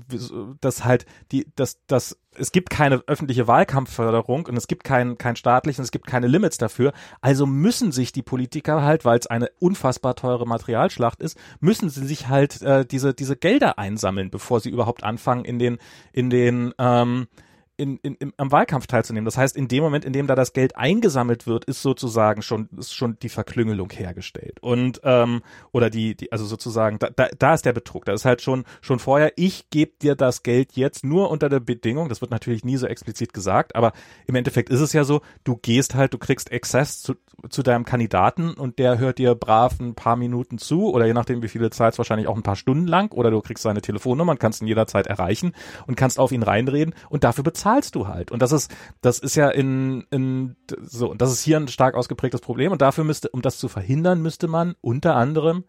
dass halt die, dass, dass es gibt keine öffentliche Wahlkampfförderung und es gibt kein, kein staatlichen, es gibt keine Limits dafür. Also müssen sich die Politiker halt, weil es eine unfassbar teure Materialschlacht ist, müssen sie sich halt äh, diese, diese Gelder einsammeln, bevor sie überhaupt anfangen, in den, in den, ähm, in, in, im, am Wahlkampf teilzunehmen. Das heißt, in dem Moment, in dem da das Geld eingesammelt wird, ist sozusagen schon ist schon die Verklüngelung hergestellt und ähm, oder die die also sozusagen da, da, da ist der Betrug. Da ist halt schon schon vorher. Ich gebe dir das Geld jetzt nur unter der Bedingung. Das wird natürlich nie so explizit gesagt, aber im Endeffekt ist es ja so. Du gehst halt, du kriegst Access zu, zu deinem Kandidaten und der hört dir brav ein paar Minuten zu oder je nachdem wie viele Zeit wahrscheinlich auch ein paar Stunden lang oder du kriegst seine Telefonnummer und kannst ihn jederzeit erreichen und kannst auf ihn reinreden und dafür bezahlst zahlst du halt. Und das ist, das ist ja in, in so, das ist hier ein stark ausgeprägtes Problem. Und dafür müsste, um das zu verhindern, müsste man unter anderem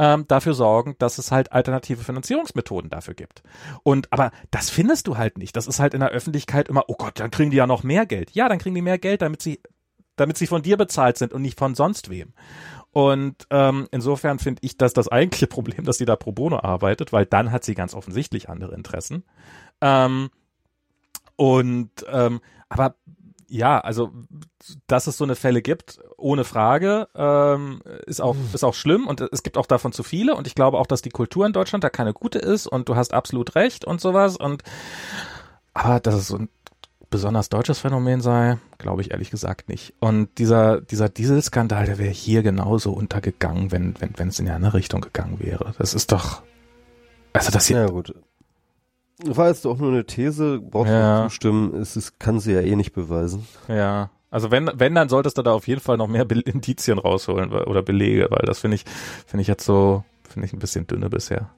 ähm, dafür sorgen, dass es halt alternative Finanzierungsmethoden dafür gibt. Und aber das findest du halt nicht. Das ist halt in der Öffentlichkeit immer, oh Gott, dann kriegen die ja noch mehr Geld. Ja, dann kriegen die mehr Geld, damit sie, damit sie von dir bezahlt sind und nicht von sonst wem. Und ähm, insofern finde ich das das eigentliche Problem, dass sie da pro bono arbeitet, weil dann hat sie ganz offensichtlich andere Interessen. Ähm, und ähm, aber ja, also dass es so eine Fälle gibt, ohne Frage, ähm, ist auch ist auch schlimm und es gibt auch davon zu viele und ich glaube auch, dass die Kultur in Deutschland da keine gute ist und du hast absolut recht und sowas und aber das ist so ein besonders deutsches Phänomen sei, glaube ich ehrlich gesagt nicht. Und dieser, dieser Dieselskandal, der wäre hier genauso untergegangen, wenn, wenn, wenn es in eine andere Richtung gegangen wäre. Das ist doch, also das hier. Ja, gut. War jetzt auch nur eine These, brauchst Ja. du zustimmen, es ist, kann sie ja eh nicht beweisen. Ja. Also wenn, wenn, dann solltest du da auf jeden Fall noch mehr Be Indizien rausholen oder Belege, weil das finde ich, finde ich jetzt so, finde ich ein bisschen dünne bisher.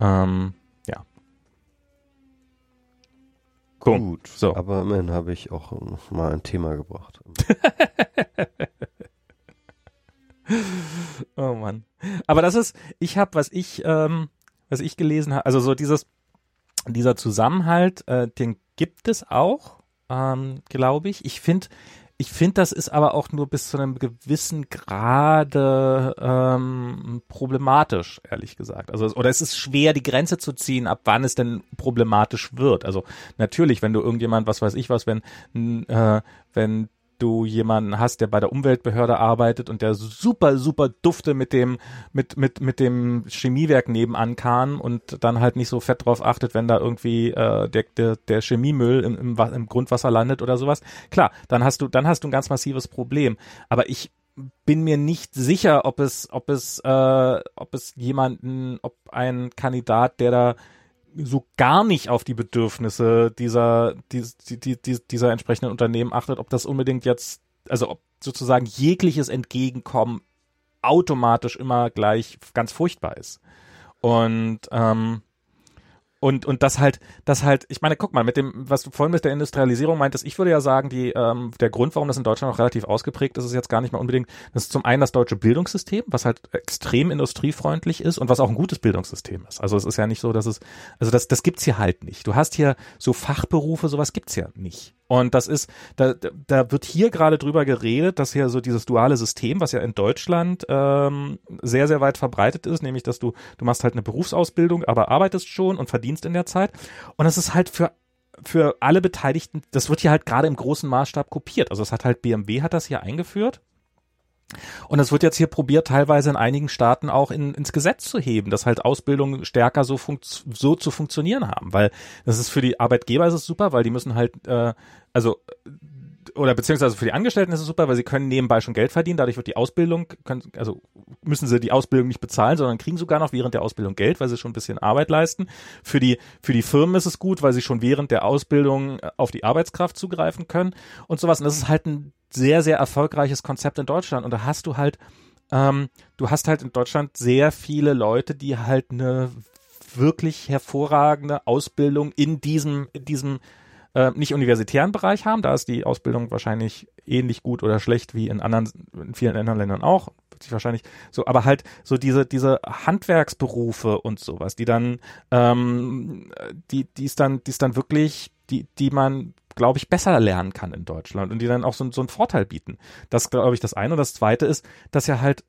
Ähm, ja. Cool. Gut, So. aber immerhin habe ich auch noch mal ein Thema gebracht. Oh Mann. Aber das ist, ich habe, was ich, ähm, was ich gelesen habe, also so dieses, dieser Zusammenhalt, äh, den gibt es auch, ähm, glaube ich. Ich finde, ich finde, das ist aber auch nur bis zu einem gewissen Grade ähm, problematisch, ehrlich gesagt. Also oder es ist schwer, die Grenze zu ziehen, ab wann es denn problematisch wird. Also natürlich, wenn du irgendjemand, was weiß ich was, wenn äh, wenn du jemanden hast, der bei der Umweltbehörde arbeitet und der super, super dufte mit dem, mit, mit, mit dem Chemiewerk nebenan kann und dann halt nicht so fett drauf achtet, wenn da irgendwie äh, der, der, der Chemiemüll im, im, im Grundwasser landet oder sowas. Klar, dann hast du, dann hast du ein ganz massives Problem. Aber ich bin mir nicht sicher, ob es, ob es, äh, ob es jemanden, ob ein Kandidat, der da so gar nicht auf die Bedürfnisse dieser, dies- die, die, die, dieser entsprechenden Unternehmen achtet, ob das unbedingt jetzt, also ob sozusagen jegliches Entgegenkommen automatisch immer gleich ganz furchtbar ist. Und ähm, und und das halt, das halt, ich meine, guck mal, mit dem, was du vorhin mit der Industrialisierung meintest, ich würde ja sagen, die ähm, der Grund, warum das in Deutschland noch relativ ausgeprägt ist, ist jetzt gar nicht mal unbedingt, das ist zum einen das deutsche Bildungssystem, was halt extrem industriefreundlich ist und was auch ein gutes Bildungssystem ist. Also es ist ja nicht so, dass es, also das das gibt's hier halt nicht. Du hast hier so Fachberufe, sowas gibt's ja nicht. Und das ist, da, da- wird hier gerade drüber geredet, dass hier so dieses duale System, was ja in Deutschland ähm, sehr, sehr weit verbreitet ist, nämlich dass du, du machst halt eine Berufsausbildung, aber arbeitest schon und verdienst in der Zeit. Und das ist halt für für alle Beteiligten, das wird hier halt gerade im großen Maßstab kopiert. Also es hat halt BMW hat das hier eingeführt. Und es wird jetzt hier probiert, teilweise in einigen Staaten auch in, ins Gesetz zu heben, dass halt Ausbildungen stärker so, so zu funktionieren haben. Weil das ist für die Arbeitgeber ist es super, weil die müssen halt, äh, also oder beziehungsweise für die Angestellten ist es super, weil sie können nebenbei schon Geld verdienen. Dadurch wird die Ausbildung, können, also müssen sie die Ausbildung nicht bezahlen, sondern kriegen sogar noch während der Ausbildung Geld, weil sie schon ein bisschen Arbeit leisten. Für die, für die Firmen ist es gut, weil sie schon während der Ausbildung äh, auf die Arbeitskraft zugreifen können und sowas. Und das ist halt ein sehr, sehr erfolgreiches Konzept in Deutschland. Und da hast du halt, ähm, du hast halt in Deutschland sehr viele Leute, die halt eine wirklich hervorragende Ausbildung in diesem, in diesem äh, nicht universitären Bereich haben. Da ist die Ausbildung wahrscheinlich ähnlich gut oder schlecht wie in anderen, in vielen anderen Ländern auch. Wird sich wahrscheinlich so, aber halt so diese, diese Handwerksberufe und sowas, die dann, ähm, die, die ist dann, die ist dann wirklich, die, die man glaube ich, besser lernen kann in Deutschland und die dann auch so, so einen Vorteil bieten. Das glaube ich das eine. Und das zweite ist, dass ja halt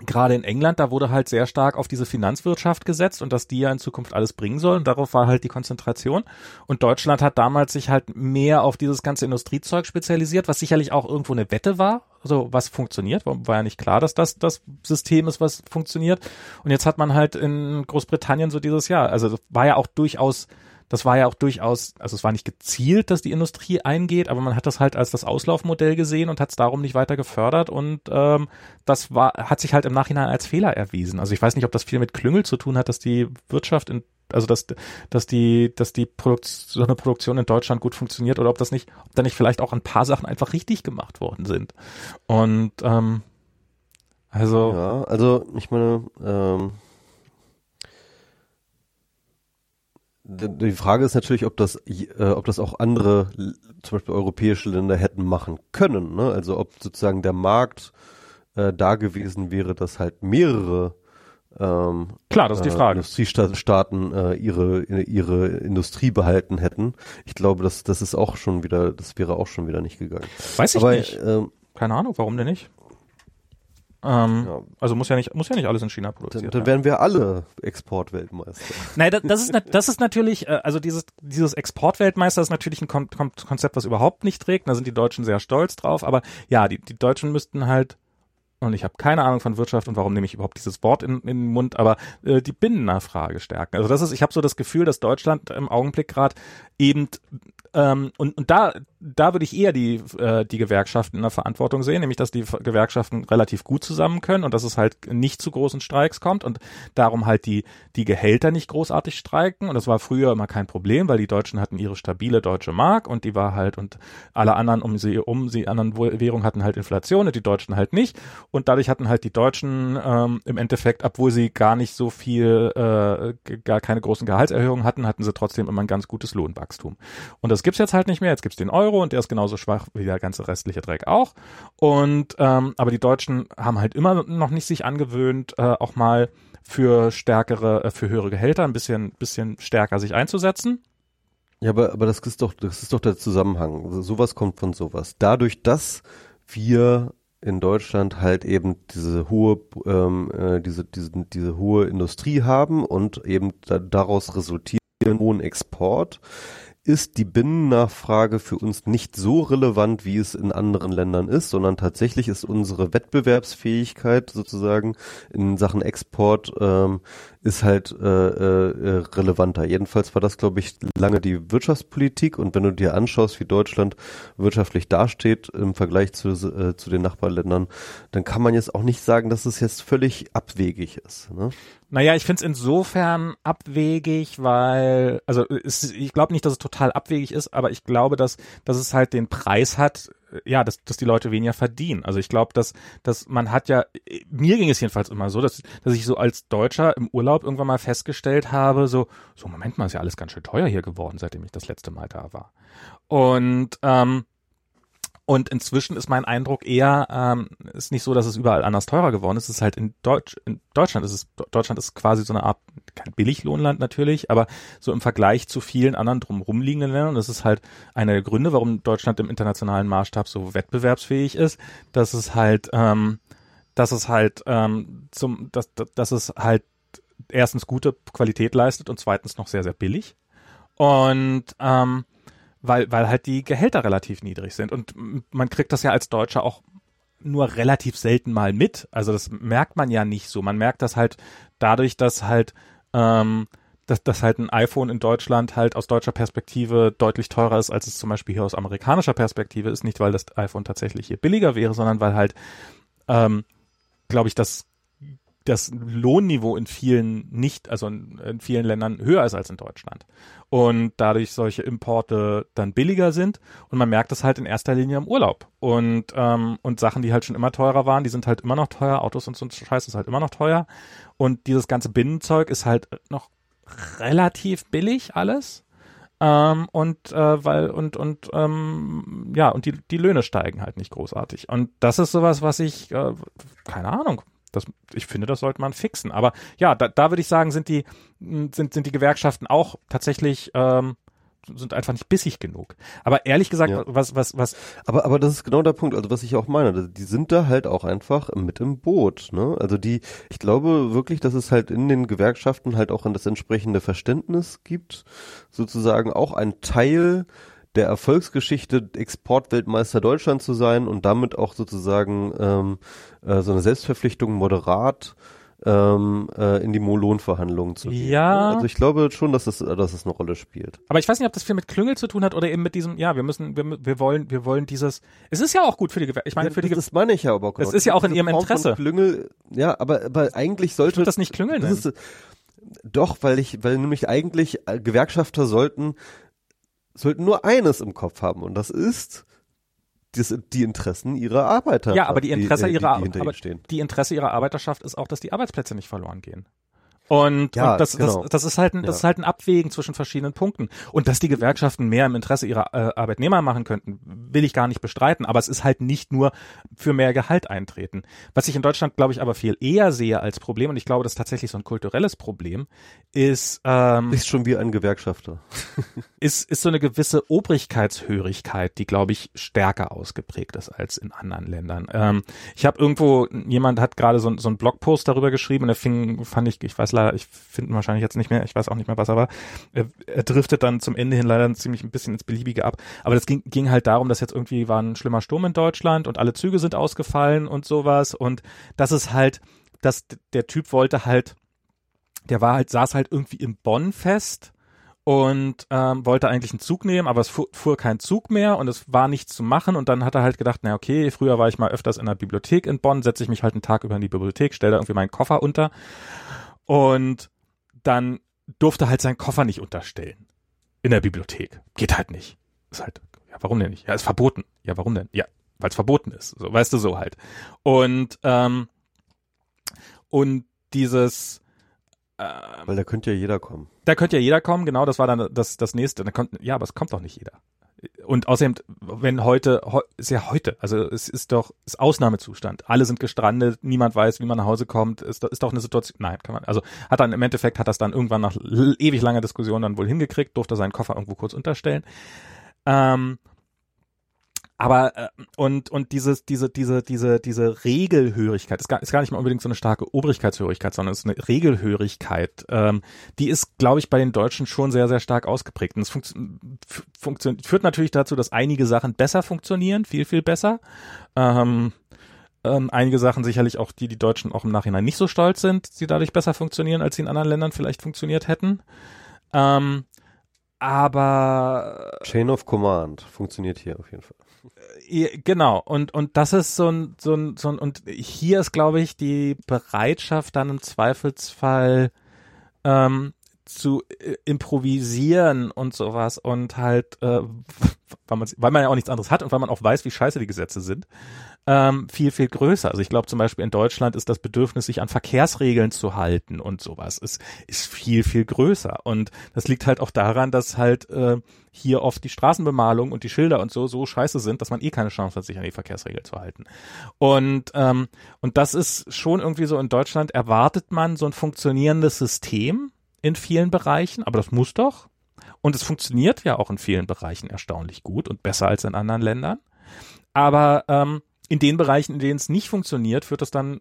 gerade in England, da wurde halt sehr stark auf diese Finanzwirtschaft gesetzt und dass die ja in Zukunft alles bringen. Und darauf war halt die Konzentration. Und Deutschland hat damals sich halt mehr auf dieses ganze Industriezeug spezialisiert, was sicherlich auch irgendwo eine Wette war. Also was funktioniert, war, ja nicht klar, dass das das System ist, was funktioniert. Und jetzt hat man halt in Großbritannien so dieses Jahr, also war ja auch durchaus das war ja auch durchaus, also es war nicht gezielt, dass die Industrie eingeht, aber man hat das halt als das Auslaufmodell gesehen und hat es darum nicht weiter gefördert und ähm, das war, hat sich halt im Nachhinein als Fehler erwiesen. Also ich weiß nicht, ob das viel mit Klüngel zu tun hat, dass die Wirtschaft in also dass, dass die, dass die Produktion, so eine Produktion in Deutschland gut funktioniert oder ob das nicht, ob da nicht vielleicht auch ein paar Sachen einfach richtig gemacht worden sind. Und ähm, also Ja, also ich meine, ähm, die Frage ist natürlich, ob das, äh, ob das auch andere, zum Beispiel europäische Länder hätten machen können. Ne? Also ob sozusagen der Markt äh, da gewesen wäre, dass halt mehrere ähm, klar, das ist die äh, Frage. Industriestaaten äh, ihre ihre Industrie behalten hätten. Ich glaube, das das ist auch schon wieder, das wäre auch schon wieder nicht gegangen. Weiß ich Aber nicht. ähm, Keine Ahnung, warum denn nicht? Ähm, ja, Also muss ja nicht, muss ja nicht alles in China dann, produziert dann werden. wären wir alle Exportweltmeister. Nein, das, das ist das ist natürlich, äh, also dieses dieses Exportweltmeister ist natürlich ein Kon Kon Konzept, was überhaupt nicht trägt. Da sind die Deutschen sehr stolz drauf. Aber ja, die die Deutschen müssten halt und ich habe keine Ahnung von Wirtschaft und warum nehme ich überhaupt dieses Wort in, in den Mund, aber äh, die Binnennachfrage stärken. Also das ist, ich habe so das Gefühl, dass Deutschland im Augenblick gerade eben ähm, und, und da, da würde ich eher die, äh, die Gewerkschaften in der Verantwortung sehen, nämlich dass die Gewerkschaften relativ gut zusammen können und dass es halt nicht zu großen Streiks kommt und darum halt die, die Gehälter nicht großartig streiken. Und das war früher immer kein Problem, weil die Deutschen hatten ihre stabile deutsche Mark und die war halt, und alle anderen um sie, um sie anderen Währungen hatten halt Inflation und die Deutschen halt nicht. Und dadurch hatten halt die Deutschen ähm, im Endeffekt, obwohl sie gar nicht so viel, äh, gar keine großen Gehaltserhöhungen hatten, hatten sie trotzdem immer ein ganz gutes Lohnwachstum. Und das gibt's jetzt halt nicht mehr. Jetzt gibt's den Euro und der ist genauso schwach wie der ganze restliche Dreck auch. Und ähm, aber die Deutschen haben halt immer noch nicht sich angewöhnt, äh, auch mal für stärkere, äh, für höhere Gehälter ein bisschen, bisschen stärker sich einzusetzen. Ja, aber, aber das ist doch, das ist doch der Zusammenhang. Also sowas kommt von sowas. Dadurch, dass wir in Deutschland halt eben diese hohe, ähm, äh, diese, diese, diese hohe Industrie haben und eben da, daraus resultiert hohen Export, ist die Binnennachfrage für uns nicht so relevant, wie es in anderen Ländern ist, sondern tatsächlich ist unsere Wettbewerbsfähigkeit sozusagen in Sachen Export ähm, ist halt äh, äh, relevanter. Jedenfalls war das, glaube ich, lange die Wirtschaftspolitik. Und wenn du dir anschaust, wie Deutschland wirtschaftlich dasteht im Vergleich zu, äh, zu den Nachbarländern, dann kann man jetzt auch nicht sagen, dass es jetzt völlig abwegig ist. Ne? Naja, ich finde es insofern abwegig, weil, also es, ich glaube nicht, dass es total abwegig ist, aber ich glaube, dass, dass es halt den Preis hat, ja, dass, dass die Leute weniger verdienen. Also ich glaube, dass, dass man hat ja, mir ging es jedenfalls immer so, dass, dass ich so als Deutscher im Urlaub irgendwann mal festgestellt habe, so, so Moment mal, ist ja alles ganz schön teuer hier geworden, seitdem ich das letzte Mal da war. Und ähm, und inzwischen ist mein Eindruck eher, ähm, ist nicht so, dass es überall anders teurer geworden ist. Es ist halt in, Deutsch, in Deutschland ist es, Deutschland ist quasi so eine Art, kein Billiglohnland natürlich, aber so im Vergleich zu vielen anderen drumherum liegenden Ländern. Das ist halt einer der Gründe, warum Deutschland im internationalen Maßstab so wettbewerbsfähig ist, dass es halt, ähm, dass es halt ähm, zum, dass, dass es halt erstens gute Qualität leistet und zweitens noch sehr, sehr billig. Und ähm, weil, weil halt die Gehälter relativ niedrig sind. Und man kriegt das ja als Deutscher auch nur relativ selten mal mit. Also das merkt man ja nicht so. Man merkt das halt dadurch, dass halt, ähm, dass, dass halt ein iPhone in Deutschland halt aus deutscher Perspektive deutlich teurer ist, als es zum Beispiel hier aus amerikanischer Perspektive ist. Nicht, weil das iPhone tatsächlich hier billiger wäre, sondern weil halt, ähm, glaube ich, das das Lohnniveau in vielen nicht, also in, vielen Ländern höher ist als in Deutschland. Und dadurch solche Importe dann billiger sind. Und man merkt das halt in erster Linie im Urlaub. Und, ähm, und Sachen, die halt schon immer teurer waren, die sind halt immer noch teuer. Autos und so ein Scheiß ist halt immer noch teuer. Und dieses ganze Binnenzeug ist halt noch relativ billig alles. Ähm, und äh, weil und und ähm, ja und die die Löhne steigen halt nicht großartig und das ist sowas was ich äh, keine Ahnung das, ich finde, das sollte man fixen. Aber ja, da, da würde ich sagen, sind die, sind, sind die Gewerkschaften auch tatsächlich, ähm, sind einfach nicht bissig genug. Aber ehrlich gesagt, ja. was, was, was. Aber, aber das ist genau der Punkt, also was ich auch meine. Die sind da halt auch einfach mit im Boot, ne? Also die, ich glaube wirklich, dass es halt in den Gewerkschaften halt auch an das entsprechende Verständnis gibt, sozusagen auch ein Teil der Erfolgsgeschichte Exportweltmeister Deutschland zu sein und damit auch sozusagen ähm, äh, so eine Selbstverpflichtung moderat ähm, äh, in die Lohnverhandlungen zu gehen. Ja. Also ich glaube schon, dass es, dass es eine Rolle spielt. Aber ich weiß nicht, ob das viel mit Klüngel zu tun hat oder eben mit diesem, ja, wir müssen, wir, wir wollen, wir wollen dieses, es ist ja auch gut für die Gewerkschaft. Ich meine, für das, die Das meine ich ja aber auch genau. Es ist ja auch in ihrem Interesse. Klüngel, ja, aber, aber eigentlich sollte. Ich das nicht Klüngel nennen. Ist, doch, weil ich, weil nämlich eigentlich äh, Gewerkschafter sollten sollten nur eines im Kopf haben und das ist die, die Interessen ihrer Arbeiter. Ja, aber die Interesse die, ihrer die, die, aber die Interesse ihrer Arbeiterschaft ist auch, dass die Arbeitsplätze nicht verloren gehen. Und, ja, und das, genau. das, das ist halt ein, das ja. ist halt ein Abwägen zwischen verschiedenen Punkten. Und dass die Gewerkschaften mehr im Interesse ihrer äh, Arbeitnehmer machen könnten, will ich gar nicht bestreiten. Aber es ist halt nicht nur für mehr Gehalt eintreten. Was ich in Deutschland, glaube ich, aber viel eher sehe als Problem, und ich glaube, das ist tatsächlich so ein kulturelles Problem, ist ähm, ist schon wie ein Gewerkschafter. ist, ist so eine gewisse Obrigkeitshörigkeit, die, glaube ich, stärker ausgeprägt ist als in anderen Ländern. Ähm, ich habe irgendwo, jemand hat gerade so, so einen Blogpost darüber geschrieben, und der fing, fand ich, ich weiß leider, ich finde ihn wahrscheinlich jetzt nicht mehr, ich weiß auch nicht mehr, was er war. Er, er driftet dann zum Ende hin leider ziemlich ein bisschen ins Beliebige ab. Aber das ging, ging halt darum, dass jetzt irgendwie war ein schlimmer Sturm in Deutschland und alle Züge sind ausgefallen und sowas. Und das ist halt, dass der Typ wollte halt, der war halt, saß halt irgendwie im Bonn fest und ähm, wollte eigentlich einen Zug nehmen, aber es fuhr, fuhr kein Zug mehr und es war nichts zu machen und dann hat er halt gedacht, na okay, früher war ich mal öfters in der Bibliothek in Bonn, setze ich mich halt einen Tag über in die Bibliothek, stelle da irgendwie meinen Koffer unter und dann durfte halt seinen Koffer nicht unterstellen in der Bibliothek. Geht halt nicht. Ist halt, ja, warum denn nicht? Ja, ist verboten. Ja, warum denn? Ja, weil es verboten ist. So, weißt du so halt. Und ähm, und dieses äh, weil da könnte ja jeder kommen. Da könnte ja jeder kommen, genau, das war dann das, das nächste. Da kommt, ja, aber es kommt doch nicht jeder. Und außerdem, wenn heute, ist ja heute, also es ist doch, ist Ausnahmezustand. Alle sind gestrandet, niemand weiß, wie man nach Hause kommt, ist, ist doch eine Situation, nein, kann man, also hat dann im Endeffekt, hat das dann irgendwann nach ewig langer Diskussion dann wohl hingekriegt, durfte seinen Koffer irgendwo kurz unterstellen. Ähm, aber äh, und und dieses diese diese diese diese Regelhörigkeit ist gar, ist gar nicht mal unbedingt so eine starke Obrigkeitshörigkeit, sondern es ist eine Regelhörigkeit. Ähm, die ist, glaube ich, bei den Deutschen schon sehr sehr stark ausgeprägt. Und es funkt, funktioniert führt natürlich dazu, dass einige Sachen besser funktionieren, viel viel besser. Ähm, ähm, einige Sachen sicherlich auch, die die Deutschen auch im Nachhinein nicht so stolz sind, die dadurch besser funktionieren, als sie in anderen Ländern vielleicht funktioniert hätten. Ähm, aber Chain of Command funktioniert hier auf jeden Fall. Äh, genau, und, und das ist so ein, so ein, so ein, und hier ist, glaube ich, die Bereitschaft dann im Zweifelsfall ähm, zu äh, improvisieren und sowas und halt, äh, weil, weil man ja auch nichts anderes hat und weil man auch weiß, wie scheiße die Gesetze sind, ähm, viel, viel größer. Also ich glaube zum Beispiel in Deutschland ist das Bedürfnis, sich an Verkehrsregeln zu halten und sowas, ist, ist viel, viel größer. Und das liegt halt auch daran, dass halt äh, hier oft die Straßenbemalung und die Schilder und so so scheiße sind, dass man eh keine Chance hat, sich an die Verkehrsregeln zu halten. Und, ähm, und das ist schon irgendwie so in Deutschland erwartet man so ein funktionierendes System in vielen Bereichen, aber das muss doch. Und es funktioniert ja auch in vielen Bereichen erstaunlich gut und besser als in anderen Ländern. Aber ähm, in den Bereichen, in denen es nicht funktioniert, führt das dann,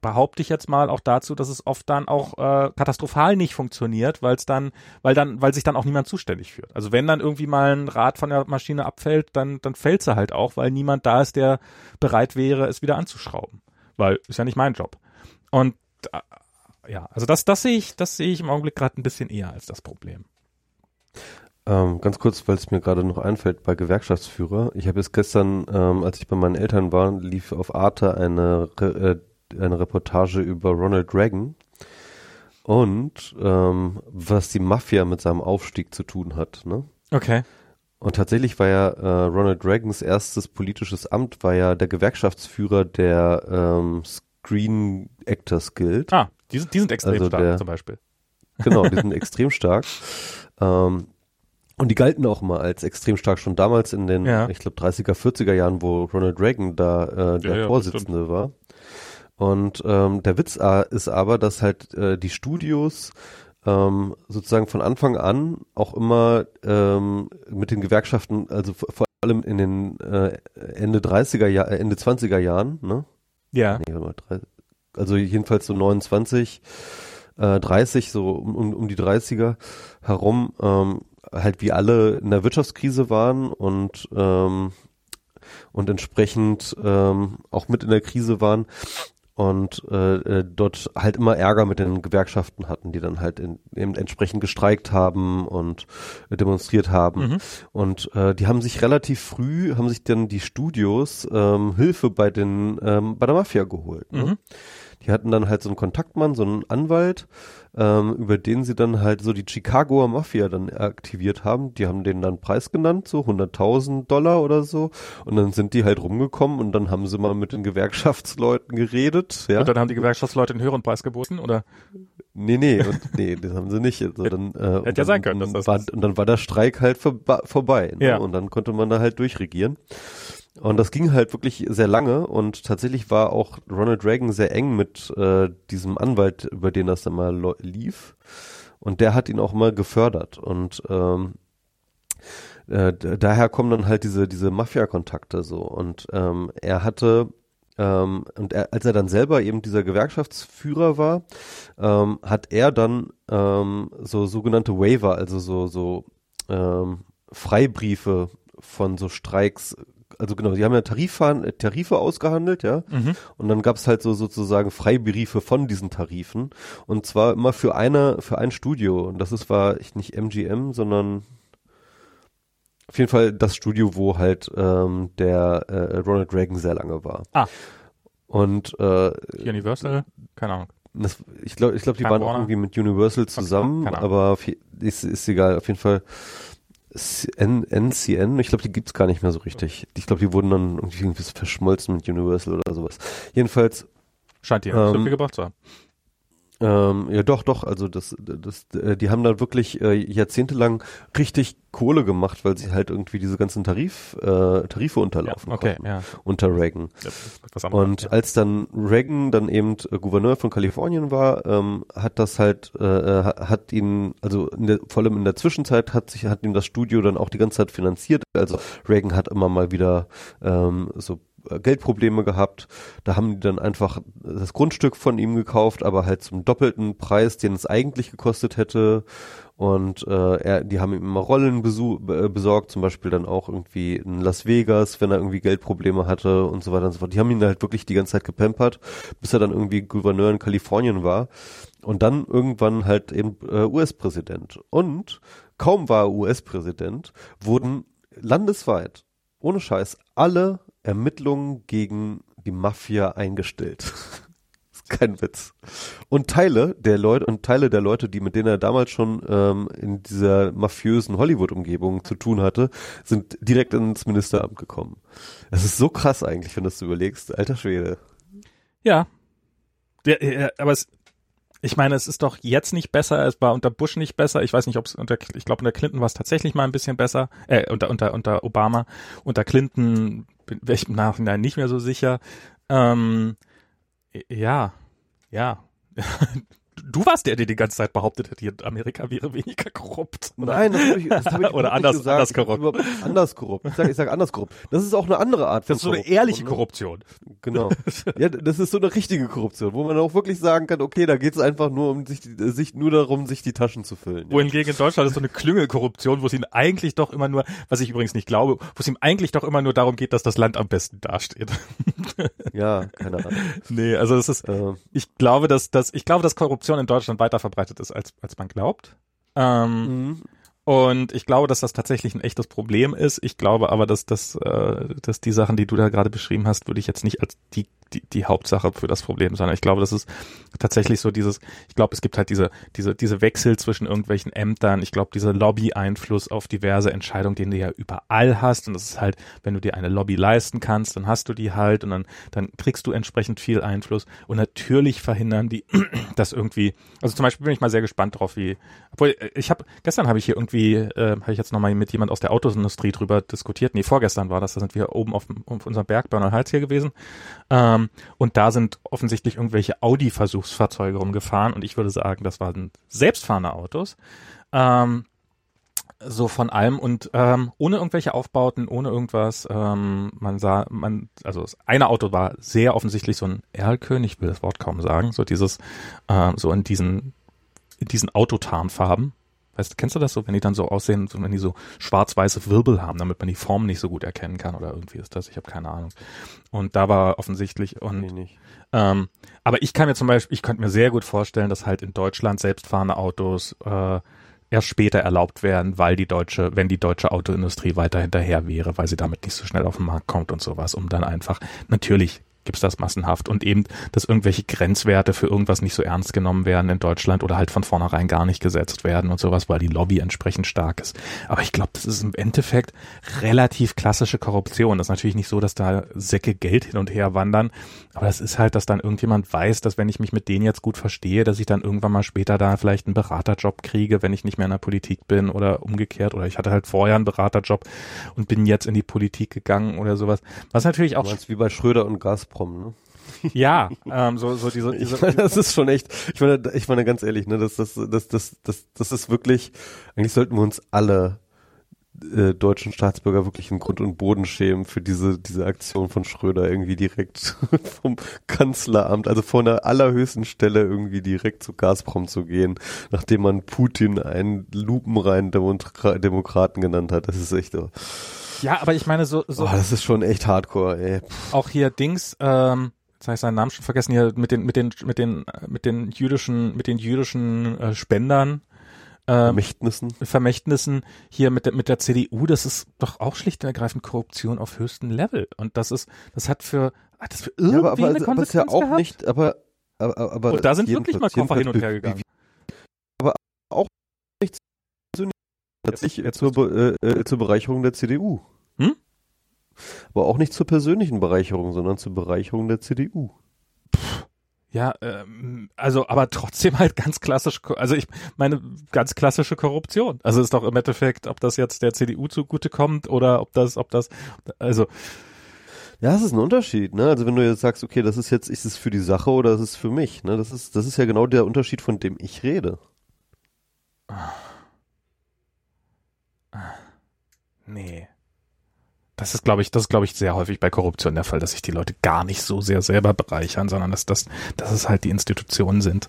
behaupte ich jetzt mal, auch dazu, dass es oft dann auch äh, katastrophal nicht funktioniert, weil es dann, weil dann, weil sich dann auch niemand zuständig fühlt. Also wenn dann irgendwie mal ein Rad von der Maschine abfällt, dann, dann fällt sie halt auch, weil niemand da ist, der bereit wäre, es wieder anzuschrauben. Weil ist ja nicht mein Job. Und äh, ja, also das, das sehe ich, das sehe ich im Augenblick gerade ein bisschen eher als das Problem. Ähm, ganz kurz, weil es mir gerade noch einfällt, bei Gewerkschaftsführer. Ich habe jetzt gestern, ähm, als ich bei meinen Eltern war, lief auf Arte eine, Re äh, eine Reportage über Ronald Reagan und ähm, was die Mafia mit seinem Aufstieg zu tun hat. Ne? Okay. Und tatsächlich war ja äh, Ronald Reagans erstes politisches Amt war ja der Gewerkschaftsführer der ähm, Screen Actors Guild. Ah, die sind, die sind extrem also stark der, zum Beispiel. Genau, die sind extrem stark. Ähm, und die galten auch mal als extrem stark schon damals in den, ja. ich glaube, 30er, 40er Jahren, wo Ronald Reagan da äh, der ja, Vorsitzende ja, war. Und ähm, der Witz ist aber, dass halt äh, die Studios ähm, sozusagen von Anfang an auch immer ähm, mit den Gewerkschaften, also vor allem in den äh, Ende 30er Jahr, äh, Ende 20er Jahren, ne? Ja. Nee, mal, also jedenfalls so 29, äh, 30, so um, um, um die 30er herum, ähm, halt wie alle in der Wirtschaftskrise waren und ähm, und entsprechend ähm, auch mit in der Krise waren und äh, äh, dort halt immer Ärger mit den Gewerkschaften hatten, die dann halt in, eben entsprechend gestreikt haben und äh, demonstriert haben. Mhm. Und äh, die haben sich relativ früh, haben sich dann die Studios ähm, Hilfe bei den ähm, bei der Mafia geholt. Ne? Mhm. Die hatten dann halt so einen Kontaktmann, so einen Anwalt, ähm, über den sie dann halt so die Chicagoer Mafia dann aktiviert haben. Die haben den dann Preis genannt, so 100.000 Dollar oder so. Und dann sind die halt rumgekommen und dann haben sie mal mit den Gewerkschaftsleuten geredet. Ja. Und dann haben die Gewerkschaftsleute einen höheren Preis geboten, oder? Nee, nee, und, nee, das haben sie nicht. Also dann, äh, Hätte ja sein können. Dass das war, und dann war der Streik halt vorbei. Ne? Ja. Und dann konnte man da halt durchregieren. Und das ging halt wirklich sehr lange und tatsächlich war auch Ronald Reagan sehr eng mit äh, diesem Anwalt, über den das dann mal lief. Und der hat ihn auch mal gefördert. Und ähm, äh, daher kommen dann halt diese, diese Mafia-Kontakte so. Und ähm, er hatte ähm, und er, als er dann selber eben dieser Gewerkschaftsführer war, ähm, hat er dann ähm, so sogenannte Waiver, also so so ähm, Freibriefe von so Streiks also genau, die haben ja Tariffahren, Tarife ausgehandelt, ja. Mhm. Und dann gab es halt so sozusagen Freibriefe von diesen Tarifen. Und zwar immer für eine, für ein Studio. Und das ist war ich nicht MGM, sondern auf jeden Fall das Studio, wo halt ähm, der äh, Ronald Reagan sehr lange war. Ah. Und äh, Universal? Keine Ahnung. das, ich glaube, ich glaub, die Time waren auch Warner? irgendwie mit Universal zusammen, Ahnung. aber ist, ist egal. Auf jeden Fall NCN, ich glaube, die gibt's gar nicht mehr so richtig. Ich glaube, die wurden dann irgendwie so verschmolzen mit Universal oder sowas. Jedenfalls, Scheint nicht so Ähm, viel gebracht zu haben. Ähm, ja doch, doch, also das, das, äh, die haben da wirklich äh, jahrzehntelang richtig Kohle gemacht, weil sie halt irgendwie diese ganzen Tarif, äh, Tarife unterlaufen okay, konnten ja. unter Reagan. Anderes, Und ja. als dann Reagan dann eben äh, Gouverneur von Kalifornien war, ähm, hat das halt, äh, äh, ha- hat ihn, also in der, vor allem in der Zwischenzeit hat sich, hat ihm das Studio dann auch die ganze Zeit finanziert. Also Reagan hat immer mal wieder ähm, so Geldprobleme gehabt. Da haben die dann einfach das Grundstück von ihm gekauft, aber halt zum doppelten Preis, den es eigentlich gekostet hätte. Und äh, er, die haben ihm immer Rollen be- besorgt, zum Beispiel dann auch irgendwie in Las Vegas, wenn er irgendwie Geldprobleme hatte und so weiter und so fort. Die haben ihn halt wirklich die ganze Zeit gepampert, bis er dann irgendwie Gouverneur in Kalifornien war und dann irgendwann halt eben äh, US-Präsident. Und kaum war er US-Präsident, wurden landesweit, ohne Scheiß, alle Ermittlungen gegen die Mafia eingestellt. ist kein Witz. Und Teile der Leute und Teile der Leute, die mit denen er damals schon ähm, in dieser mafiösen Hollywood-Umgebung zu tun hatte, sind direkt ins Ministeramt gekommen. Das ist so krass eigentlich, wenn du das überlegst. Alter Schwede. Ja. ja, ja aber es, ich meine, es ist doch jetzt nicht besser, es war unter Bush nicht besser. Ich weiß nicht, ob es unter, ich glaube, unter Clinton war es tatsächlich mal ein bisschen besser, äh, unter, unter, unter Obama. Unter Clinton bin ich im Nachhinein nicht mehr so sicher. Ähm, ja, ja. Du warst der, der die ganze Zeit behauptet hat, hier Amerika wäre weniger korrupt. Nein, das habe ich, das hab ich Oder anders- gesagt. anders korrupt. Überhaupt Anders korrupt. Ich sage ich sag anders korrupt. Das ist auch eine andere Art von Das ist so eine ehrliche ne? Korruption. Genau. Ja, das ist so eine richtige Korruption, wo man auch wirklich sagen kann, okay, da geht es einfach nur um sich, sich nur darum, sich die Taschen zu füllen. Wohingegen in Deutschland ist so eine Klüngelkorruption, wo es ihm eigentlich doch immer nur, was ich übrigens nicht glaube, wo es ihm eigentlich doch immer nur darum geht, dass das Land am besten dasteht. Ja, keine Ahnung. nee, also es ist, Äh, ich glaube, dass, dass, ich glaube, dass Korruption in Deutschland weiter verbreitet ist, als, als man glaubt. Ähm, mhm. Und ich glaube, dass das tatsächlich ein echtes Problem ist. Ich glaube aber, dass, dass, äh, dass die Sachen, die du da gerade beschrieben hast, würde ich jetzt nicht als die, die, die Hauptsache für das Problem, sondern ich glaube, das ist tatsächlich so dieses, ich glaube, es gibt halt diese, diese, diese Wechsel zwischen irgendwelchen Ämtern. Ich glaube, dieser Lobby-Einfluss auf diverse Entscheidungen, den du ja überall hast. Und das ist halt, wenn du dir eine Lobby leisten kannst, dann hast du die halt und dann, dann kriegst du entsprechend viel Einfluss. Und natürlich verhindern die das irgendwie, also zum Beispiel bin ich mal sehr gespannt drauf, wie, obwohl, äh, ich habe, gestern habe ich hier irgendwie, äh, habe ich jetzt nochmal mit jemand aus der Autoindustrie drüber diskutiert. Nee, vorgestern war das, da sind wir oben auf, auf unserem Berg Bernal Hals hier gewesen. Ähm, und da sind offensichtlich irgendwelche Audi-Versuchsfahrzeuge rumgefahren und ich würde sagen, das waren selbstfahrende Autos. Ähm, so von allem und ähm, ohne irgendwelche Aufbauten, ohne irgendwas. Ähm, man sah, man, also das eine Auto war sehr offensichtlich so ein Erlkönig, ich will das Wort kaum sagen, so dieses, ähm, so in diesen, in diesen Autotarnfarben. Weißt du, kennst du das so, wenn die dann so aussehen, so wenn die so schwarz-weiße Wirbel haben, damit man die Form nicht so gut erkennen kann oder irgendwie ist das, ich habe keine Ahnung. Und da war offensichtlich und nee, ähm, aber ich kann mir zum Beispiel, ich könnte mir sehr gut vorstellen, dass halt in Deutschland selbstfahrende Autos äh, erst später erlaubt werden, weil die deutsche, wenn die deutsche Autoindustrie weiter hinterher wäre, weil sie damit nicht so schnell auf den Markt kommt und sowas, um dann einfach, natürlich gibt's das massenhaft und eben, dass irgendwelche Grenzwerte für irgendwas nicht so ernst genommen werden in Deutschland oder halt von vornherein gar nicht gesetzt werden und sowas, weil die Lobby entsprechend stark ist. Aber ich glaube, das ist im Endeffekt relativ klassische Korruption. Das ist natürlich nicht so, dass da Säcke Geld hin und her wandern, aber das ist halt, dass dann irgendjemand weiß, dass wenn ich mich mit denen jetzt gut verstehe, dass ich dann irgendwann mal später da vielleicht einen Beraterjob kriege, wenn ich nicht mehr in der Politik bin oder umgekehrt oder ich hatte halt vorher einen Beraterjob und bin jetzt in die Politik gegangen oder sowas. Was natürlich Du auch, meinst wie bei Schröder und Gazprom, ne? ja, ähm, so, so diese, Ich diese meine, das ist schon echt, ich meine, ich meine ganz ehrlich, ne, das, das, das, das, das, das ist wirklich, eigentlich sollten wir uns alle äh, deutschen Staatsbürger wirklich in Grund und Boden schämen für diese, diese Aktion von Schröder irgendwie direkt vom Kanzleramt, also von der allerhöchsten Stelle irgendwie direkt zu Gazprom zu gehen, nachdem man Putin einen lupenreinen Demokra Demokraten genannt hat. Das ist echt, oh. Ja, aber ich meine so, so Oh, das ist schon echt hardcore, ey. auch hier Dings, ähm, jetzt habe ich seinen Namen schon vergessen, hier mit den, mit den, mit den, mit den jüdischen, mit den jüdischen äh, Spendern, ähm, Vermächtnissen. Vermächtnissen hier mit der, mit der CDU, das ist doch auch schlicht und ergreifend Korruption auf höchstem Level. Und das ist, das hat für, hat das für irgendwie Ja, aber, aber, eine also, aber es ist ja Konsequenz auch gehabt? nicht, aber, aber, aber Und da sind wirklich mal Koffer hin und her gegangen. Tatsächlich zur, äh, äh, zur Bereicherung der CDU. Hm? Aber auch nicht zur persönlichen Bereicherung, sondern zur Bereicherung der CDU. Ja, ähm, also aber trotzdem halt ganz klassisch, also ich meine ganz klassische Korruption. Also ist doch im Endeffekt, ob das jetzt der CDU zugutekommt oder ob das, ob das, also Ja, es ist ein Unterschied, ne? Also wenn du jetzt sagst, okay, das ist jetzt, ist es für die Sache oder ist es für mich, ne? Das ist, das ist ja genau der Unterschied, von dem ich rede. nee. Das ist, glaube ich, das ist, glaube ich, sehr häufig bei Korruption der Fall, dass sich die Leute gar nicht so sehr selber bereichern, sondern dass das, dass es halt die Institutionen sind.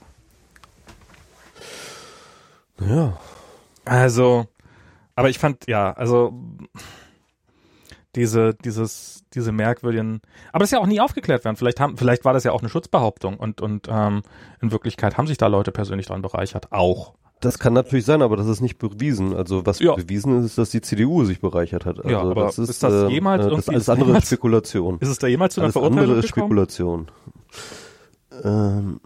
Ja. Also, aber ich fand, ja, also diese, dieses, diese merkwürdigen, aber das ist ja auch nie aufgeklärt werden. Vielleicht haben, vielleicht war das ja auch eine Schutzbehauptung und und ähm, in Wirklichkeit haben sich da Leute persönlich dran bereichert, auch. Das kann natürlich sein, aber das ist nicht bewiesen. Also was Ja. bewiesen ist, ist, dass die CDU sich bereichert hat. Also Ja, aber das ist, ist das äh, jemals äh, das alles andere ist Spekulation. Ist es da jemals zu einer Alles Verurteilung andere ist? Spekulation. Ähm,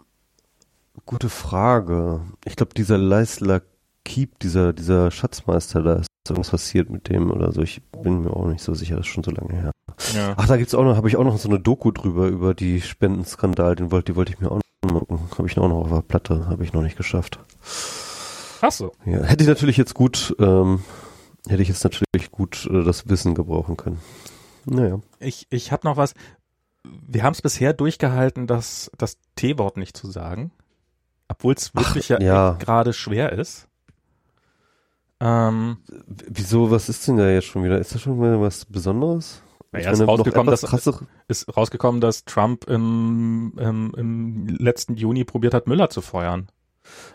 gute Frage. Ich glaube, dieser Leisler Keep, dieser, dieser Schatzmeister, da ist irgendwas passiert mit dem oder so. Ich bin mir auch nicht so sicher, das ist schon so lange her. Ja. Ach, da gibt's auch noch, habe ich auch noch so eine Doku drüber, über die Spendenskandal, den wollte, die wollte ich mir auch noch gucken. Habe ich auch noch auf der Platte, habe ich noch nicht geschafft. Ach so. Ja, hätte ich natürlich jetzt gut, ähm, hätte ich jetzt natürlich gut äh, das Wissen gebrauchen können. Naja. Ich, ich habe noch was. Wir haben es bisher durchgehalten, das, das T-Wort nicht zu sagen. Obwohl es wirklich ja, ja. echt gerade schwer ist. Ähm, Wieso, was ist denn da jetzt schon wieder? Ist das schon wieder was Besonderes? Naja, ist rausgekommen, dass- ist rausgekommen, dass Trump im, im, im letzten Juni probiert hat, Müller zu feuern.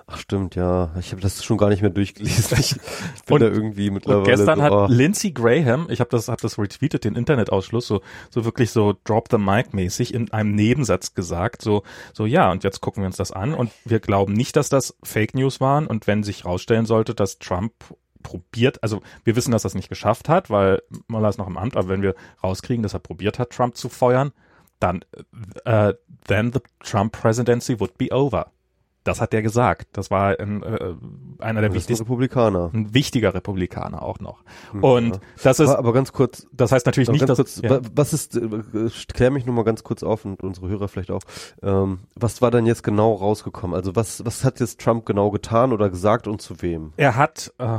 Ach stimmt, ja. Ich habe das schon gar nicht mehr durchgelesen. Ich, bin Und- da irgendwie mittlerweile Und gestern so, hat oh. Lindsey Graham, ich habe das, hab das retweetet, den Internetausschluss, so, so wirklich so Drop the Mic mäßig in einem Nebensatz gesagt, so, so ja, und jetzt gucken wir uns das an und wir glauben nicht, dass das Fake News waren und wenn sich rausstellen sollte, dass Trump probiert, also wir wissen, dass er es nicht geschafft hat, weil Mueller ist noch im Amt, aber wenn wir rauskriegen, dass er probiert hat, Trump zu feuern, dann, äh, then the Trump presidency would be over. Das hat er gesagt. Das war ein, äh, einer der wichtigsten Republikaner. ein wichtiger Republikaner auch noch. Hm, Und ja. das ist, aber, aber ganz kurz, das heißt natürlich nicht, dass, kurz ja. wa- was ist, äh, klär mich nur mal ganz kurz auf und unsere Hörer vielleicht auch. Ähm, was war denn jetzt genau rausgekommen? Also was, was hat jetzt Trump genau getan oder gesagt und zu wem? er hat äh,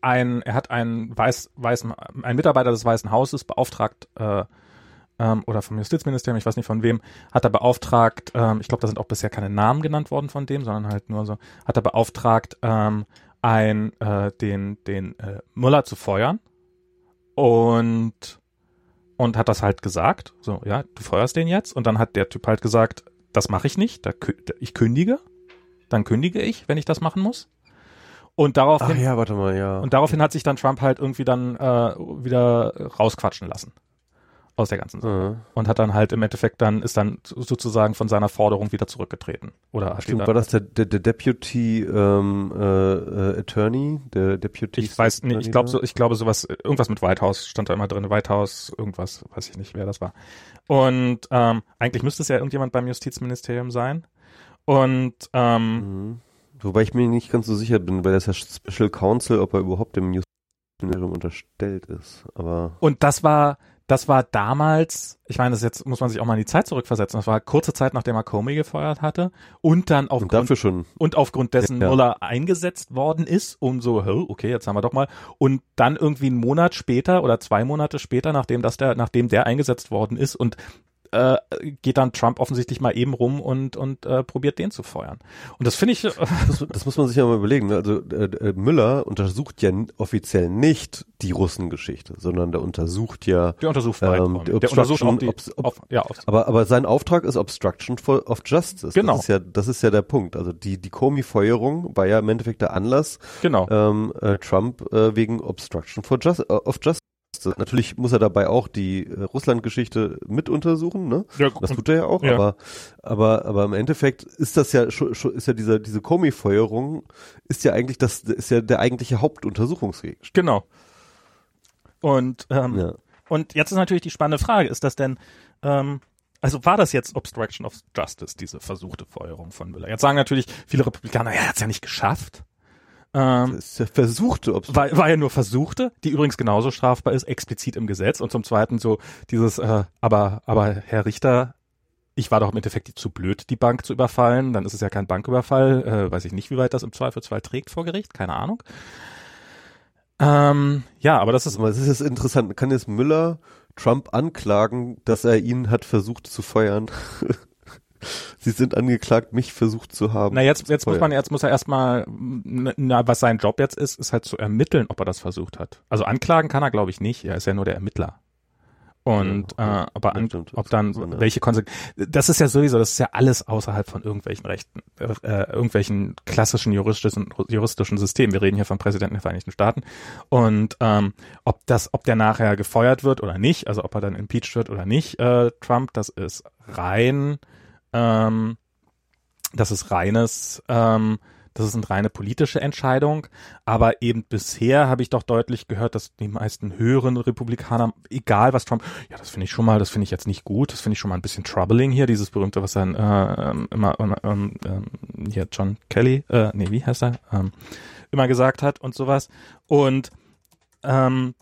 ein, er hat einen weiß, weißen, ein Mitarbeiter des Weißen Hauses beauftragt, äh, ähm, oder vom Justizministerium, ich weiß nicht von wem, hat er beauftragt, ähm, ich glaube, da sind auch bisher keine Namen genannt worden von dem, sondern halt nur so, hat er beauftragt, ähm, ein, äh, den, den äh, Müller zu feuern und und hat das halt gesagt, so, ja, du feuerst den jetzt und dann hat der Typ halt gesagt, das mache ich nicht, da, ich kündige, dann kündige ich, wenn ich das machen muss. Und daraufhin, Ach ja, warte mal, ja. und daraufhin hat sich dann Trump halt irgendwie dann äh, wieder rausquatschen lassen aus der ganzen Sache. Äh, Und hat dann halt im Endeffekt dann, ist dann sozusagen von seiner Forderung wieder zurückgetreten. Oder Stimmt, war das der, der, der Deputy ähm, äh, äh, Attorney? Der Deputy ich weiß nicht, ich glaube so, ich glaube sowas, irgendwas mit White House stand da immer drin, White House, irgendwas, weiß ich nicht, wer das war. Und ähm, eigentlich müsste es ja irgendjemand beim Justizministerium sein. Und ähm, Mhm. Wobei ich mir nicht ganz so sicher bin, weil das ja Special Counsel, ob er überhaupt dem Justizministerium unterstellt ist. Aber Und das war, das war damals, ich meine, das jetzt muss man sich auch mal in die Zeit zurückversetzen. Das war kurze Zeit, nachdem er Comey gefeuert hatte und dann und aufgrund, dafür schon. und aufgrund dessen Ja. Mueller eingesetzt worden ist, um so, "Hö, okay, jetzt haben wir doch mal. Und dann irgendwie einen Monat später oder zwei Monate später, nachdem das der, nachdem der eingesetzt worden ist und äh, geht dann Trump offensichtlich mal eben rum und und äh, probiert den zu feuern. Und das finde ich, äh, Das, das muss man sich ja mal überlegen. Ne? Also äh, äh, Müller untersucht ja offiziell nicht die Russengeschichte, sondern der untersucht ja. der untersucht Ähm, die Der untersucht auch die, ob- auf, ja, auf, Aber, aber sein Auftrag ist Obstruction for, of Justice. Genau. Das ist ja, das ist ja der Punkt. Also die, die Comey-Feuerung war ja im Endeffekt der Anlass, genau. ähm, äh, Trump äh, wegen Obstruction for Just, äh, of Justice Erste. Natürlich muss er dabei auch die äh, Russland-Geschichte mit untersuchen, ne? Ja, Das tut er ja auch, Ja. aber, aber, aber im Endeffekt ist das ja ist ja dieser, diese Comey-Feuerung ist ja eigentlich das, ist ja der eigentliche Hauptuntersuchungsgegenstand. Genau. Und, ähm, Ja. und jetzt ist natürlich die spannende Frage, ist das denn, ähm, also war das jetzt Obstruction of Justice, diese versuchte Feuerung von Müller? Jetzt sagen natürlich viele Republikaner, ja, er hat es ja nicht geschafft. Ähm, versuchte Obst war, war ja nur versuchte, die übrigens genauso strafbar ist, explizit im Gesetz. Und zum Zweiten so dieses, äh, aber, aber Herr Richter, ich war doch im Endeffekt zu blöd, die Bank zu überfallen. Dann ist es ja kein Banküberfall. Äh, weiß ich nicht, wie weit das im Zweifelsfall trägt vor Gericht. Keine Ahnung. Ähm, ja, aber das ist Also, es ist jetzt interessant, kann jetzt Müller Trump anklagen, dass er ihn hat versucht zu feuern? Sie sind angeklagt, mich versucht zu haben. Na, jetzt, jetzt muss man, jetzt muss er erstmal, na, was sein Job jetzt ist, ist halt zu ermitteln, ob er das versucht hat. Also anklagen kann er, glaube ich, nicht. Er ist ja nur der Ermittler. Und Ja, äh, aber ja, an, ob dann So, welche Konsequenzen, das ist ja sowieso, das ist ja alles außerhalb von irgendwelchen Rechten, äh, äh, irgendwelchen klassischen juristischen, juristischen Systemen. Wir reden hier vom Präsidenten der Vereinigten Staaten. Und ähm, ob das, ob der nachher gefeuert wird oder nicht, also ob er dann impeached wird oder nicht, äh, Trump, das ist rein, ähm, das ist reines, ähm, das ist eine reine politische Entscheidung. Aber eben bisher habe ich doch deutlich gehört, dass die meisten höheren Republikaner, egal was Trump, ja, das finde ich schon mal, das finde ich jetzt nicht gut, das finde ich schon mal ein bisschen troubling hier, dieses berühmte, was dann äh, ähm, immer, ähm, ähm, hier John Kelly, äh, nee, wie heißt er, ähm, immer gesagt hat und sowas. Und ähm,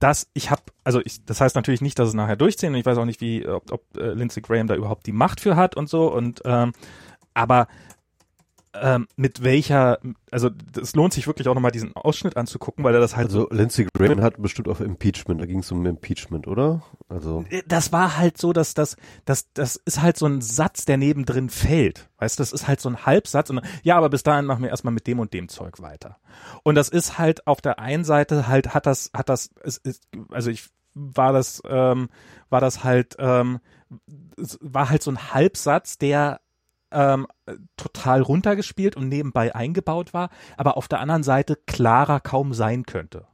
das, ich habe, also ich, das heißt natürlich nicht, dass es nachher durchziehen. Und ich weiß auch nicht, wie, ob, ob äh, Lindsey Graham da überhaupt die Macht für hat und so. Und ähm, aber ähm, mit welcher, also es lohnt sich wirklich auch nochmal diesen Ausschnitt anzugucken, weil er das halt Also Lindsey Graham hat bestimmt auf Impeachment, da ging es um Impeachment, oder? Also so, das war halt so, dass das, das, das ist halt so ein Satz, der nebendrin fällt. Weißt du, das ist halt so ein Halbsatz und ja, aber bis dahin machen wir erstmal mit dem und dem Zeug weiter. Und das ist halt auf der einen Seite halt, hat das, hat das, es ist, also ich war das, ähm, war das halt, ähm, war halt so ein Halbsatz, der ähm, total runtergespielt und nebenbei eingebaut war, aber auf der anderen Seite klarer kaum sein könnte.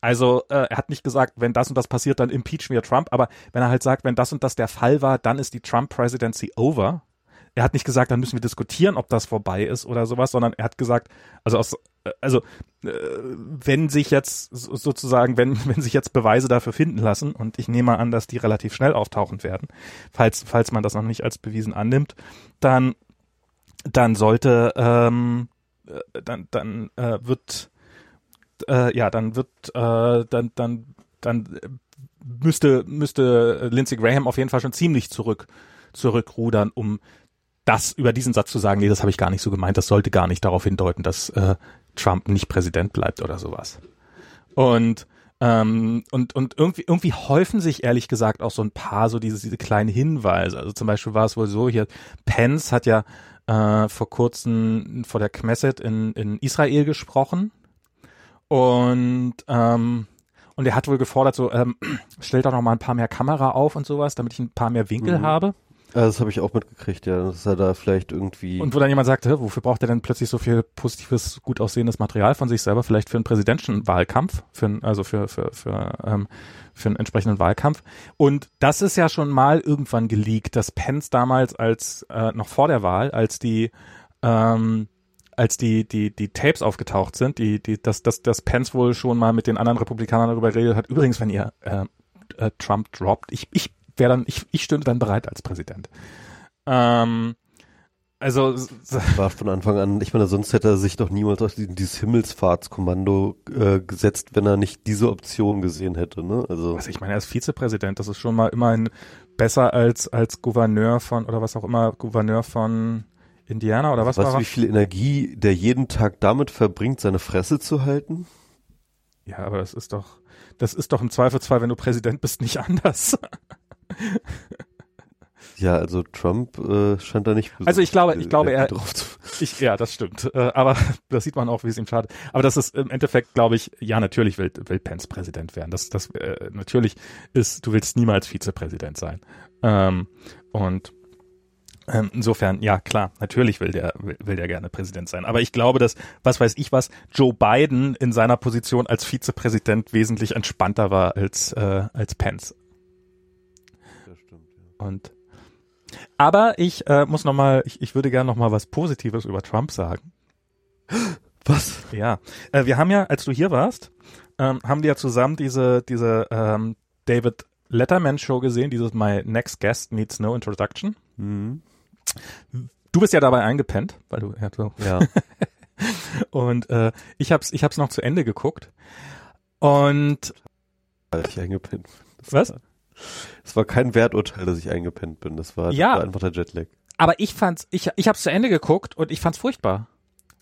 Also äh, er hat nicht gesagt, wenn das und das passiert, dann impeachen wir Trump, aber wenn er halt sagt, wenn das und das der Fall war, dann ist die Trump-Presidency over. Er hat nicht gesagt, dann müssen wir diskutieren, ob das vorbei ist oder sowas, sondern er hat gesagt, also aus, äh, also äh, wenn sich jetzt so- sozusagen, wenn wenn sich jetzt Beweise dafür finden lassen und ich nehme an, dass die relativ schnell auftauchen werden, falls falls man das noch nicht als bewiesen annimmt, dann dann sollte ähm, äh, dann dann äh, wird äh, ja dann wird äh, dann dann dann müsste müsste Lindsey Graham auf jeden Fall schon ziemlich zurück zurückrudern, um das über diesen Satz zu sagen, nee, das habe ich gar nicht so gemeint, das sollte gar nicht darauf hindeuten, dass äh, Trump nicht Präsident bleibt oder sowas. Und ähm, und und irgendwie irgendwie häufen sich ehrlich gesagt auch so ein paar so diese diese kleinen Hinweise. Also zum Beispiel war es wohl so hier Pence hat ja äh, vor kurzem vor der Knesset in in Israel gesprochen und ähm, und er hat wohl gefordert so ähm, stellt doch noch mal ein paar mehr Kamera auf und sowas, damit ich ein paar mehr Winkel Mhm. habe. Ja, das habe ich auch mitgekriegt, ja, dass er da vielleicht irgendwie. Und wo dann jemand sagt, hä, wofür braucht er denn plötzlich so viel positives, gut aussehendes Material von sich selber? Vielleicht für einen Präsidentschaftswahlkampf, für einen, also für, für, für, ähm, für einen entsprechenden Wahlkampf. Und das ist ja schon mal irgendwann geleakt, dass Pence damals als, äh, noch vor der Wahl, als die, ähm, als die, die, die Tapes aufgetaucht sind, die, die, dass, dass, dass Pence wohl schon mal mit den anderen Republikanern darüber geredet hat. Übrigens, wenn ihr äh, äh, Trump droppt, ich, ich wäre dann, ich, ich stünde dann bereit als Präsident. Ähm, also war von Anfang an, ich meine, sonst hätte er sich doch niemals auf dieses Himmelsfahrtskommando äh, gesetzt, wenn er nicht diese Option gesehen hätte, ne? Also also ich meine, er ist Vizepräsident, das ist schon mal immerhin besser als als Gouverneur von oder was auch immer, Gouverneur von Indiana oder was weißt war du, wie viel Energie der jeden Tag damit verbringt, seine Fresse zu halten? Ja, aber das ist doch das ist doch im Zweifelsfall, wenn du Präsident bist, nicht anders. Ja, also Trump äh, scheint da nicht. Also ich glaube- ich glaube, er- drauf zu, Ich, ja, das stimmt. Äh, aber das sieht man auch, wie es ihm schadet. Aber das ist im Endeffekt, glaube ich, ja, natürlich will, will Pence Präsident werden. Das, das, äh, natürlich ist, du willst niemals Vizepräsident sein. Ähm, und Ähm, insofern, ja klar, natürlich will der, will, will der gerne Präsident sein. Aber ich glaube, dass, was weiß ich was, Joe Biden in seiner Position als Vizepräsident wesentlich entspannter war als, äh, als Pence. Und aber ich äh, muss noch mal, ich, ich würde gerne noch mal was Positives über Trump sagen. Was? Ja, äh, wir haben ja, als du hier warst, ähm, haben wir ja zusammen diese diese ähm, David Letterman Show gesehen, dieses My Next Guest Needs No Introduction. Mhm. Du bist ja dabei eingepennt, weil du ja so Ja. und äh, ich hab's ich hab's noch zu Ende geguckt und Als ich eingepennt. Das Was? War, es war kein Werturteil, dass ich eingepennt bin. Das war, Ja. das war einfach der Jetlag. aber ich fand's ich ich hab's zu Ende geguckt und ich fand's furchtbar.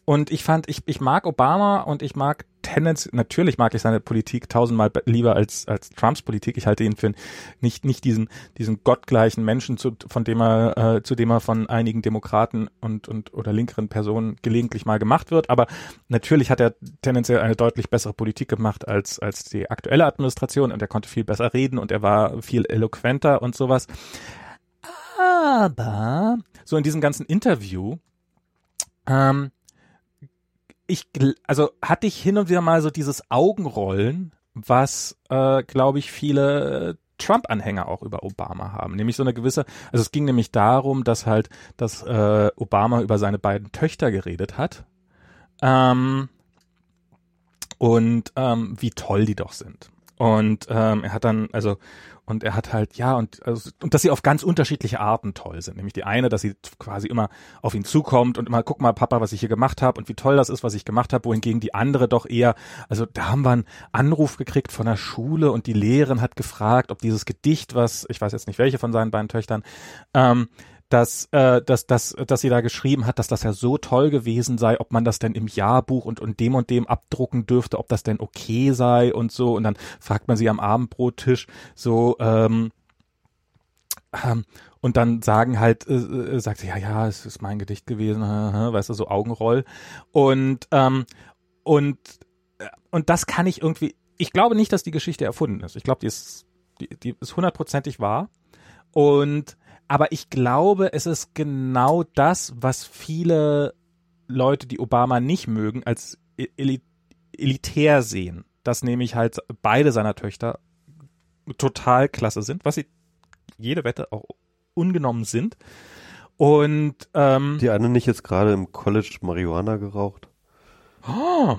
Und ich fand, ich, ich mag Obama und ich mag Tendenz, natürlich mag ich seine Politik tausendmal be- lieber als, als Trumps Politik. Ich halte ihn für nicht, nicht diesen, diesen gottgleichen Menschen, zu, von dem er, äh, zu dem er von einigen Demokraten und, und, oder linkeren Personen gelegentlich mal gemacht wird. Aber natürlich hat er tendenziell eine deutlich bessere Politik gemacht als, als die aktuelle Administration und er konnte viel besser reden und er war viel eloquenter und sowas. Aber so in diesem ganzen Interview, ähm, ich, also hatte ich hin und wieder mal so dieses Augenrollen, was, äh, glaube ich, viele äh, Trump-Anhänger auch über Obama haben. Nämlich so eine gewisse, also es ging nämlich darum, dass halt, dass äh, Obama über seine beiden Töchter geredet hat. Ähm, und ähm, wie toll die doch sind. Und ähm, er hat dann, also, und er hat halt, ja, und, also, und dass sie auf ganz unterschiedliche Arten toll sind. Nämlich die eine, dass sie quasi immer auf ihn zukommt und immer, guck mal, Papa, was ich hier gemacht habe und wie toll das ist, was ich gemacht habe, wohingegen die andere doch eher, also da haben wir einen Anruf gekriegt von der Schule und die Lehrerin hat gefragt, ob dieses Gedicht, was, ich weiß jetzt nicht welche von seinen beiden Töchtern, ähm, dass, äh, dass, dass, dass sie da geschrieben hat, dass das ja so toll gewesen sei, ob man das denn im Jahrbuch und, und dem und dem abdrucken dürfte, ob das denn okay sei und so. Und dann fragt man sie am Abendbrottisch so, ähm, ähm, und dann sagen halt, äh, äh, sagt sie, ja, ja, es ist mein Gedicht gewesen, äh, weißt du, so Augenroll. Und, ähm, und, äh, und das kann ich irgendwie, ich glaube nicht, dass die Geschichte erfunden ist. Ich glaube, die ist, die, die ist hundertprozentig wahr. Und aber ich glaube, es ist genau das, was viele Leute, die Obama nicht mögen, als eli elitär sehen. Dass nämlich halt beide seiner Töchter total klasse sind, was sie jede Wette auch ungenommen sind. Und ähm, Die eine nicht jetzt gerade im College Marihuana geraucht? oh,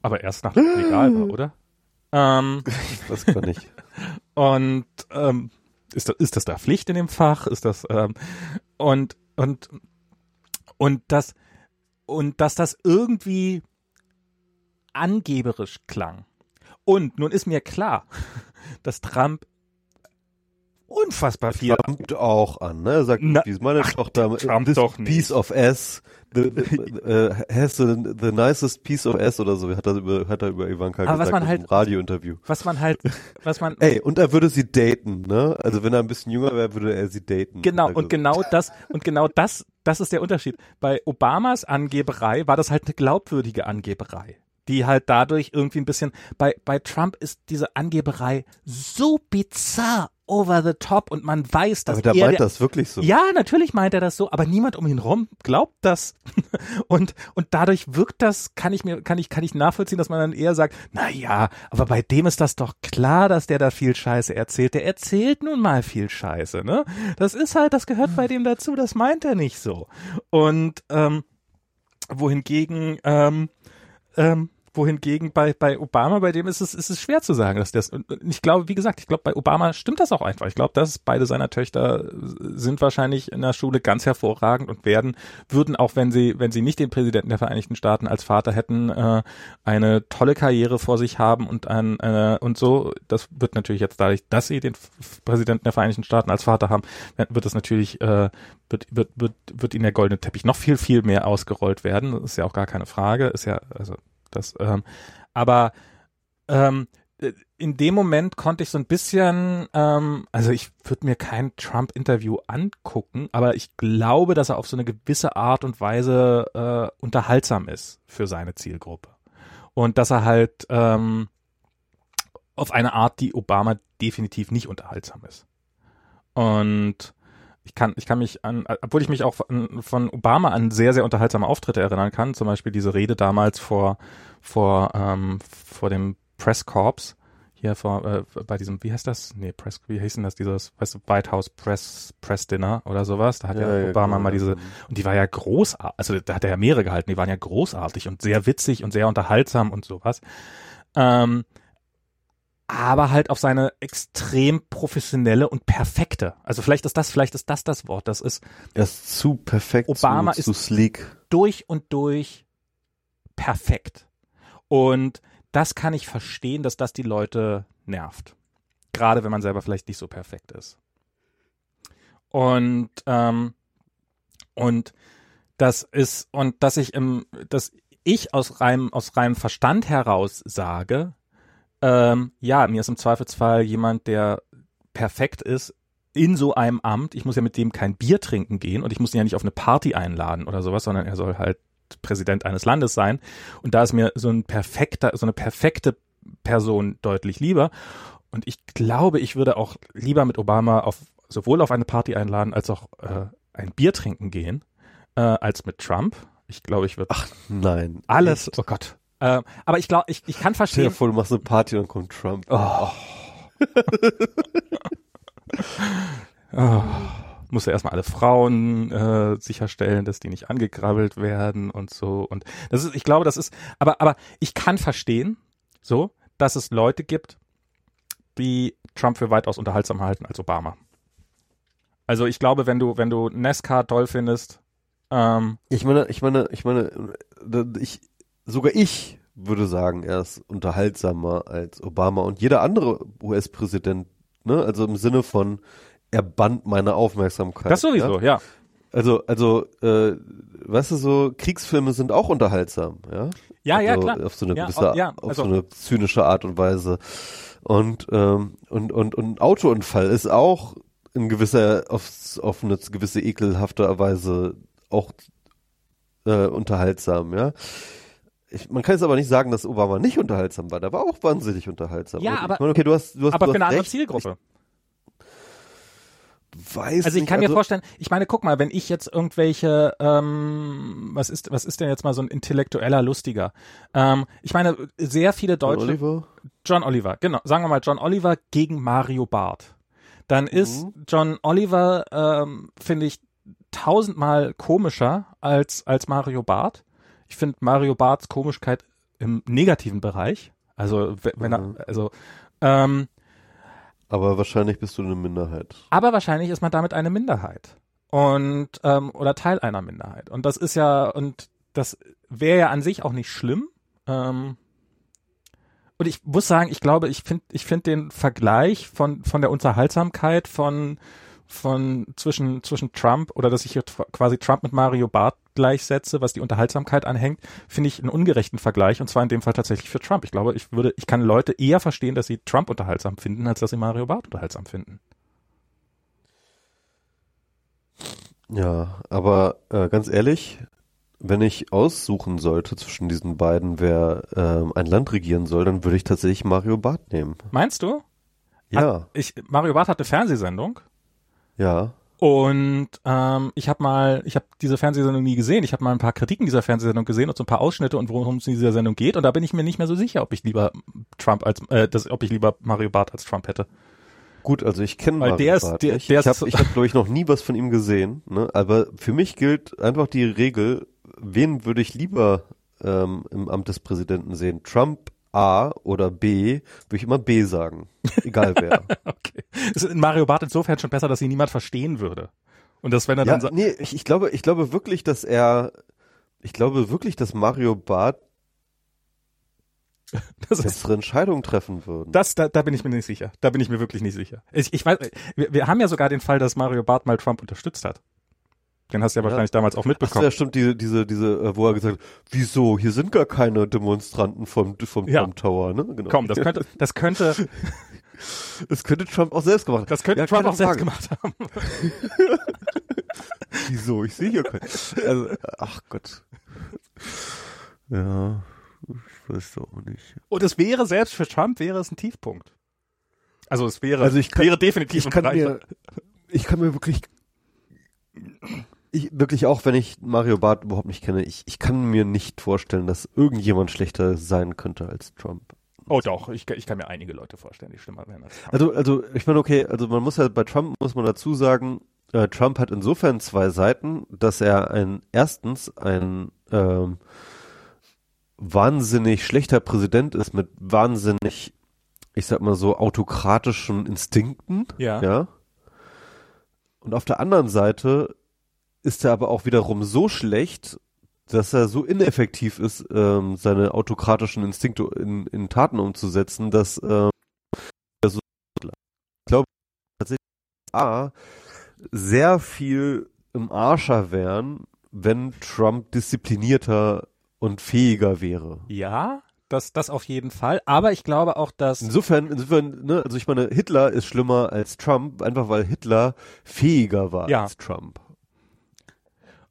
aber erst nach dem legal war, oder? Ähm, Das kann ich. Und ähm, ist, das, ist das da Pflicht in dem Fach? Ist das ähm, und und und das und dass das irgendwie angeberisch klang. Und nun ist mir klar, dass Trump unfassbar viel Trump auch an, ne? Er sagt, Na, dies meine Tochter, Trump nicht. piece of ass, the, uh, has the, the nicest piece of ass oder so, hat er über, hat er über Ivanka Aber was gesagt man in halt- einem Radiointerview. was man halt, was man Ey, und er würde sie daten, ne? Also wenn er ein bisschen jünger wäre, würde er sie daten. Genau, also, und genau das, und genau das, das ist der Unterschied. Bei Obamas Angeberei war das halt eine glaubwürdige Angeberei. Die halt dadurch irgendwie ein bisschen, bei, bei Trump ist diese Angeberei so bizarr over the top und man weiß, dass Aber der er meint das wirklich so. ja, natürlich meint er das so, aber niemand um ihn rum glaubt das. Und, und dadurch wirkt das, kann ich mir, kann ich, kann ich nachvollziehen, dass man dann eher sagt, na ja, aber bei dem ist das doch klar, dass der da viel Scheiße erzählt. Der erzählt nun mal viel Scheiße, ne? Das ist halt, das gehört bei dem dazu, das meint er nicht so. Und, ähm, wohingegen, ähm, ähm, wohingegen bei, bei Obama, bei dem ist es, ist es schwer zu sagen, dass das, und ich glaube, wie gesagt, ich glaube, bei Obama stimmt das auch einfach. Ich glaube, dass beide seiner Töchter sind wahrscheinlich in der Schule ganz hervorragend und werden, würden auch, wenn sie, wenn sie nicht den Präsidenten der Vereinigten Staaten als Vater hätten, äh, eine tolle Karriere vor sich haben und ein, äh, und so. Das wird natürlich jetzt dadurch, dass sie den Präsidenten der Vereinigten Staaten als Vater haben, wird es natürlich, äh, wird, wird, wird, wird ihnen der goldene Teppich noch viel, viel mehr ausgerollt werden. Das ist ja auch gar keine Frage. Ist ja, also, das, ähm, aber ähm, äh, in dem Moment konnte ich so ein bisschen, ähm, also ich würde mir kein Trump-Interview angucken, aber ich glaube, dass er auf so eine gewisse Art und Weise äh, unterhaltsam ist für seine Zielgruppe. Und dass er halt ähm, auf eine Art, die Obama definitiv nicht unterhaltsam ist. Und ich kann, ich kann mich an, obwohl ich mich auch von, von Obama an sehr, sehr unterhaltsame Auftritte erinnern kann, zum Beispiel diese Rede damals vor, vor, ähm, vor dem Press Corps, hier vor, äh, bei diesem, wie heißt das? Nee, Press, wie hieß denn das, dieses, weißt du, White House Press, Press Dinner oder sowas? Da hat ja, ja Obama ja, mal diese, und die war ja großartig, also da hat er ja mehrere gehalten, die waren ja großartig und sehr witzig und sehr unterhaltsam und sowas. Ähm, aber halt auf seine extrem professionelle und perfekte. Also vielleicht ist das, vielleicht ist das das Wort. Das ist. Er ist zu perfekt, Obama zu, zu ist sleek. Durch und durch perfekt. Und das kann ich verstehen, dass das die Leute nervt. Gerade wenn man selber vielleicht nicht so perfekt ist. Und, ähm, und das ist, und dass ich im, dass ich aus reinem, aus reinem Verstand heraus sage, ähm, ja, mir ist im Zweifelsfall jemand, der perfekt ist, in so einem Amt. Ich muss ja mit dem kein Bier trinken gehen und ich muss ihn ja nicht auf eine Party einladen oder sowas, sondern er soll halt Präsident eines Landes sein. Und da ist mir so ein perfekter, so eine perfekte Person deutlich lieber. Und ich glaube, ich würde auch lieber mit Obama auf sowohl auf eine Party einladen als auch äh, ein Bier trinken gehen, äh, als mit Trump. Ich glaube, ich würde. Ach nein. Alles. Echt? Oh Gott. Äh, aber ich glaube, ich, ich kann verstehen. Stell dir vor, du machst eine Party und kommt Trump. Oh. oh muss er erstmal alle Frauen äh, sicherstellen, dass die nicht angegrabbelt werden und so. Und das ist, ich glaube, das ist, aber, aber ich kann verstehen, so, dass es Leute gibt, die Trump für weitaus unterhaltsamer halten als Obama. Also ich glaube, wenn du, wenn du NASCAR toll findest, ähm, ich meine, ich meine, ich meine, ich, sogar ich würde sagen, er ist unterhaltsamer als Obama und jeder andere US-Präsident, ne? Also im Sinne von, er band meine Aufmerksamkeit. Das sowieso, ja. ja. Also, also, äh, weißt du, so Kriegsfilme sind auch unterhaltsam, ja. Ja, also, ja, klar. Auf so eine ja, gewisse, oh, ja, auf also. so eine zynische Art und Weise. Und, ähm, und, und, und ein Autounfall ist auch in gewisser, auf, auf eine gewisse ekelhafte Weise auch äh, unterhaltsam, ja. Ich, man kann jetzt aber nicht sagen, dass Obama nicht unterhaltsam war. Der war auch wahnsinnig unterhaltsam. Ja, aber, meine, okay, du hast, du hast, aber du für hast eine andere Zielgruppe. Ich, weiß Also ich nicht, kann also mir vorstellen, ich meine, guck mal, wenn ich jetzt irgendwelche, ähm, was ist, was ist denn jetzt mal so ein intellektueller Lustiger? Ähm, ich meine, sehr viele Deutsche. John Oliver? John Oliver, genau. Sagen wir mal John Oliver gegen Mario Barth. Dann ist mhm. John Oliver, ähm, finde ich, tausendmal komischer als, als Mario Barth. Ich finde Mario Barths Komischkeit im negativen Bereich. Also, wenn mhm. er, also, ähm, aber wahrscheinlich bist du eine Minderheit. Aber wahrscheinlich ist man damit eine Minderheit. Und, ähm, oder Teil einer Minderheit. Und das ist ja, und das wäre ja an sich auch nicht schlimm. Ähm, und ich muss sagen, ich glaube, ich finde, ich finde den Vergleich von, von der Unterhaltsamkeit von, von zwischen, zwischen Trump oder dass ich hier quasi Trump mit Mario Barth gleichsetze, was die Unterhaltsamkeit anhängt, finde ich einen ungerechten Vergleich und zwar in dem Fall tatsächlich für Trump. Ich glaube, ich würde, ich kann Leute eher verstehen, dass sie Trump unterhaltsam finden, als dass sie Mario Barth unterhaltsam finden. Ja, aber äh, ganz ehrlich, wenn ich aussuchen sollte zwischen diesen beiden, wer ähm, ein Land regieren soll, dann würde ich tatsächlich Mario Barth nehmen. Meinst du? Ja. Hat, ich, Mario Barth hat eine Fernsehsendung. Ja. Und ähm, ich habe mal, ich habe diese Fernsehsendung nie gesehen. Ich habe mal ein paar Kritiken dieser Fernsehsendung gesehen und so ein paar Ausschnitte und worum es in dieser Sendung geht. Und da bin ich mir nicht mehr so sicher, ob ich lieber Trump als, äh, das, ob ich lieber Mario Barth als Trump hätte. Gut, also ich kenne Mario der ist, der, nicht. Der ich habe, ich hab, glaube ich, noch nie was von ihm gesehen. Ne? Aber für mich gilt einfach die Regel: Wen würde ich lieber ähm, im Amt des Präsidenten sehen? Trump A oder B, würde ich immer B sagen. Egal wer. okay. Ist in Mario Barth insofern schon besser, dass ihn niemand verstehen würde. Und das, wenn er ja, dann nee, ich, ich glaube, ich glaube wirklich, dass er, ich glaube wirklich, dass Mario Barth das bessere Entscheidungen treffen würden. Das, da, da bin ich mir nicht sicher. Da bin ich mir wirklich nicht sicher. Ich, ich weiß, wir, wir haben ja sogar den Fall, dass Mario Barth mal Trump unterstützt hat. Den hast du ja, ja. wahrscheinlich damals auch mitbekommen. Ach, ja, stimmt, diese, diese, diese, äh, wo er gesagt hat, wieso, hier sind gar keine Demonstranten vom, vom ja. Trump Tower, ne? Genau. Komm, das könnte, das könnte, das könnte Trump auch selbst gemacht haben. Das könnte ja, Trump auch selbst gemacht haben. wieso, ich sehe hier keinen. Also, ach Gott. Ja, ich weiß doch auch nicht. Und es wäre, selbst für Trump wäre es ein Tiefpunkt. Also es wäre, also ich kann, wäre definitiv ich kann mir, ich kann mir wirklich ich wirklich auch, wenn ich Mario Barth überhaupt nicht kenne, ich, ich kann mir nicht vorstellen, dass irgendjemand schlechter sein könnte als Trump. Oh doch, ich, ich kann mir einige Leute vorstellen, die schlimmer wären als Trump. Also, also ich meine, okay, also man muss ja bei Trump muss man dazu sagen, äh, Trump hat insofern zwei Seiten, dass er ein erstens ein ähm, wahnsinnig schlechter Präsident ist mit wahnsinnig, ich sag mal so, autokratischen Instinkten. Ja. ja. Und auf der anderen Seite ist er aber auch wiederum so schlecht, dass er so ineffektiv ist, ähm, seine autokratischen Instinkte in, in Taten umzusetzen, dass ähm, er so, ich glaube tatsächlich A, sehr viel im Arscher wären, wenn Trump disziplinierter und fähiger wäre. Ja, das, das auf jeden Fall. Aber ich glaube auch, dass. Insofern, insofern, ne, also ich meine, Hitler ist schlimmer als Trump, einfach weil Hitler fähiger war Ja. als Trump.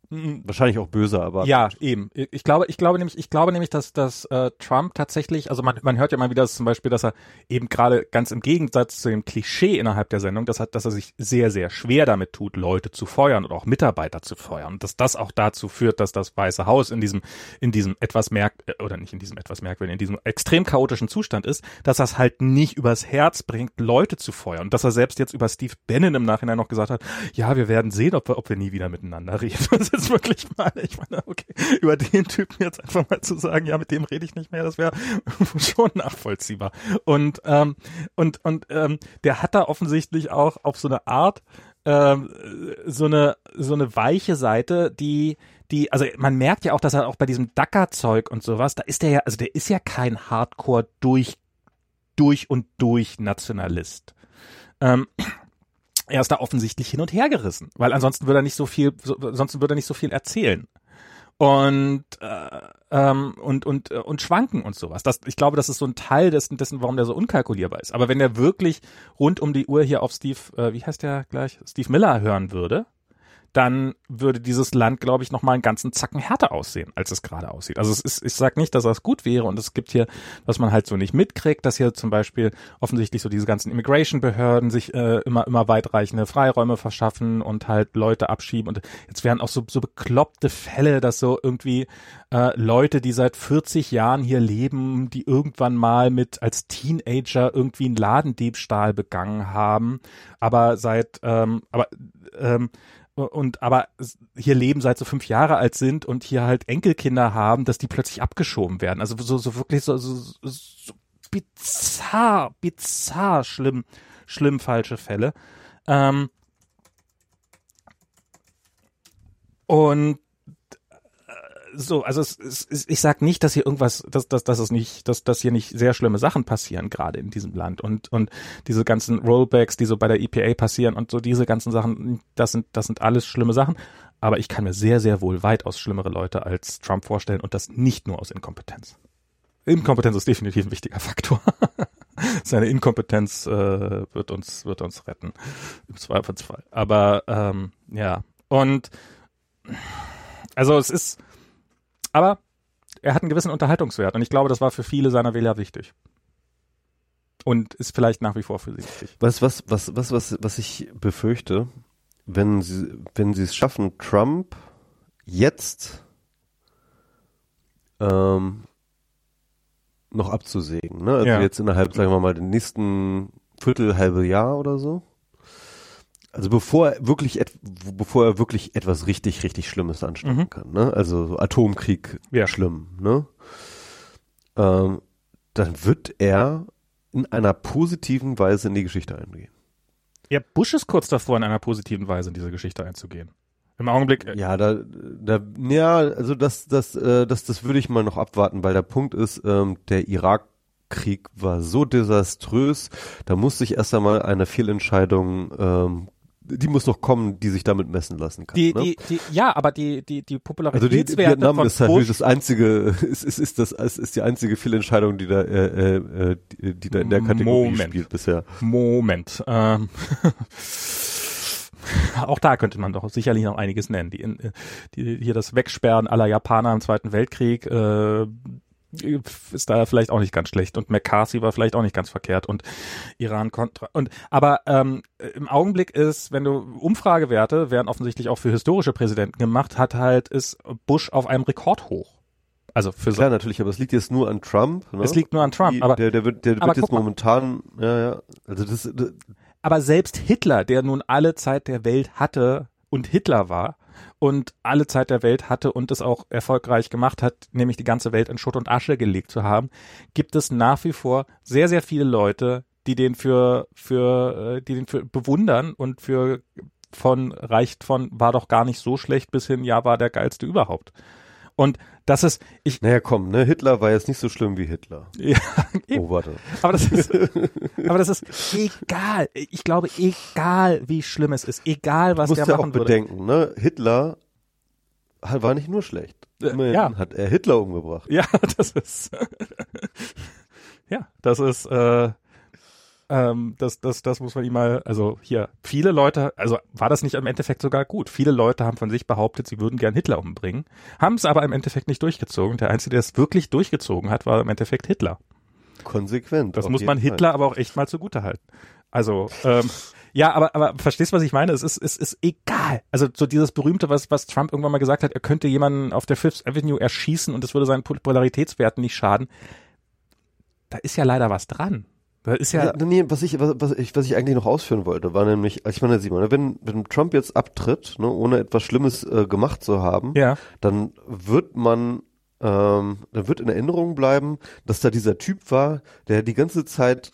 Mm, Wahrscheinlich auch böser, aber. Ja, eben. Ich glaube, ich glaube nämlich, ich glaube nämlich, dass, dass äh, Trump tatsächlich, also man, man hört ja mal wieder dass zum Beispiel, dass er eben gerade ganz im Gegensatz zu dem Klischee innerhalb der Sendung, dass er, dass er sich sehr, sehr schwer damit tut, Leute zu feuern oder auch Mitarbeiter zu feuern. Und dass das auch dazu führt, dass das Weiße Haus in diesem, in diesem etwas merk äh, oder nicht in diesem etwas merkwürdigen, in diesem extrem chaotischen Zustand ist, dass er es halt nicht übers Herz bringt, Leute zu feuern. Und dass er selbst jetzt über Steve Bannon im Nachhinein noch gesagt hat, ja, wir werden sehen, ob wir, ob wir nie wieder miteinander reden. Ist wirklich mal, ich meine, okay, über den Typen jetzt einfach mal zu sagen, ja, mit dem rede ich nicht mehr, das wäre schon nachvollziehbar. Und, ähm, und, und ähm, der hat da offensichtlich auch auf so eine Art ähm, so eine so eine weiche Seite, die die, also man merkt ja auch, dass er auch bei diesem Dacker-Zeug und sowas, da ist der ja, also der ist ja kein Hardcore durch durch und durch Nationalist. Ähm, er ist da offensichtlich hin und her gerissen, weil ansonsten würde er nicht so viel, so, ansonsten würde er nicht so viel erzählen und äh, ähm, und und äh, und schwanken und sowas. Das, ich glaube, das ist so ein Teil dessen, dessen, warum der so unkalkulierbar ist. Aber wenn er wirklich rund um die Uhr hier auf Steve, äh, wie heißt der gleich, Steve Miller hören würde, dann würde dieses Land, glaube ich, noch mal einen ganzen Zacken härter aussehen, als es gerade aussieht. Also es ist, ich sage nicht, dass das gut wäre und es gibt hier, was man halt so nicht mitkriegt, dass hier zum Beispiel offensichtlich so diese ganzen Immigration-Behörden sich äh, immer immer weitreichende Freiräume verschaffen und halt Leute abschieben und jetzt werden auch so so bekloppte Fälle, dass so irgendwie äh, Leute, die seit 40 Jahren hier leben, die irgendwann mal mit als Teenager irgendwie einen Ladendiebstahl begangen haben, aber seit ähm, aber ähm, und aber hier leben seit so fünf Jahre alt sind und hier halt Enkelkinder haben, dass die plötzlich abgeschoben werden. Also so, so wirklich so, so, so bizarr, bizarr schlimm, schlimm falsche Fälle. Ähm, und so, also es, es, ich sag nicht, dass hier irgendwas, dass, dass, dass es nicht, dass, dass hier nicht sehr schlimme Sachen passieren, gerade in diesem Land. Und, und diese ganzen Rollbacks, die so bei der EPA passieren und so diese ganzen Sachen, das sind, das sind alles schlimme Sachen. Aber ich kann mir sehr, sehr wohl weitaus schlimmere Leute als Trump vorstellen und das nicht nur aus Inkompetenz. Inkompetenz ist definitiv ein wichtiger Faktor. Seine Inkompetenz äh, wird uns wird uns retten im Zweifelsfall. Aber ähm, ja und also es ist aber er hat einen gewissen Unterhaltungswert und ich glaube, das war für viele seiner Wähler wichtig. Und ist vielleicht nach wie vor für sie wichtig. Was, was, was, was, was, was ich befürchte, wenn sie, wenn sie es schaffen, Trump jetzt ähm, noch abzusägen, ne? Also Ja. jetzt innerhalb, sagen wir mal, den nächsten Viertel, halbe Jahr oder so. Also bevor er wirklich, bevor er wirklich etwas richtig, richtig Schlimmes anstellen Mhm. kann, ne? Also so Atomkrieg Ja. schlimm, ne? Ähm, dann wird er in einer positiven Weise in die Geschichte eingehen. Ja, Bush ist kurz davor, in einer positiven Weise in diese Geschichte einzugehen. Im Augenblick, äh, Ja, da, da, ja, also das, das, äh, das, das würde ich mal noch abwarten, weil der Punkt ist, ähm, der Irakkrieg war so desaströs, da muss sich erst einmal eine Fehlentscheidung, ähm, die muss noch kommen, die sich damit messen lassen kann. die, ne? die, die, ja, aber die, die, die also die Popularitätswerte Vietnam von ist halt Bush, das einzige, ist, ist, ist das, ist, ist die einzige Fehlentscheidung, die da, äh, äh, die, die da in der Kategorie Moment. spielt bisher. Moment. Ähm, auch da könnte man doch sicherlich noch einiges nennen. Die, die, hier das Wegsperren aller Japaner im Zweiten Weltkrieg, äh, ist da vielleicht auch nicht ganz schlecht und McCarthy war vielleicht auch nicht ganz verkehrt und Iran kontra und aber ähm, im Augenblick ist, wenn du Umfragewerte werden offensichtlich auch für historische Präsidenten gemacht, hat halt ist Bush auf einem Rekord hoch. Also für Klar, natürlich, aber es liegt jetzt nur an Trump. Ne? Es liegt nur an Trump, Die, aber der, der wird, der wird jetzt mal. momentan, ja, ja, also das, das aber selbst Hitler, der nun alle Zeit der Welt hatte und Hitler war und alle Zeit der Welt hatte und es auch erfolgreich gemacht hat, nämlich die ganze Welt in Schutt und Asche gelegt zu haben, gibt es nach wie vor sehr, sehr viele Leute, die den für, für, äh, die den für bewundern und für von reicht von war doch gar nicht so schlecht bis hin, ja, war der geilste überhaupt. Und das ist, ich, naja, komm, ne, Hitler war jetzt nicht so schlimm wie Hitler. ja, eben. Oh, warte. Aber das ist, aber das ist egal. Ich glaube, egal wie schlimm es ist, egal was Du der musst ja auch machen würde. bedenken, ne, Hitler war nicht nur schlecht. Äh, Immerhin ja. hat er Hitler umgebracht. Ja, das ist, ja, das ist, äh, ähm, das, das, das muss man ihm mal, also hier, viele Leute, also war das nicht im Endeffekt sogar gut. Viele Leute haben von sich behauptet, sie würden gern Hitler umbringen, haben es aber im Endeffekt nicht durchgezogen. Der Einzige, der es wirklich durchgezogen hat, war im Endeffekt Hitler. Konsequent. Das muss man Fall. Hitler aber auch echt mal zugute halten. Also, ähm, ja, aber, aber verstehst du, was ich meine? Es ist, es ist egal. Also so dieses berühmte, was, was Trump irgendwann mal gesagt hat, er könnte jemanden auf der Fifth Avenue erschießen und es würde seinen Popularitätswerten nicht schaden. Da ist ja leider was dran. Da ist ja, Ja, nee, was ich, was, was ich, was ich eigentlich noch ausführen wollte, war nämlich, also ich meine, Simon, ne, wenn, wenn Trump jetzt abtritt, ne, ohne etwas Schlimmes äh, gemacht zu haben, ja, dann wird man, ähm, dann wird in Erinnerung bleiben, dass da dieser Typ war, der die ganze Zeit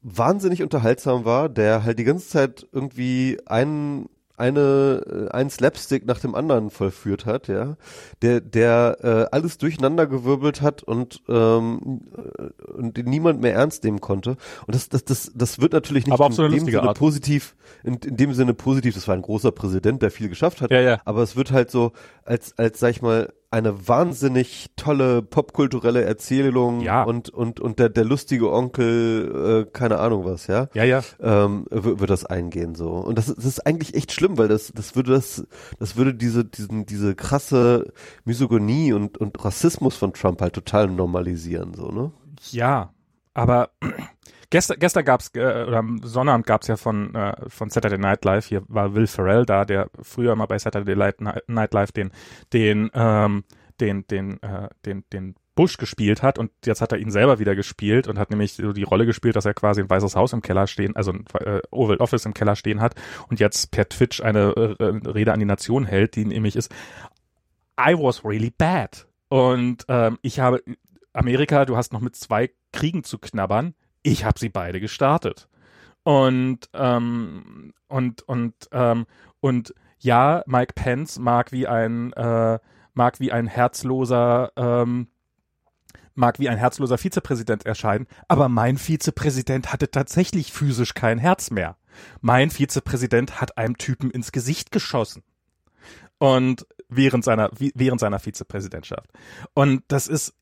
wahnsinnig unterhaltsam war, der halt die ganze Zeit irgendwie einen eine äh, ein Slapstick nach dem anderen vollführt hat, ja, der der äh, alles durcheinander gewirbelt hat und ähm, äh, und den niemand mehr ernst nehmen konnte und das das das das wird natürlich nicht auf so in dem Sinne Art. positiv in, in dem Sinne positiv, das war ein großer Präsident, der viel geschafft hat, ja, ja. aber es wird halt so als als sag ich mal eine wahnsinnig tolle popkulturelle Erzählung Ja. und und und der der lustige Onkel äh, keine Ahnung was ja Ja, ja. ähm, wird das eingehen so und das, ist- das ist eigentlich echt schlimm weil das das würde das das würde diese diesen diese krasse Misogynie und und Rassismus von Trump halt total normalisieren so ne Ja, aber gestern, gestern gab's äh, oder am Sonnabend gab's ja von äh, von Saturday Night Live hier war Will Ferrell da, der früher mal bei Saturday Night Live den den ähm, den den äh, den den Bush gespielt hat und jetzt hat er ihn selber wieder gespielt und hat nämlich so die Rolle gespielt, dass er quasi ein weißes Haus im Keller stehen, also ein äh, Oval Office im Keller stehen hat und jetzt per Twitch eine äh, Rede an die Nation hält, die nämlich ist I was really bad. Und ähm, ich habe Amerika, du hast noch mit zwei Kriegen zu knabbern. Ich habe sie beide gestartet. Und ähm, und und ähm, und ja, Mike Pence mag wie ein äh, mag wie ein herzloser ähm, mag wie ein herzloser Vizepräsident erscheinen, aber mein Vizepräsident hatte tatsächlich physisch kein Herz mehr. Mein Vizepräsident hat einem Typen ins Gesicht geschossen. Und während seiner während seiner Vizepräsidentschaft. Und das ist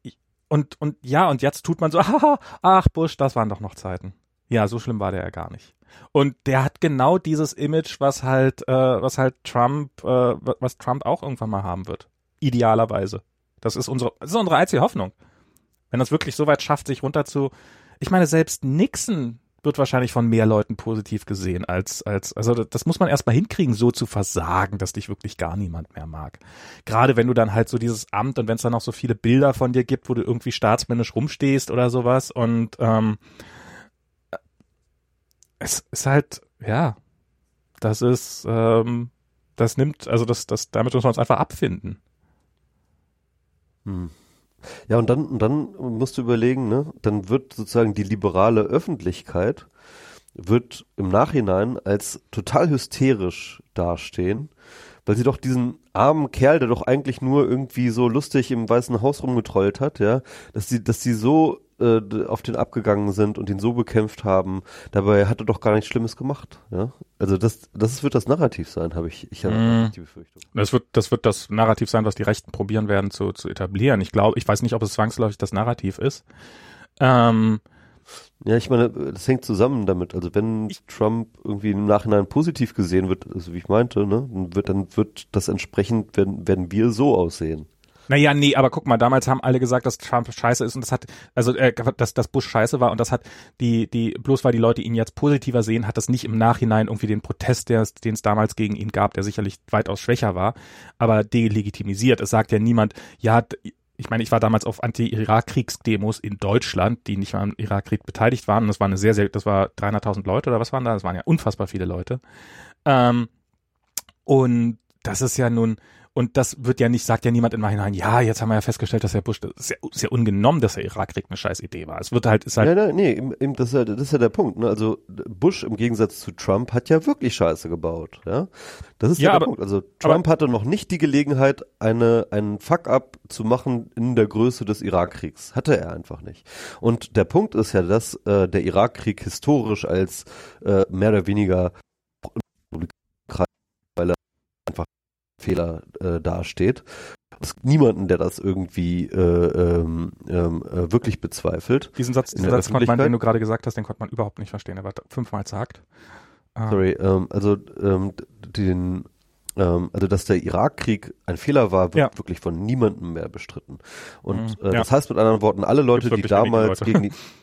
und und ja, und jetzt tut man so, haha, ach Bush, das waren doch noch Zeiten. Ja, so schlimm war der ja gar nicht. Und der hat genau dieses Image, was halt, äh, was halt Trump, äh, wa- was Trump auch irgendwann mal haben wird. Idealerweise. Das ist unsere, das ist unsere einzige Hoffnung. Wenn das wirklich so weit schafft, sich runter zu, ich meine, selbst Nixon wird wahrscheinlich von mehr Leuten positiv gesehen als, als, also das- muss man erstmal hinkriegen, so zu versagen, dass dich wirklich gar niemand mehr mag. Gerade wenn du dann halt so dieses Amt und wenn es dann noch so viele Bilder von dir gibt, wo du irgendwie staatsmännisch rumstehst oder sowas und, ähm, es ist halt, ja, das ist, ähm, das nimmt, also das, das, damit müssen wir uns einfach abfinden. Hm. Ja, und dann, und dann musst du überlegen, ne, dann wird sozusagen die liberale Öffentlichkeit wird im Nachhinein als total hysterisch dastehen, weil sie doch diesen armen Kerl, der doch eigentlich nur irgendwie so lustig im Weißen Haus rumgetrollt hat, ja, dass sie, dass sie so äh, auf den abgegangen sind und ihn so bekämpft haben. Dabei hat er doch gar nichts Schlimmes gemacht, ja. Also das, das wird das Narrativ sein, habe ich, ich habe Mm. die Befürchtung. Das wird, das wird das Narrativ sein, was die Rechten probieren werden zu, zu etablieren. Ich glaube, ich weiß nicht, ob es zwangsläufig das Narrativ ist. Ähm, Ja, ich meine, das hängt zusammen damit. Also wenn Trump irgendwie im Nachhinein positiv gesehen wird, also wie ich meinte, ne, dann wird, dann wird das entsprechend, werden, werden wir so aussehen. Naja, nee, aber guck mal, damals haben alle gesagt, dass Trump scheiße ist und das hat, also äh, dass, dass Bush scheiße war und das hat die, die, bloß weil die Leute ihn jetzt positiver sehen, hat das nicht im Nachhinein irgendwie den Protest, den es damals gegen ihn gab, der sicherlich weitaus schwächer war, aber delegitimisiert. Es sagt ja niemand, ja, ich meine, ich war damals auf Anti-Irak-Kriegsdemos in Deutschland, die nicht mal am Irakkrieg beteiligt waren. Und das war eine sehr, sehr, das war 300.000 Leute oder was waren da? Das waren ja unfassbar viele Leute. Ähm, und das ist ja nun, und das wird ja nicht, sagt ja niemand in Nachhinein, ja, jetzt haben wir ja festgestellt, dass der Bush, das ist ja, ist ja ungenommen, dass der Irakkrieg eine scheiß Idee war. Es wird halt, ist halt. Ja, nein, nee, eben, das, ist ja, das ist ja der Punkt. Ne? Also Bush im Gegensatz zu Trump hat ja wirklich Scheiße gebaut. Ja, das ist ja, ja der aber, Punkt. Also Trump aber, hatte noch nicht die Gelegenheit, eine, einen Fuck-up zu machen in der Größe des Irakkriegs. Hatte er einfach nicht. Und der Punkt ist ja, dass äh, der Irakkrieg historisch als äh, mehr oder weniger Fehler äh, dasteht. Es gibt niemanden, der das irgendwie äh, ähm, ähm, äh, wirklich bezweifelt. Diesen Satz, diesen Satz konnte man, den du gerade gesagt hast, den konnte man überhaupt nicht verstehen. Er war fünfmal gesagt. Ah. Sorry, ähm, also ähm, den ähm, also dass der Irakkrieg ein Fehler war, wird ja. wirklich von niemandem mehr bestritten. Und mhm. äh, ja. das heißt mit anderen Worten, alle Leute, die damals gegen die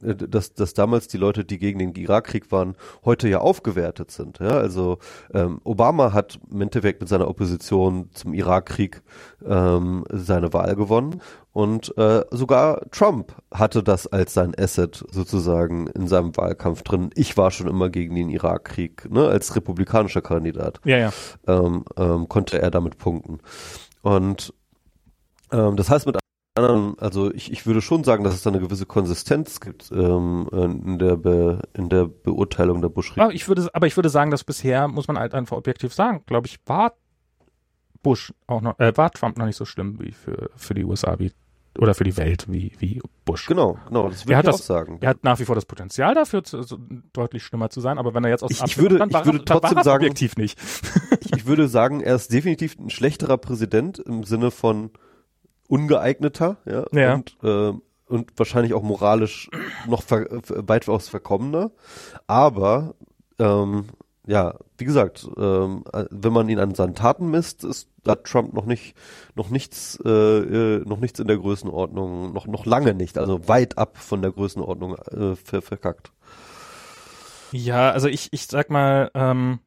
dass, dass damals die Leute, die gegen den Irakkrieg waren, heute ja aufgewertet sind. Ja? Also ähm, Obama hat im Endeffekt mit seiner Opposition zum Irakkrieg ähm, seine Wahl gewonnen und äh, sogar Trump hatte das als sein Asset sozusagen in seinem Wahlkampf drin. Ich war schon immer gegen den Irakkrieg, ne? als republikanischer Kandidat. Ja, ja. Ähm, ähm, konnte er damit punkten. Und ähm, das heißt mit anderen, also ich, ich würde schon sagen, dass es da eine gewisse Konsistenz gibt ähm, in der Be, in der Beurteilung der bush aber ich würde, aber ich würde sagen, dass bisher muss man halt einfach objektiv sagen, glaube ich, war Bush auch noch, äh, war Trump noch nicht so schlimm wie für für die USA wie oder für die Welt wie wie Bush. Genau, genau, das würde ich das, auch sagen. Er hat nach wie vor das Potenzial dafür, zu, so deutlich schlimmer zu sein, aber wenn er jetzt aus ich, ich würde, dann war, ich würde trotzdem dann sagen, objektiv nicht. ich, ich würde sagen, er ist definitiv ein schlechterer Präsident im Sinne von ungeeigneter, ja, ja. Und, äh, und wahrscheinlich auch moralisch noch ver weitaus verkommener. Aber ähm, ja, wie gesagt, ähm, wenn man ihn an seinen Taten misst, ist hat Trump noch nicht noch nichts äh, äh, noch nichts in der Größenordnung noch noch lange nicht, also weit ab von der Größenordnung äh, ver verkackt. Ja, also ich ich sag mal, ähm,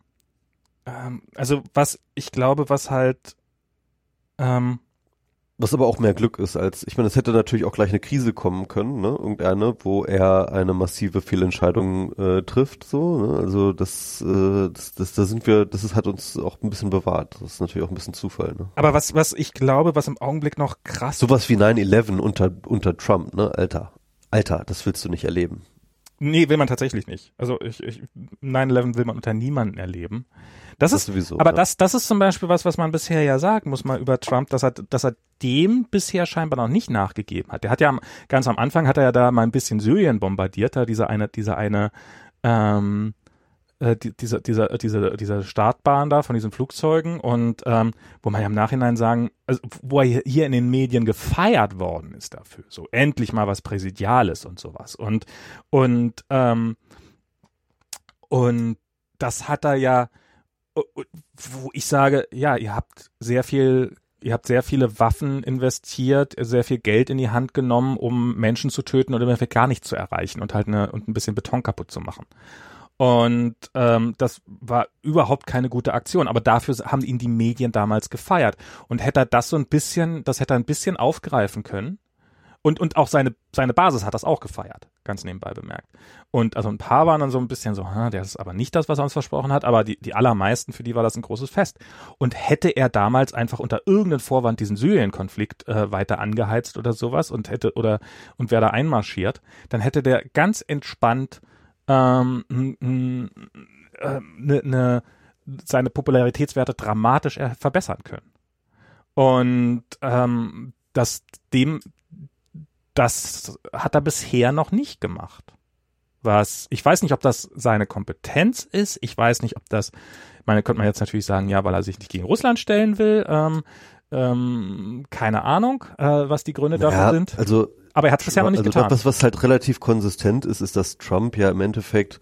ähm, also was ich glaube, was halt ähm, was aber auch mehr Glück ist als, ich meine, es hätte natürlich auch gleich eine Krise kommen können, ne? Irgendeine, wo er eine massive Fehlentscheidung äh, trifft, so, ne? Also das, äh, das, das, da sind wir, das ist, hat uns auch ein bisschen bewahrt. Das ist natürlich auch ein bisschen Zufall, ne? Aber was, was ich glaube, was im Augenblick noch krass. Sowas wie 9-11 unter, unter Trump, ne? Alter. Alter, das willst du nicht erleben. Nee, will man tatsächlich nicht. Also ich, ich 9-11 will man unter niemanden erleben. Das, das ist sowieso. Aber ja. das, das ist zum Beispiel was, was man bisher ja sagen muss mal über Trump, dass er, dass er dem bisher scheinbar noch nicht nachgegeben hat. Der hat ja ganz am Anfang hat er ja da mal ein bisschen Syrien bombardiert, da dieser eine, dieser eine, ähm, äh, die, dieser, dieser, diese, diese Startbahn da von diesen Flugzeugen und ähm, wo man ja im Nachhinein sagen, also, wo er hier in den Medien gefeiert worden ist dafür, so endlich mal was Präsidiales und sowas und und ähm, und das hat er ja wo ich sage, ja, ihr habt sehr viel, ihr habt sehr viele Waffen investiert, sehr viel Geld in die Hand genommen, um Menschen zu töten oder im gar nicht zu erreichen und halt eine, und ein bisschen Beton kaputt zu machen. Und ähm, das war überhaupt keine gute Aktion, aber dafür haben ihn die Medien damals gefeiert. Und hätte er das so ein bisschen, das hätte er ein bisschen aufgreifen können, und, und auch seine, seine Basis hat das auch gefeiert, ganz nebenbei bemerkt. Und also ein paar waren dann so ein bisschen so, der ist aber nicht das, was er uns versprochen hat, aber die, die allermeisten, für die war das ein großes Fest. Und hätte er damals einfach unter irgendeinem Vorwand diesen Syrien-Konflikt äh, weiter angeheizt oder sowas und hätte, oder, und wäre da einmarschiert, dann hätte der ganz entspannt ähm, äh, ne, ne, seine Popularitätswerte dramatisch verbessern können. Und ähm, das dem das hat er bisher noch nicht gemacht. Was, ich weiß nicht, ob das seine Kompetenz ist. Ich weiß nicht, ob das, ich meine, könnte man jetzt natürlich sagen, ja, weil er sich nicht gegen Russland stellen will. Ähm, ähm, keine Ahnung, äh, was die Gründe dafür ja, sind. Also, aber er hat es bisher noch nicht also getan. Was, was halt relativ konsistent ist, ist, dass Trump ja im Endeffekt